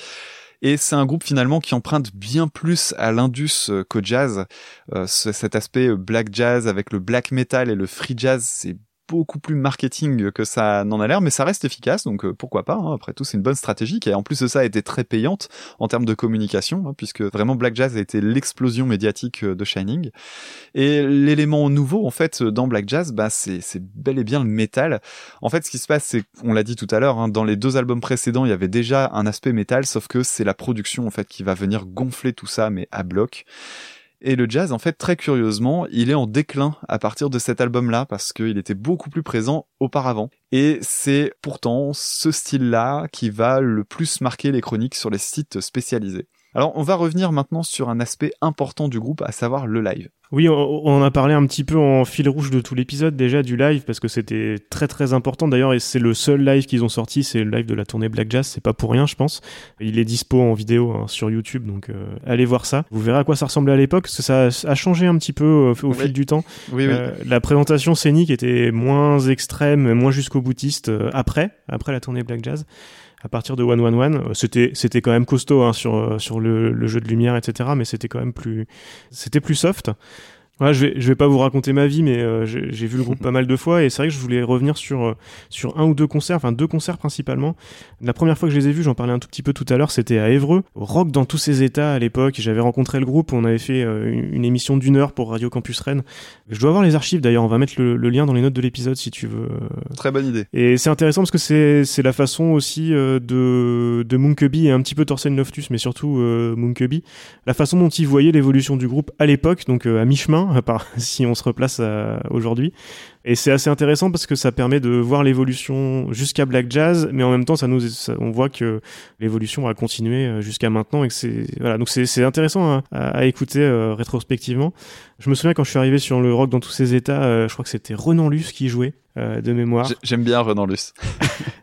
Et c'est un groupe finalement qui emprunte bien plus à l'indus euh, qu'au jazz. Euh, cet aspect black jazz avec le black metal et le free jazz, c'est beaucoup plus marketing que ça n'en a l'air, mais ça reste efficace, donc euh, pourquoi pas. Hein. Après tout, c'est une bonne stratégie qui, en plus de ça, a été très payante en termes de communication, hein, puisque vraiment Black Jazz a été l'explosion médiatique euh, de Shining. Et l'élément nouveau, en fait, dans Black Jazz, bah, c'est bel et bien le métal. En fait, ce qui se passe, c'est, on l'a dit tout à l'heure, hein, dans les deux albums précédents, il y avait déjà un aspect métal, sauf que c'est la production, en fait, qui va venir gonfler tout ça, mais à bloc. Et le jazz, en fait, très curieusement, il est en déclin à partir de cet album-là parce qu'il était beaucoup plus présent auparavant. Et c'est pourtant ce style-là qui va le plus marquer les chroniques sur les sites spécialisés. Alors, on va revenir maintenant sur un aspect important du groupe, à savoir le live. Oui, on, a parlé un petit peu en fil rouge de tout l'épisode déjà du live parce que c'était très très important d'ailleurs et c'est le seul live qu'ils ont sorti, c'est le live de la tournée Black Jazz, c'est pas pour rien je pense. Il est dispo en vidéo hein, sur YouTube donc euh, allez voir ça. Vous verrez à quoi ça ressemblait à l'époque parce que ça a changé un petit peu euh, au Oui. fil du temps. Oui, oui. Euh, la présentation scénique était moins extrême, moins jusqu'au boutiste après, après la tournée Black Jazz. À partir de One One One, euh, c'était c'était quand même costaud hein, sur euh, sur le, le jeu de lumière, etc. Mais c'était quand même plus c'était plus soft voilà, je vais je vais pas vous raconter ma vie, mais euh, j'ai vu le groupe pas mal de fois et c'est vrai que je voulais revenir sur euh, sur un ou deux concerts, enfin deux concerts principalement. La première fois que je les ai vus, j'en parlais un tout petit peu tout à l'heure, c'était à Évreux, rock dans tous ses états à l'époque. J'avais rencontré le groupe, on avait fait euh, une, émission d'une heure pour Radio Campus Rennes. Je dois avoir les archives d'ailleurs, on va mettre le, le, lien dans les notes de l'épisode si tu veux. Très bonne idée. Et c'est intéressant parce que c'est c'est la façon aussi euh, de de Munkeby et un petit peu Torsen Loftus, mais surtout euh, Munkeby, la façon dont ils voyaient l'évolution du groupe à l'époque, donc euh, à mi chemin 2020, par, si on se replace euh, aujourd'hui. Et c'est assez intéressant parce que ça permet de voir l'évolution jusqu'à Black Jazz, mais en même temps, ça nous, on voit que l'évolution a continué euh, jusqu'à maintenant et c'est, voilà. Donc c'est intéressant hein, à, écouter euh, rétrospectivement. Je me souviens quand je suis arrivé sur le rock dans tous ses états, je crois que c'était Renan Luce qui jouait de mémoire. J'aime bien Renan Luce.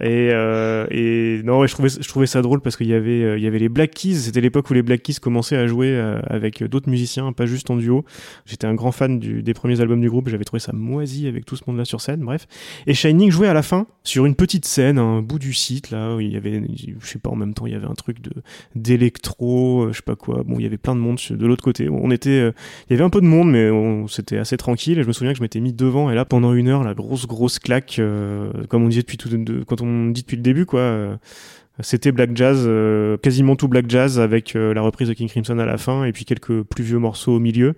Et, euh, et non, ouais, je trouvais, je trouvais ça drôle parce qu'il y avait, euh, y avait les Black Keys. C'était l'époque où les Black Keys commençaient à jouer euh, avec d'autres musiciens, pas juste en duo. J'étais un grand fan du, des premiers albums du groupe. J'avais trouvé ça moisi avec tout ce monde-là sur scène. Bref. Et Shining jouait à la fin sur une petite scène, un bout du site là où il y avait, je sais pas, en même temps il y avait un truc d'électro, euh, je sais pas quoi. Bon, il y avait plein de monde de l'autre côté. On était, il y avait un peu de monde, mais c'était assez tranquille. Et je me souviens que je m'étais mis devant et là pendant une heure, la grosse grosse claque, comme on disait depuis tout, de, quand on dit depuis le début quoi. c'était Black Jazz, euh, quasiment tout Black Jazz avec euh, la reprise de King Crimson à la fin et puis quelques plus vieux morceaux au milieu.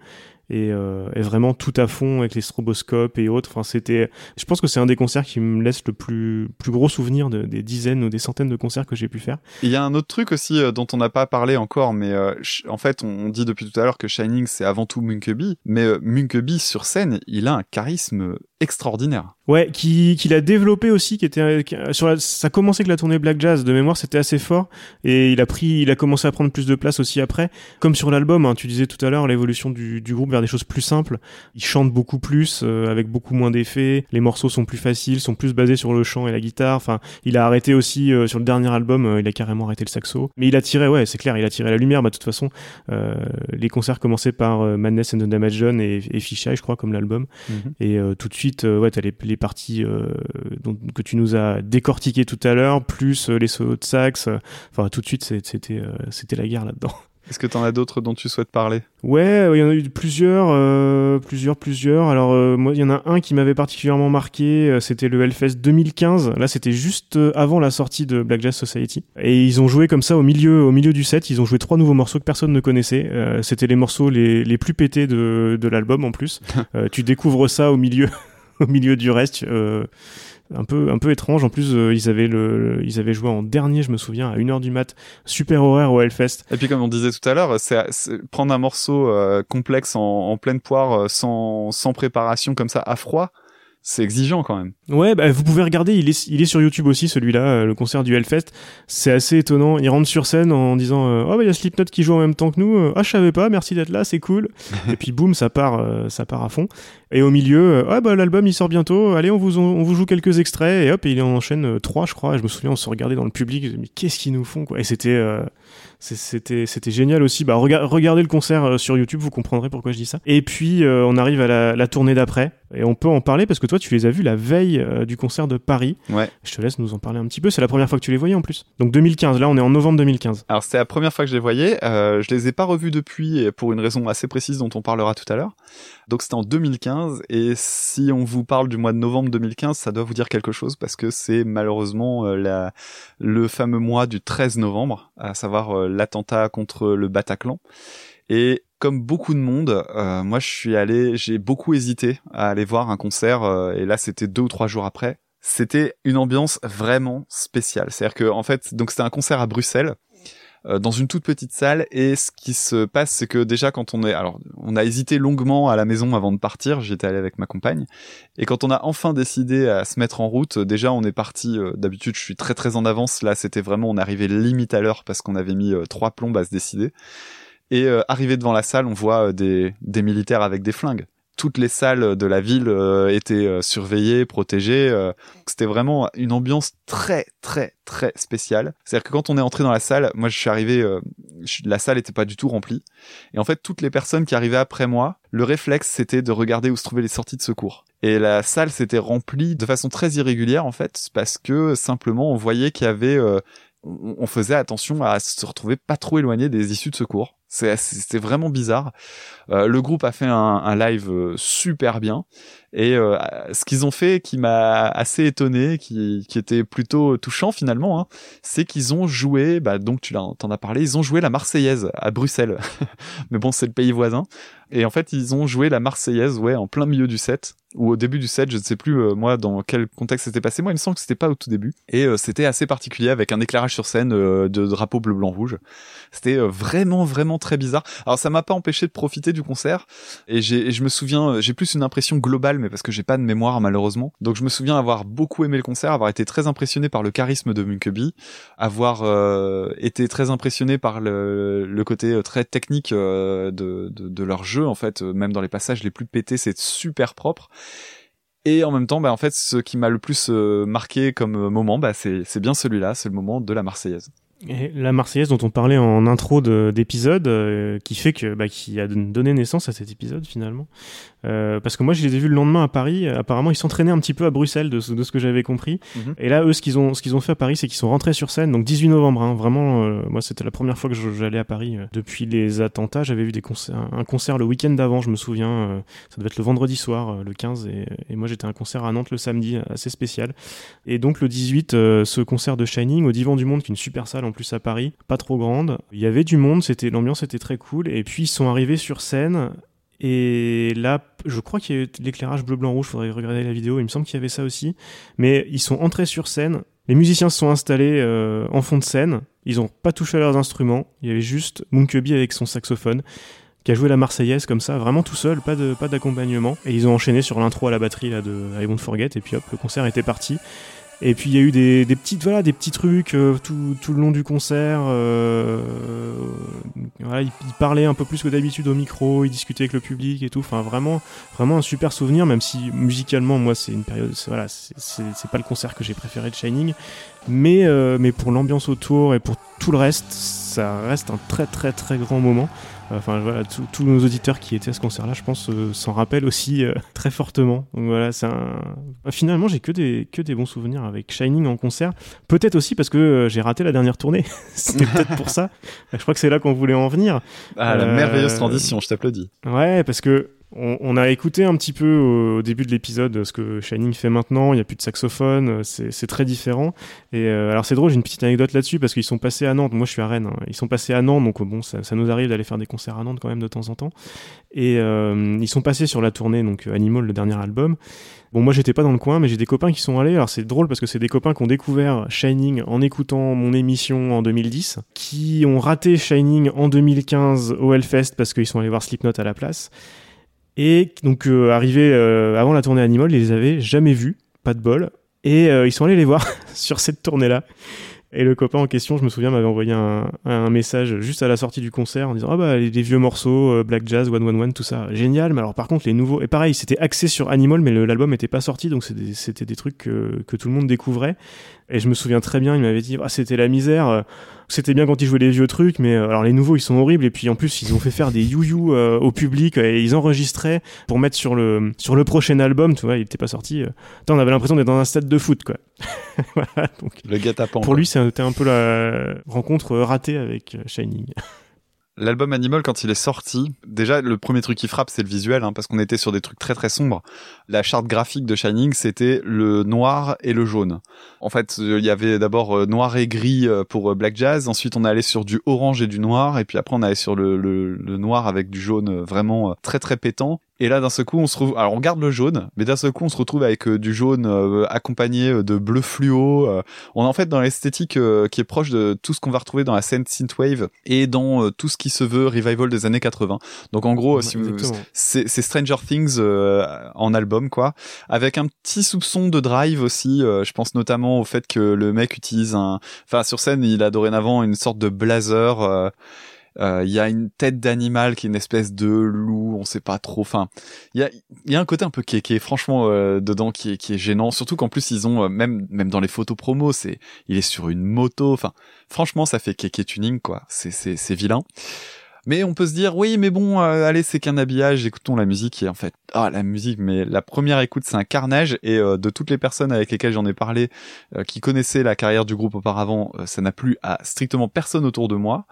Et, euh, et vraiment tout à fond avec les stroboscopes et autres. Enfin, c'était. Je pense que c'est un des concerts qui me laisse le plus plus gros souvenir de- des dizaines ou des centaines de concerts que j'ai pu faire. Il y a un autre truc aussi euh, dont on n'a pas parlé encore, mais euh, en fait, on, dit depuis tout à l'heure que Shining c'est avant tout Munkeby, mais euh, Munkeby sur scène, il a un charisme extraordinaire. Ouais, qui qu'il a développé aussi, qui était qui- sur la, ça commençait que la tournée Black Jazz de mémoire, c'était assez fort et il a pris, il a commencé à prendre plus de place aussi après. Comme sur l'album, hein, tu disais tout à l'heure, l'évolution du, du groupe vers des choses plus simples. Il chante beaucoup plus, euh, avec beaucoup moins d'effets. Les morceaux sont plus faciles, sont plus basés sur le chant et la guitare. Enfin, il a arrêté aussi euh, sur le dernier album, euh, il a carrément arrêté le saxo. Mais il a tiré, ouais, c'est clair, il a tiré la lumière. Bah, de toute façon, les concerts commençaient par Madness and the Damage Done et, et Fisheye, je crois, comme l'album. Et euh, tout de suite, ouais, t'as les, les parties dont, que tu nous as décortiquées tout à l'heure, plus les solos de sax. Enfin, tout de suite, c'était c'était la guerre là-dedans. Est-ce que t'en as d'autres dont tu souhaites parler? Ouais, il y en a eu plusieurs, euh, plusieurs, plusieurs. Alors euh, moi, il y en a un qui m'avait particulièrement marqué. euh, C'était le Hellfest 2015. Là, c'était juste euh, avant la sortie de Black Jazz Society. Et ils ont joué comme ça au milieu, au milieu du set. Ils ont joué trois nouveaux morceaux que personne ne connaissait. Euh, C'était les morceaux les, les plus pétés de, de l'album en plus. Euh, tu découvres ça au milieu, au milieu du reste. Euh, un peu un peu étrange. En plus euh, ils avaient le ils avaient joué en dernier je me souviens à 1h du mat. Super horaire au Hellfest. Et puis comme on disait tout à l'heure, c'est prendre un morceau euh, complexe en, en pleine poire, euh, sans, sans préparation comme ça, à froid, c'est exigeant quand même. Ouais, bah, vous pouvez regarder, il est, il est sur YouTube aussi, celui-là, euh, le concert du Hellfest. C'est assez étonnant. Il rentre sur scène en disant euh, Oh, bah, il y a Slipknot qui joue en même temps que nous. Euh, Ah, je savais pas, merci d'être là, c'est cool. et puis, boum, ça part, euh, ça part à fond. Et au milieu, euh, ah, bah, l'album, il sort bientôt. Allez, on vous, on vous joue quelques extraits. Et hop, et il en enchaîne euh, trois, je crois. Et je me souviens, on se regardait dans le public. Mais qu'est-ce qu'ils nous font, quoi. Et c'était, euh, c'était, c'était génial aussi. Bah, rega- regardez le concert euh, sur YouTube, vous comprendrez pourquoi je dis ça. Et puis, euh, on arrive à la, la tournée d'après. Et on peut en parler parce que toi, tu les as vus la veille euh, du concert de Paris. Ouais. Je te laisse nous en parler un petit peu. C'est la première fois que tu les voyais en plus. Donc 2015. Là, on est en novembre 2015. Alors c'était la première fois que je les voyais, euh, je les ai pas revus depuis pour une raison assez précise dont on parlera tout à l'heure. Donc c'était en 2015 et si on vous parle du mois de novembre 2015, ça doit vous dire quelque chose parce que c'est malheureusement la, le fameux mois du 13 novembre, à savoir euh, l'attentat contre le Bataclan. Et comme beaucoup de monde, euh, moi je suis allé, j'ai beaucoup hésité à aller voir un concert euh, et là c'était deux ou trois jours après. C'était une ambiance vraiment spéciale. C'est-à-dire que en fait, donc c'était un concert à Bruxelles dans une toute petite salle. Et ce qui se passe c'est que déjà quand on est alors on a hésité longuement à la maison avant de partir. J'étais allé avec ma compagne. Et quand on a enfin décidé à se mettre en route déjà on est parti euh, d'habitude je suis très très en avance. Là c'était vraiment on arrivait limite à l'heure parce qu'on avait mis euh, trois plombes à se décider. Et euh, arrivé devant la salle on voit euh, des des militaires avec des flingues toutes les salles de la ville euh, étaient euh, surveillées, protégées. euh, c'était vraiment une ambiance très très très spéciale. C'est-à-dire que quand on est entré dans la salle, moi je suis arrivé, euh, je- la salle était pas du tout remplie. Et en fait, toutes les personnes qui arrivaient après moi, le réflexe c'était de regarder où se trouvaient les sorties de secours. Et la salle s'était remplie de façon très irrégulière en fait, parce que simplement on voyait qu'il y avait, euh, on faisait attention à se retrouver pas trop éloigné des issues de secours. C'était vraiment bizarre. Euh, le groupe a fait un, un live euh, super bien Et euh, ce qu'ils ont fait qui m'a assez étonné, qui, était plutôt touchant finalement, hein, c'est qu'ils ont joué, bah, donc tu t'en as parlé, ils ont joué la Marseillaise à Bruxelles. Mais bon, c'est le pays voisin. Et en fait, ils ont joué la Marseillaise, ouais, en plein milieu du set ou au début du set, je ne sais plus euh, moi dans quel contexte c'était passé. Moi, il me semble que c'était pas au tout début. Et euh, c'était assez particulier avec un éclairage sur scène de drapeau bleu blanc rouge. C'était vraiment vraiment très bizarre. Alors ça m'a pas empêché de profiter du concert et j'ai je me souviens, j'ai plus une impression globale parce que j'ai pas de mémoire malheureusement. Donc je me souviens avoir beaucoup aimé le concert, avoir été très impressionné par le charisme de Munkeby, avoir été très impressionné par le, côté très technique de, de, leur jeu en fait, même dans les passages les plus pétés, c'est super propre. Et en même temps, bah, en fait, ce qui m'a le plus euh, marqué comme euh, moment, bah, c'est bien celui-là, c'est le moment de la Marseillaise. Et la Marseillaise dont on parlait en intro d'épisode, euh, qui fait que, bah, qui a donné naissance à cet épisode finalement. Euh, parce que moi, je les ai vus le lendemain à Paris. Apparemment, ils s'entraînaient un petit peu à Bruxelles, de ce, de ce que j'avais compris. Mhm. Et là, eux, ce qu'ils ont, ce qu'ils ont fait à Paris, c'est qu'ils sont rentrés sur scène. Donc 18 novembre, hein, vraiment. Euh, moi, c'était la première fois que j'allais à Paris depuis les attentats. J'avais vu des concerts, un concert le week-end d'avant, je me souviens. ça devait être le vendredi soir, le 15, et, et moi, j'étais à un concert à Nantes le samedi, assez spécial. Et donc le 18, ce concert de Shining au Divan du Monde, qui est une super salle en plus à Paris, pas trop grande. Il y avait du monde, c'était l'ambiance était très cool. Et puis ils sont arrivés sur scène. Et là, je crois qu'il y a eu l'éclairage bleu, blanc, rouge. Faudrait regarder la vidéo. Il me semble qu'il y avait ça aussi. Mais ils sont entrés sur scène. Les musiciens se sont installés euh, en fond de scène. Ils ont pas touché à leurs instruments. Il y avait juste Monkeby avec son saxophone qui a joué la Marseillaise comme ça, vraiment tout seul, pas de pas d'accompagnement. Et ils ont enchaîné sur l'intro à la batterie là de I Forget. Et puis hop, le concert était parti. Et puis il y a eu des, des petites voilà des petits trucs euh, tout, tout le long du concert. Euh, parlait un peu plus que d'habitude au micro, il discutait avec le public et tout. Enfin vraiment vraiment un super souvenir, même si musicalement moi c'est une période voilà c'est pas le concert que j'ai préféré de Shining, mais euh, mais pour l'ambiance autour et pour tout le reste ça reste un très très très grand moment. Enfin voilà, tous nos auditeurs qui étaient à ce concert-là, je pense, euh, s'en rappellent aussi euh, très fortement. Donc voilà, c'est un. Bah, finalement, j'ai que des que des bons souvenirs avec Shining en concert. Peut-être aussi parce que euh, j'ai raté la dernière tournée. c'est peut-être pour ça. Je crois que c'est là qu'on voulait en venir. Ah, la merveilleuse transition, je t'applaudis. Ouais, parce que on, a écouté un petit peu au, début de l'épisode ce que Shining fait maintenant. Il n'y a plus de saxophone, c'est très différent. Et euh, alors c'est drôle, j'ai une petite anecdote là-dessus parce qu'ils sont passés à Nantes. Moi, je suis à Rennes. Hein. Ils sont passés à Nantes, donc bon, ça, nous arrive d'aller faire des concerts à Nantes quand même de temps en temps. Et euh, ils sont passés sur la tournée donc Animal, le dernier album. Bon, moi, j'étais pas dans le coin, mais j'ai des copains qui sont allés. Alors c'est drôle parce que c'est des copains qui ont découvert Shining en écoutant mon émission en 2010, qui ont raté Shining en 2015 au Hellfest parce qu'ils sont allés voir Slipknot à la place. Et donc, euh, arrivé euh, avant la tournée Animal, ils les avaient jamais vus, pas de bol. Et euh, ils sont allés les voir sur cette tournée-là. Et le copain en question, je me souviens, m'avait envoyé un, un, message juste à la sortie du concert en disant Ah bah les, vieux morceaux, Black Jazz, One One One, tout ça, génial. Mais alors par contre, les nouveaux. Et pareil, c'était axé sur Animal, mais l'album n'était pas sorti, donc c'était des, trucs que, que, tout le monde découvrait. Et je me souviens très bien, il m'avait dit Ah, c'était la misère c'était bien quand ils jouaient les vieux trucs, mais euh, alors les nouveaux ils sont horribles et puis en plus ils ont fait faire des you euh, au public et ils enregistraient pour mettre sur le sur le prochain album, tu vois, il était pas sorti. Euh. on avait l'impression d'être dans un stade de foot quoi. voilà, donc, le gars Pour lui, c'était un peu la rencontre ratée avec Shining. L'album Animal, quand il est sorti, déjà le premier truc qui frappe, c'est le visuel, hein, parce qu'on était sur des trucs très très sombres. La charte graphique de Shining, c'était le noir et le jaune. En fait, il y avait d'abord euh, noir et gris euh, pour euh, Black Jazz, ensuite on allait sur du orange et du noir, et puis après on allait sur le noir avec du jaune vraiment très très pétant. Et là, d'un seul coup, on se retrouve. Alors, on garde le jaune, mais d'un seul coup, on se retrouve avec du jaune accompagné de bleu fluo. on est en fait dans l'esthétique qui est proche de tout ce qu'on va retrouver dans la scène synthwave et dans tout ce qui se veut revival des années 80. Donc, en gros, si c'est Stranger Things en album, quoi, avec un petit soupçon de drive aussi. je pense notamment au fait que le mec utilise un. Enfin, sur scène, il a dorénavant une sorte de blazer. Euh, il y a une tête d'animal qui est une espèce de loup, on sait pas trop. Enfin, il y a, y a un côté un peu qui est, franchement euh, dedans qui est, qui est gênant. Surtout qu'en plus ils ont euh, même même dans les photos promo, c'est il est sur une moto. Enfin, franchement ça fait kéké tuning quoi. C'est c'est c'est vilain. Mais on peut se dire, oui, mais bon, euh, allez, c'est qu'un habillage, écoutons la musique. Et en fait, ah, la musique, mais la première écoute, c'est un carnage. Et euh, de toutes les personnes avec lesquelles j'en ai parlé, euh, qui connaissaient la carrière du groupe auparavant, ça n'a plu à strictement personne autour de moi.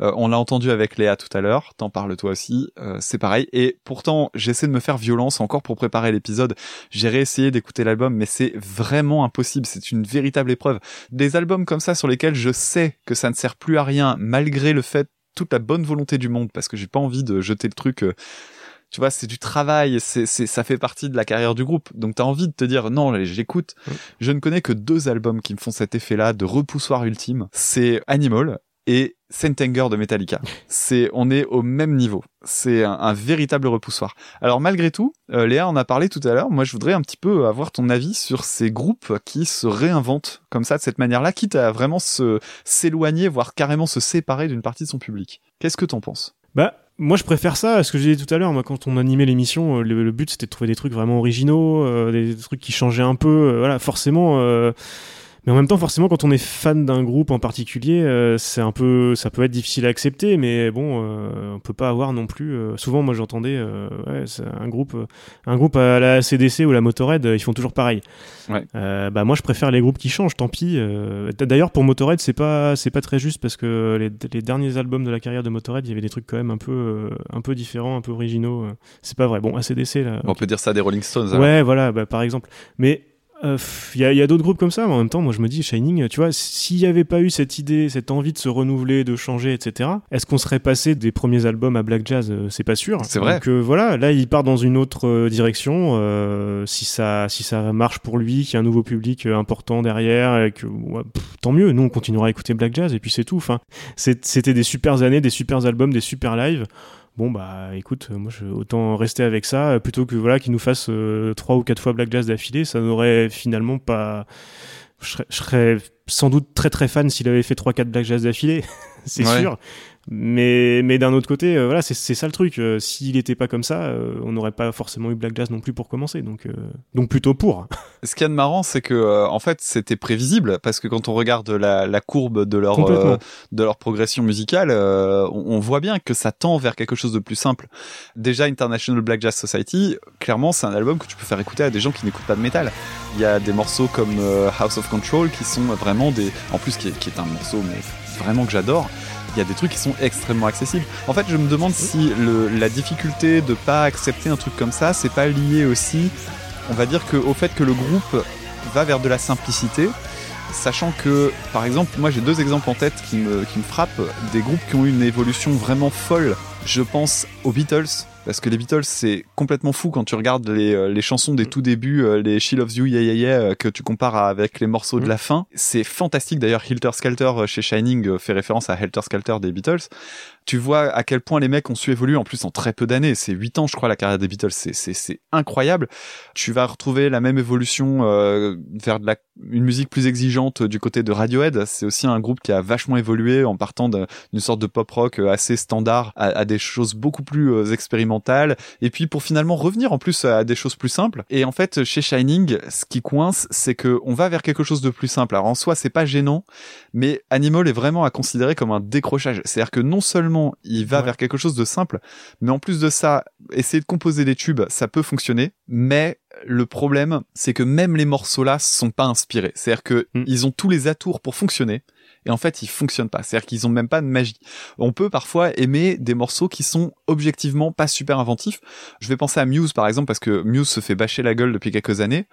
on l'a entendu avec Léa tout à l'heure, t'en parles toi aussi, c'est pareil. Et pourtant, j'essaie de me faire violence encore pour préparer l'épisode. J'ai réessayé d'écouter l'album, mais c'est vraiment impossible. C'est une véritable épreuve. Des albums comme ça sur lesquels je sais que ça ne sert plus à rien, malgré le fait toute la bonne volonté du monde parce que j'ai pas envie de jeter le truc. Euh, tu vois, c'est du travail, c'est, c'est, ça fait partie de la carrière du groupe. Donc t'as envie de te dire non, j'écoute. Je ne connais que deux albums qui me font cet effet-là de repoussoir ultime. C'est Animal et Sentenger de Metallica. C'est, on est au même niveau. C'est un, véritable repoussoir. Alors malgré tout, euh, Léa en a parlé tout à l'heure. Moi, je voudrais un petit peu avoir ton avis sur ces groupes qui se réinventent comme ça, de cette manière-là, quitte à vraiment se s'éloigner, voire carrément se séparer d'une partie de son public. Qu'est-ce que t'en penses? Bah, moi, je préfère ça à ce que j'ai dit tout à l'heure. Moi, quand on animait l'émission, euh, le, but c'était de trouver des trucs vraiment originaux, euh, des trucs qui changeaient un peu. voilà, forcément. Mais en même temps, forcément, quand on est fan d'un groupe en particulier, euh, c'est un peu, ça peut être difficile à accepter, mais bon, euh, on peut pas avoir non plus. Euh, souvent, moi, j'entendais, ouais, un groupe, un groupe à la CDC ou la Motorhead, ils font toujours pareil. Ouais. bah moi, je préfère les groupes qui changent. Tant pis. D'ailleurs, pour Motorhead, c'est pas, c'est pas très juste parce que les, les, derniers albums de la carrière de Motorhead, il y avait des trucs quand même un peu, un peu différents, un peu originaux. C'est pas vrai. Bon, ACDC là. On peut dire ça des Rolling Stones. Ouais, voilà, bah, par exemple. Mais il euh, y a, d'autres groupes comme ça, mais en même temps, moi je me dis, Shining, tu vois, s'il n'y avait pas eu cette idée, cette envie de se renouveler, de changer, etc., est-ce qu'on serait passé des premiers albums à Black Jazz? Euh, C'est pas sûr. C'est vrai. Donc euh, voilà, là il part dans une autre direction. si ça, si ça marche pour lui, qu'il y a un nouveau public important derrière, et que tant mieux. Nous on continuera à écouter Black Jazz et puis c'est tout. Enfin, c'était des super années, des super albums, des super lives bon bah écoute moi je, autant rester avec ça euh, plutôt que voilà qu'il nous fasse euh, trois ou quatre fois Black Jazz d'affilée ça n'aurait finalement pas je serais, sans doute très très fan s'il avait fait trois quatre Black Jazz d'affilée c'est sûr mais, mais d'un autre côté, euh, voilà, c'est ça le truc. Euh, s'il n'était pas comme ça, euh, on n'aurait pas forcément eu Black Jazz non plus pour commencer. Donc, donc plutôt pour. Ce qui est marrant, c'est que en fait, c'était prévisible parce que quand on regarde la, la courbe de leur de leur progression musicale, on, on, voit bien que ça tend vers quelque chose de plus simple. Déjà, International Black Jazz Society, clairement, c'est un album que tu peux faire écouter à des gens qui n'écoutent pas de métal. Il y a des morceaux comme House of Control qui sont vraiment des, en plus qui est, qui est un morceau mais vraiment que j'adore il y a des trucs qui sont extrêmement accessibles. En fait, je me demande si le, la difficulté de pas accepter un truc comme ça, c'est pas lié aussi, on va dire, que, au fait que le groupe va vers de la simplicité. Sachant que, par exemple, moi j'ai deux exemples en tête qui me, qui me frappent, des groupes qui ont eu une évolution vraiment folle. Je pense aux Beatles, parce que les Beatles c'est complètement fou quand tu regardes les, euh, les chansons des tout débuts, euh, les She Loves You, Yeah Yeah Yeah, euh, que tu compares avec les morceaux de mm. la fin. C'est fantastique d'ailleurs. Helter Skelter chez Shining fait référence à Helter Skelter des Beatles tu vois à quel point les mecs ont su évoluer en plus en très peu d'années. C'est 8 ans, je crois, la carrière des Beatles. C'est, incroyable. Tu vas retrouver la même évolution euh, vers de la, une musique plus exigeante du côté de Radiohead. C'est aussi un groupe qui a vachement évolué en partant d'une sorte de pop rock assez standard à, à des choses beaucoup plus euh, expérimentales. Et puis pour finalement revenir en plus à des choses plus simples. Et en fait, chez Shining, ce qui coince, c'est que on va vers quelque chose de plus simple. Alors en soi, c'est pas gênant, mais Animal est vraiment à considérer comme un décrochage. C'est-à-dire que non seulement il va vers quelque chose de simple, mais en plus de ça, essayer de composer des tubes, ça peut fonctionner, mais le problème, c'est que même les morceaux là sont pas inspirés. C'est-à-dire que mm. ils ont tous les atours pour fonctionner, et en fait ils fonctionnent pas. C'est-à-dire qu'ils ont même pas de magie. On peut parfois aimer des morceaux qui sont objectivement pas super inventifs. Je vais penser à Muse par exemple parce que Muse se fait bâcher la gueule depuis quelques années.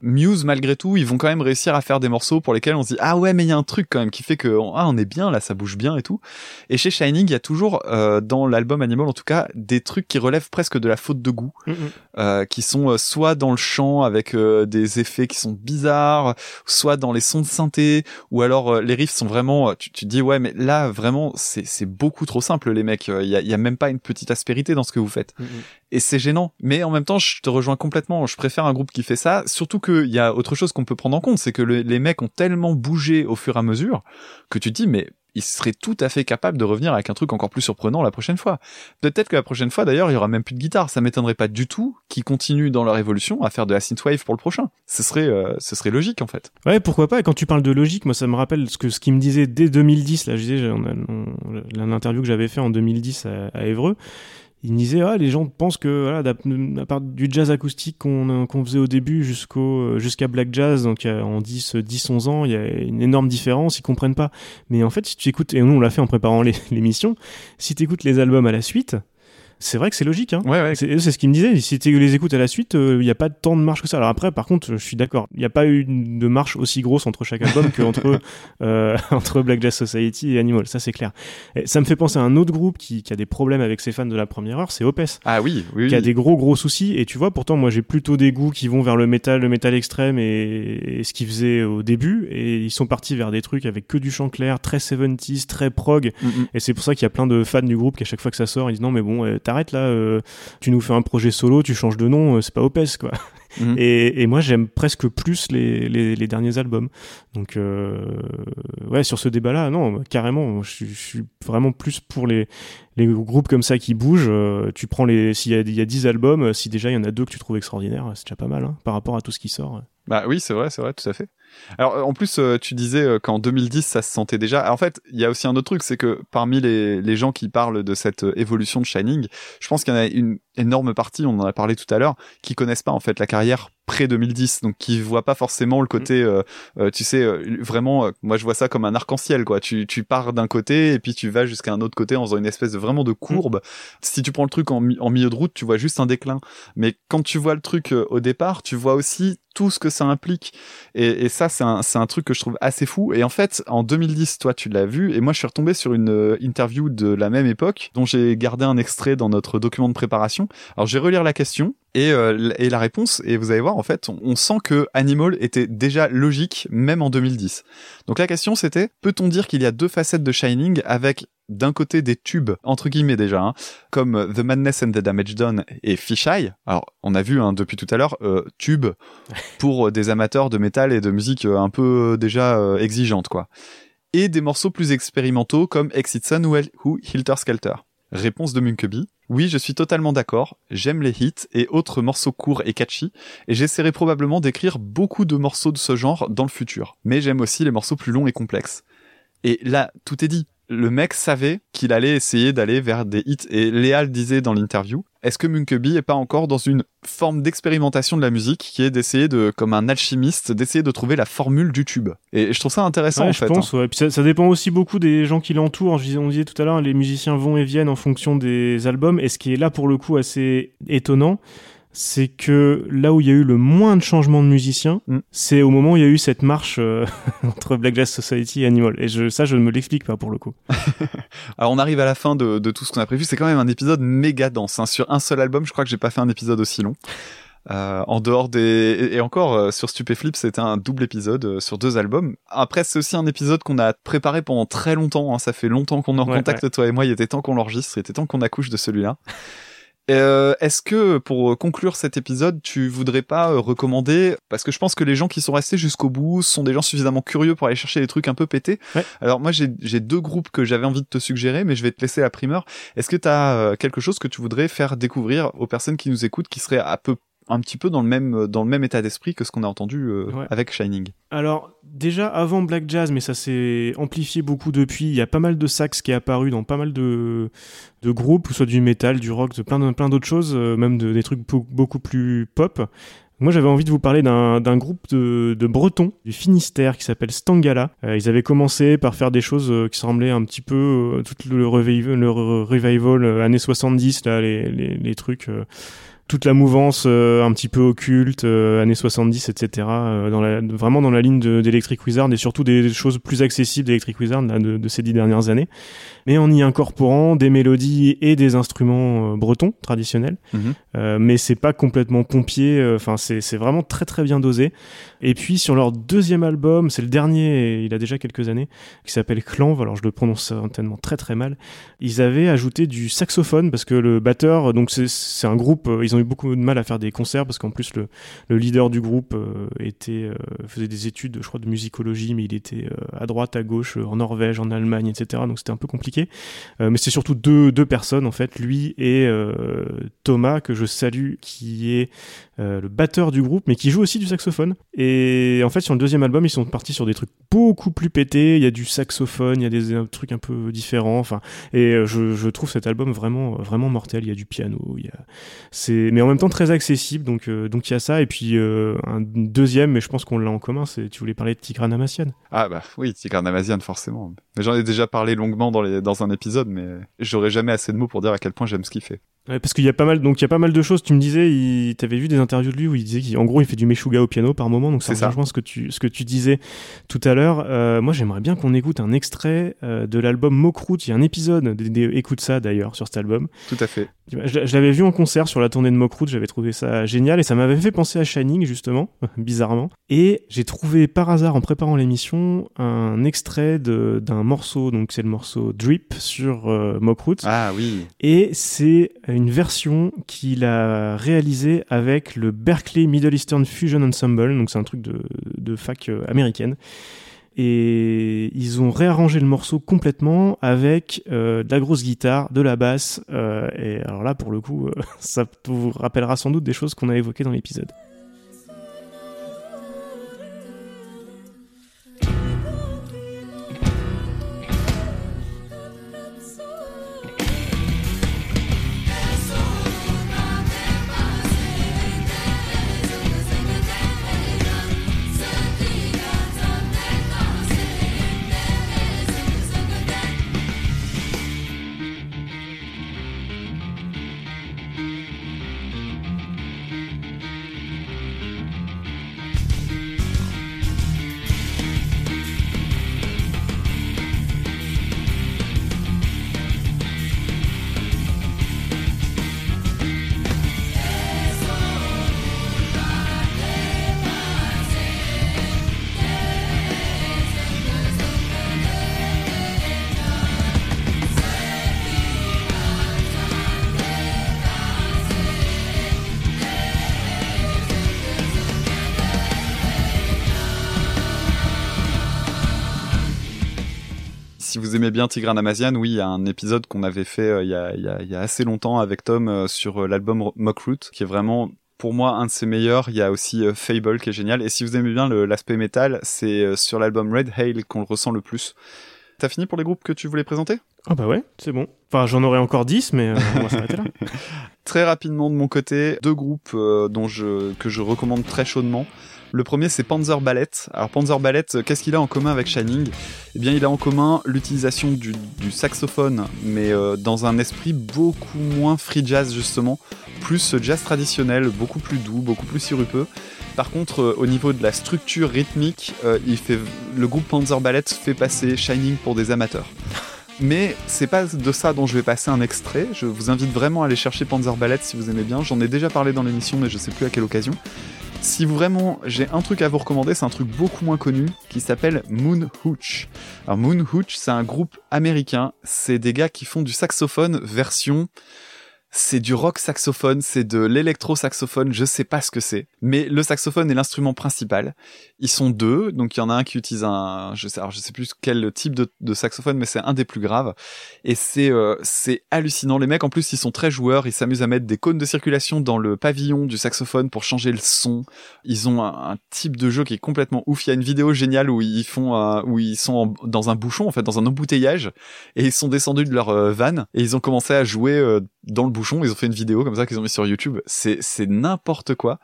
Muse, malgré tout, ils vont quand même réussir à faire des morceaux pour lesquels on se dit ah ouais mais il y a un truc quand même qui fait que ah on est bien là, ça bouge bien et tout. Et chez Shining, il y a toujours euh, dans l'album Animal en tout cas des trucs qui relèvent presque de la faute de goût, mm, euh, qui sont euh, soit dans le chant avec euh, des effets qui sont bizarres, soit dans les sons de synthé, ou alors euh, les riffs sont vraiment, tu, tu dis ouais mais là vraiment c'est beaucoup trop simple les mecs, il y a, y a même pas une petite aspérité dans ce que vous faites. Mm, et c'est gênant. Mais en même temps, je te rejoins complètement. Je préfère un groupe qui fait ça. Surtout qu'il y a autre chose qu'on peut prendre en compte, c'est que les mecs ont tellement bougé au fur et à mesure que tu te dis, mais ils seraient tout à fait capables de revenir avec un truc encore plus surprenant la prochaine fois. Peut-être que la prochaine fois, d'ailleurs, il y aura même plus de guitare. Ça m'étonnerait pas du tout qu'ils continuent dans leur évolution à faire de la synthwave pour le prochain. Ce serait, euh, ce serait logique en fait. Ouais, pourquoi pas. Et quand tu parles de logique, moi, ça me rappelle ce que ce qu'il me disait dès 2010. Là, je disais, l'interview que j'avais fait en 2010 à, à Évreux. Il disait, ah, les gens pensent que, voilà, à part du jazz acoustique qu'on faisait au début jusqu'au jusqu'à black jazz, donc en 10, 10, 11 ans, il y a une énorme différence, ils comprennent pas. Mais en fait, si tu écoutes, et nous on l'a fait en préparant l'émission, si tu écoutes les albums à la suite, c'est vrai que c'est logique, hein. Ouais, ouais. C'est c'est ce qu'il me disait. Si tu les écoutes à la suite, il n'y a pas tant de marche que ça. Alors après, par contre, je suis d'accord. Il n'y a pas eu de marche aussi grosse entre chaque album qu'entre euh, entre Black Jazz Society et Animal. Ça, c'est clair. Et ça me fait penser à un autre groupe qui, qui a des problèmes avec ses fans de la première heure, c'est Opes. Ah oui, oui, Qui a oui. des gros gros soucis et tu vois pourtant moi j'ai plutôt des goûts qui vont vers le métal le métal extrême et, et ce qu'ils faisaient au début et ils sont partis vers des trucs avec que du chant clair très 70s très prog Mm, mm. et c'est pour ça qu'il y a plein de fans du groupe qui à chaque fois que ça sort ils disent non mais bon euh, t'arrêtes là euh, tu nous fais un projet solo tu changes de nom euh, c'est pas Opes quoi Mhm. et, et moi j'aime presque plus les, les, les derniers albums donc euh, ouais sur ce débat là non carrément je, suis- je suis vraiment plus pour les les groupes comme ça qui bougent tu prends les s'il y a, il y a 10 albums si déjà il y en a deux que tu trouves extraordinaires c'est déjà pas mal hein, par rapport à tout ce qui sort Bah oui, c'est vrai, c'est vrai, tout à fait. Alors euh, en plus, euh, tu disais euh, qu'en 2010, ça se sentait déjà. En fait, il y a aussi un autre truc, c'est que parmi les, les gens qui parlent de cette évolution de Shining, je pense qu'il y en a une énorme partie, on en a parlé tout à l'heure, qui connaissent pas en fait la carrière pré 2010, donc qui voient pas forcément le côté, euh, euh, tu sais, euh, vraiment. euh, moi, je vois ça comme un arc-en-ciel, quoi. Tu, tu pars d'un côté et puis tu vas jusqu'à un autre côté en faisant une espèce de vraiment de courbe. Si tu prends le truc en, mi- en milieu de route, tu vois juste un déclin. Mais quand tu vois le truc au départ, tu vois aussi tout ce que ça implique. Et, et ça, c'est un, c'est un truc que je trouve assez fou. Et en fait, en 2010, toi, tu l'as vu. Et moi, je suis retombé sur une interview de la même époque, dont j'ai gardé un extrait dans notre document de préparation. Alors, je vais relire la question et, euh, et la réponse. Et vous allez voir, en fait, on, sent que Animal était déjà logique, même en 2010. Donc, la question, c'était, peut-on dire qu'il y a deux facettes de Shining avec d'un côté des tubes, entre guillemets déjà, hein, comme The Madness and the Damage Done et Fisheye? Alors, on a vu hein, depuis tout à l'heure, euh, tube pour des amateurs de métal et de musique euh, un peu déjà euh, exigeante, quoi. Et des morceaux plus expérimentaux comme Exit Sun ou Hilter Skelter. Réponse de Munkeby. Oui, je suis totalement d'accord. J'aime les hits et autres morceaux courts et catchy, et j'essaierai probablement d'écrire beaucoup de morceaux de ce genre dans le futur. Mais j'aime aussi les morceaux plus longs et complexes. Et là, tout est dit. Le mec savait qu'il allait essayer d'aller vers des hits. Et Léa le disait dans l'interview. Est-ce que Munkeby est pas encore dans une forme d'expérimentation de la musique qui est d'essayer de, comme un alchimiste, d'essayer de trouver la formule du tube? Et je trouve ça intéressant, Ouais, en je fait. pense hein. ouais. Puis ça, ça dépend aussi beaucoup des gens qui l'entourent on disait tout à l'heure les musiciens vont et viennent en fonction des albums et ce qui est là pour le coup assez étonnant c'est que là où il y a eu le moins de changements de musiciens, Mm. c'est au moment où il y a eu cette marche euh, entre Black Jazz Society et Animal. Et je, ça, je ne me l'explique pas pour le coup. Alors on arrive à la fin de, de tout ce qu'on a prévu. C'est quand même un épisode méga dense. hein. Sur un seul album, je crois que j'ai pas fait un épisode aussi long. Euh, en dehors des et encore euh, sur Stupéflip, c'était un double épisode euh, sur deux albums. Après, c'est aussi un épisode qu'on a préparé pendant très longtemps. hein. Ça fait longtemps qu'on est en Ouais, contact toi et moi. Il était temps qu'on l'enregistre. Il était temps qu'on accouche de celui-là. Euh, Est-ce que pour conclure cet épisode, tu voudrais pas euh, recommander parce que je pense que les gens qui sont restés jusqu'au bout sont des gens suffisamment curieux pour aller chercher des trucs un peu pétés. Ouais. Alors moi j'ai j'ai deux groupes que j'avais envie de te suggérer, mais je vais te laisser la primeur. Est-ce que tu as quelque chose que tu voudrais faire découvrir aux personnes qui nous écoutent, qui seraient à peu un petit peu dans le même dans le même état d'esprit que ce qu'on a entendu euh, Ouais. avec Shining Alors, déjà avant Black Jazz, mais ça s'est amplifié beaucoup depuis, il y a pas mal de sax qui est apparu dans pas mal de, de groupes, soit du metal, du rock, de plein, de- plein d'autres choses, euh, même de- des trucs beau- beaucoup plus pop. Moi, j'avais envie de vous parler d'un d'un groupe de, de Bretons du Finistère qui s'appelle Stangala. Euh, ils avaient commencé par faire des choses euh, qui semblaient un petit peu euh, tout le revival, le re- revival années 70, là, les, les, les trucs. Toute la mouvance euh, un petit peu occulte, euh, années 70, etc. euh, dans la, vraiment dans la ligne de- d'Electric Wizard et surtout des, choses plus accessibles d'Electric Wizard là, de, de ces dix dernières années. Mais en y incorporant des mélodies et des instruments euh, bretons traditionnels. Mhm. Euh, mais c'est pas complètement pompier. euh, Enfin, c'est c'est vraiment très très bien dosé. Et puis sur leur deuxième album, c'est le dernier, il a déjà quelques années, qui s'appelle Clanv. Alors je le prononce certainement très très mal. Ils avaient ajouté du saxophone parce que le batteur, donc c'est c'est un groupe, ils ont ont eu beaucoup de mal à faire des concerts parce qu'en plus le, le, leader du groupe euh, était euh, faisait des études, je crois, de musicologie, mais il était à droite, à gauche, en Norvège, en Allemagne, etc. Donc c'était un peu compliqué. mais c'est surtout deux, deux personnes en fait, lui et Thomas que je salue, qui est le batteur du groupe, mais qui joue aussi du saxophone. Et en fait, sur le deuxième album, ils sont partis sur des trucs beaucoup plus pétés. Il y a du saxophone, il y a des, trucs un peu différents. Enfin, et je, je trouve cet album vraiment, vraiment mortel. Il y a du piano, il y a, c'est, mais en même temps très accessible. Donc, euh, donc il y a ça. Et puis euh, un deuxième, mais je pense qu'on l'a en commun. C'est, tu voulais parler de Tigran Amazian. Ah bah oui, Tigran Amazian forcément. Mais j'en ai déjà parlé longuement dans dans un épisode, mais j'aurais jamais assez de mots pour dire à quel point j'aime ce qu'il fait. Ouais, parce qu'il y a pas mal, donc il y a pas mal de choses. Tu me disais, il, t'avais vu des interviews de lui où il disait qu'en gros il fait du meshuga au piano par moment, donc ça rejoint ce que tu, ce que tu disais tout à l'heure. Euh, moi, j'aimerais bien qu'on écoute un extrait euh, de l'album Mokrout. Il y a un épisode, écoute ça d'ailleurs sur cet album. Tout à fait. Je, l'avais vu en concert sur la tournée de Mokrout, j'avais trouvé ça génial et ça m'avait fait penser à Shining justement, bizarrement. Et j'ai trouvé par hasard en préparant l'émission un extrait d'un morceau, donc c'est le morceau Drip sur euh, Ah oui. Et c'est une version qu'il a réalisée avec le Berkeley Middle Eastern Fusion Ensemble, donc c'est un truc de, fac euh, américaine et ils ont réarrangé le morceau complètement avec euh, de la grosse guitare, de la basse, euh, et alors là pour le coup, ça vous rappellera sans doute des choses qu'on a évoquées dans l'épisode. Aimez bien Tigran Amazian, oui, il y a un épisode qu'on avait fait euh, il, y a, il, y a, assez longtemps avec Tom euh, sur euh, l'album Mockroot, qui est vraiment pour moi un de ses meilleurs. Il y a aussi Fable qui est génial. Et si vous aimez bien l'aspect métal, c'est sur l'album Red Hail qu'on le ressent le plus. T'as fini pour les groupes que tu voulais présenter? Ah bah ouais, c'est bon. Enfin, j'en aurais encore 10, mais on va s'arrêter là. très rapidement de mon côté, deux groupes dont je, que je recommande très chaudement. Le premier, c'est Panzer Ballet. Alors Panzer Ballet, euh, qu'est-ce qu'il a en commun avec Shining? Eh bien, il a en commun l'utilisation du, saxophone, mais euh, dans un esprit beaucoup moins free jazz justement, plus jazz traditionnel, beaucoup plus doux, beaucoup plus sirupeux. Par contre, euh, au niveau de la structure rythmique, le groupe Panzer Ballet fait passer Shining pour des amateurs. Mais c'est pas de ça dont je vais passer un extrait. Je vous invite vraiment à aller chercher Panzer Ballet si vous aimez bien. J'en ai déjà parlé dans l'émission, mais je sais plus à quelle occasion. Si vraiment j'ai un truc à vous recommander, c'est un truc beaucoup moins connu qui s'appelle Moon Hooch. Alors Moon Hooch, c'est un groupe américain. C'est des gars qui font du saxophone version c'est du rock saxophone, c'est de l'électro saxophone, je sais pas ce que c'est. Mais le saxophone est l'instrument principal. Ils sont deux, donc il y en a un qui utilise un, je sais, alors je sais plus quel type de, saxophone, mais c'est un des plus graves. Et c'est euh, hallucinant. Les mecs, en plus, ils sont très joueurs. Ils s'amusent à mettre des cônes de circulation dans le pavillon du saxophone pour changer le son. Ils ont un, type de jeu qui est complètement ouf. Il y a une vidéo géniale où ils font, où ils sont dans un bouchon, en fait, dans un embouteillage, et ils sont descendus de leur euh, van et ils ont commencé à jouer euh, dans le bouchon. Ils ont fait une vidéo comme ça qu'ils ont mis sur YouTube. C'est n'importe quoi.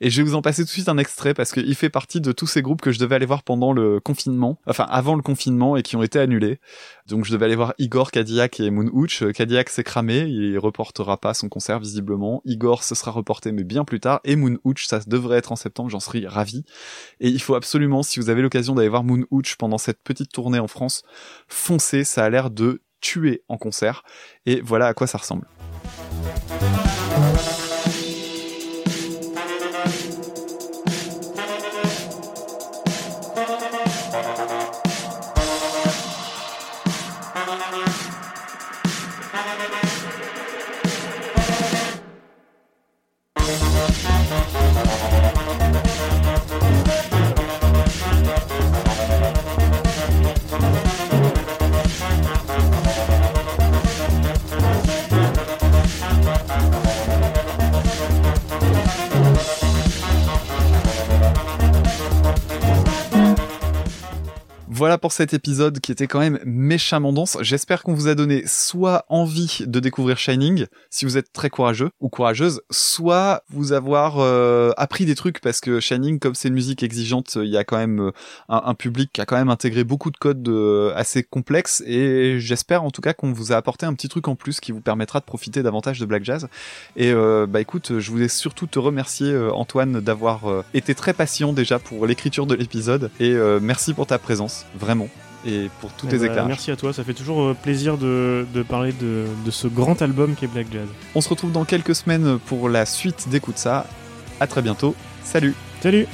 Et je vais vous en passer tout de suite un extrait parce qu'il fait partie de tous ces groupes que je devais aller voir pendant le confinement, enfin avant le confinement et qui ont été annulés. Donc je devais aller voir Igor, Cadillac et Moon Hooch. Cadillac s'est cramé, il reportera pas son concert visiblement. Igor se sera reporté mais bien plus tard. Et Moon Hooch, ça devrait être en septembre, j'en serais ravi. Et il faut absolument, si vous avez l'occasion d'aller voir Moon Hooch pendant cette petite tournée en France, foncez, ça a l'air de tuer en concert. Et voilà à quoi ça ressemble. Voilà pour cet épisode qui était quand même méchamment dense. J'espère qu'on vous a donné soit envie de découvrir Shining, si vous êtes très courageux ou courageuse, soit vous avoir euh, appris des trucs parce que Shining, comme c'est une musique exigeante, il y a quand même euh, un, public qui a quand même intégré beaucoup de codes euh, assez complexes et j'espère en tout cas qu'on vous a apporté un petit truc en plus qui vous permettra de profiter davantage de Black Jazz. Et bah écoute, je voulais surtout te remercier Antoine d'avoir été très patient déjà pour l'écriture de l'épisode et merci pour ta présence vraiment et pour tous eh tes bah, éclairages. Merci à toi, ça fait toujours euh, plaisir de, de parler de, de, ce grand album qui est Black Jazz. On se retrouve dans quelques semaines pour la suite d'Écoute ça. À très bientôt. Salut Salut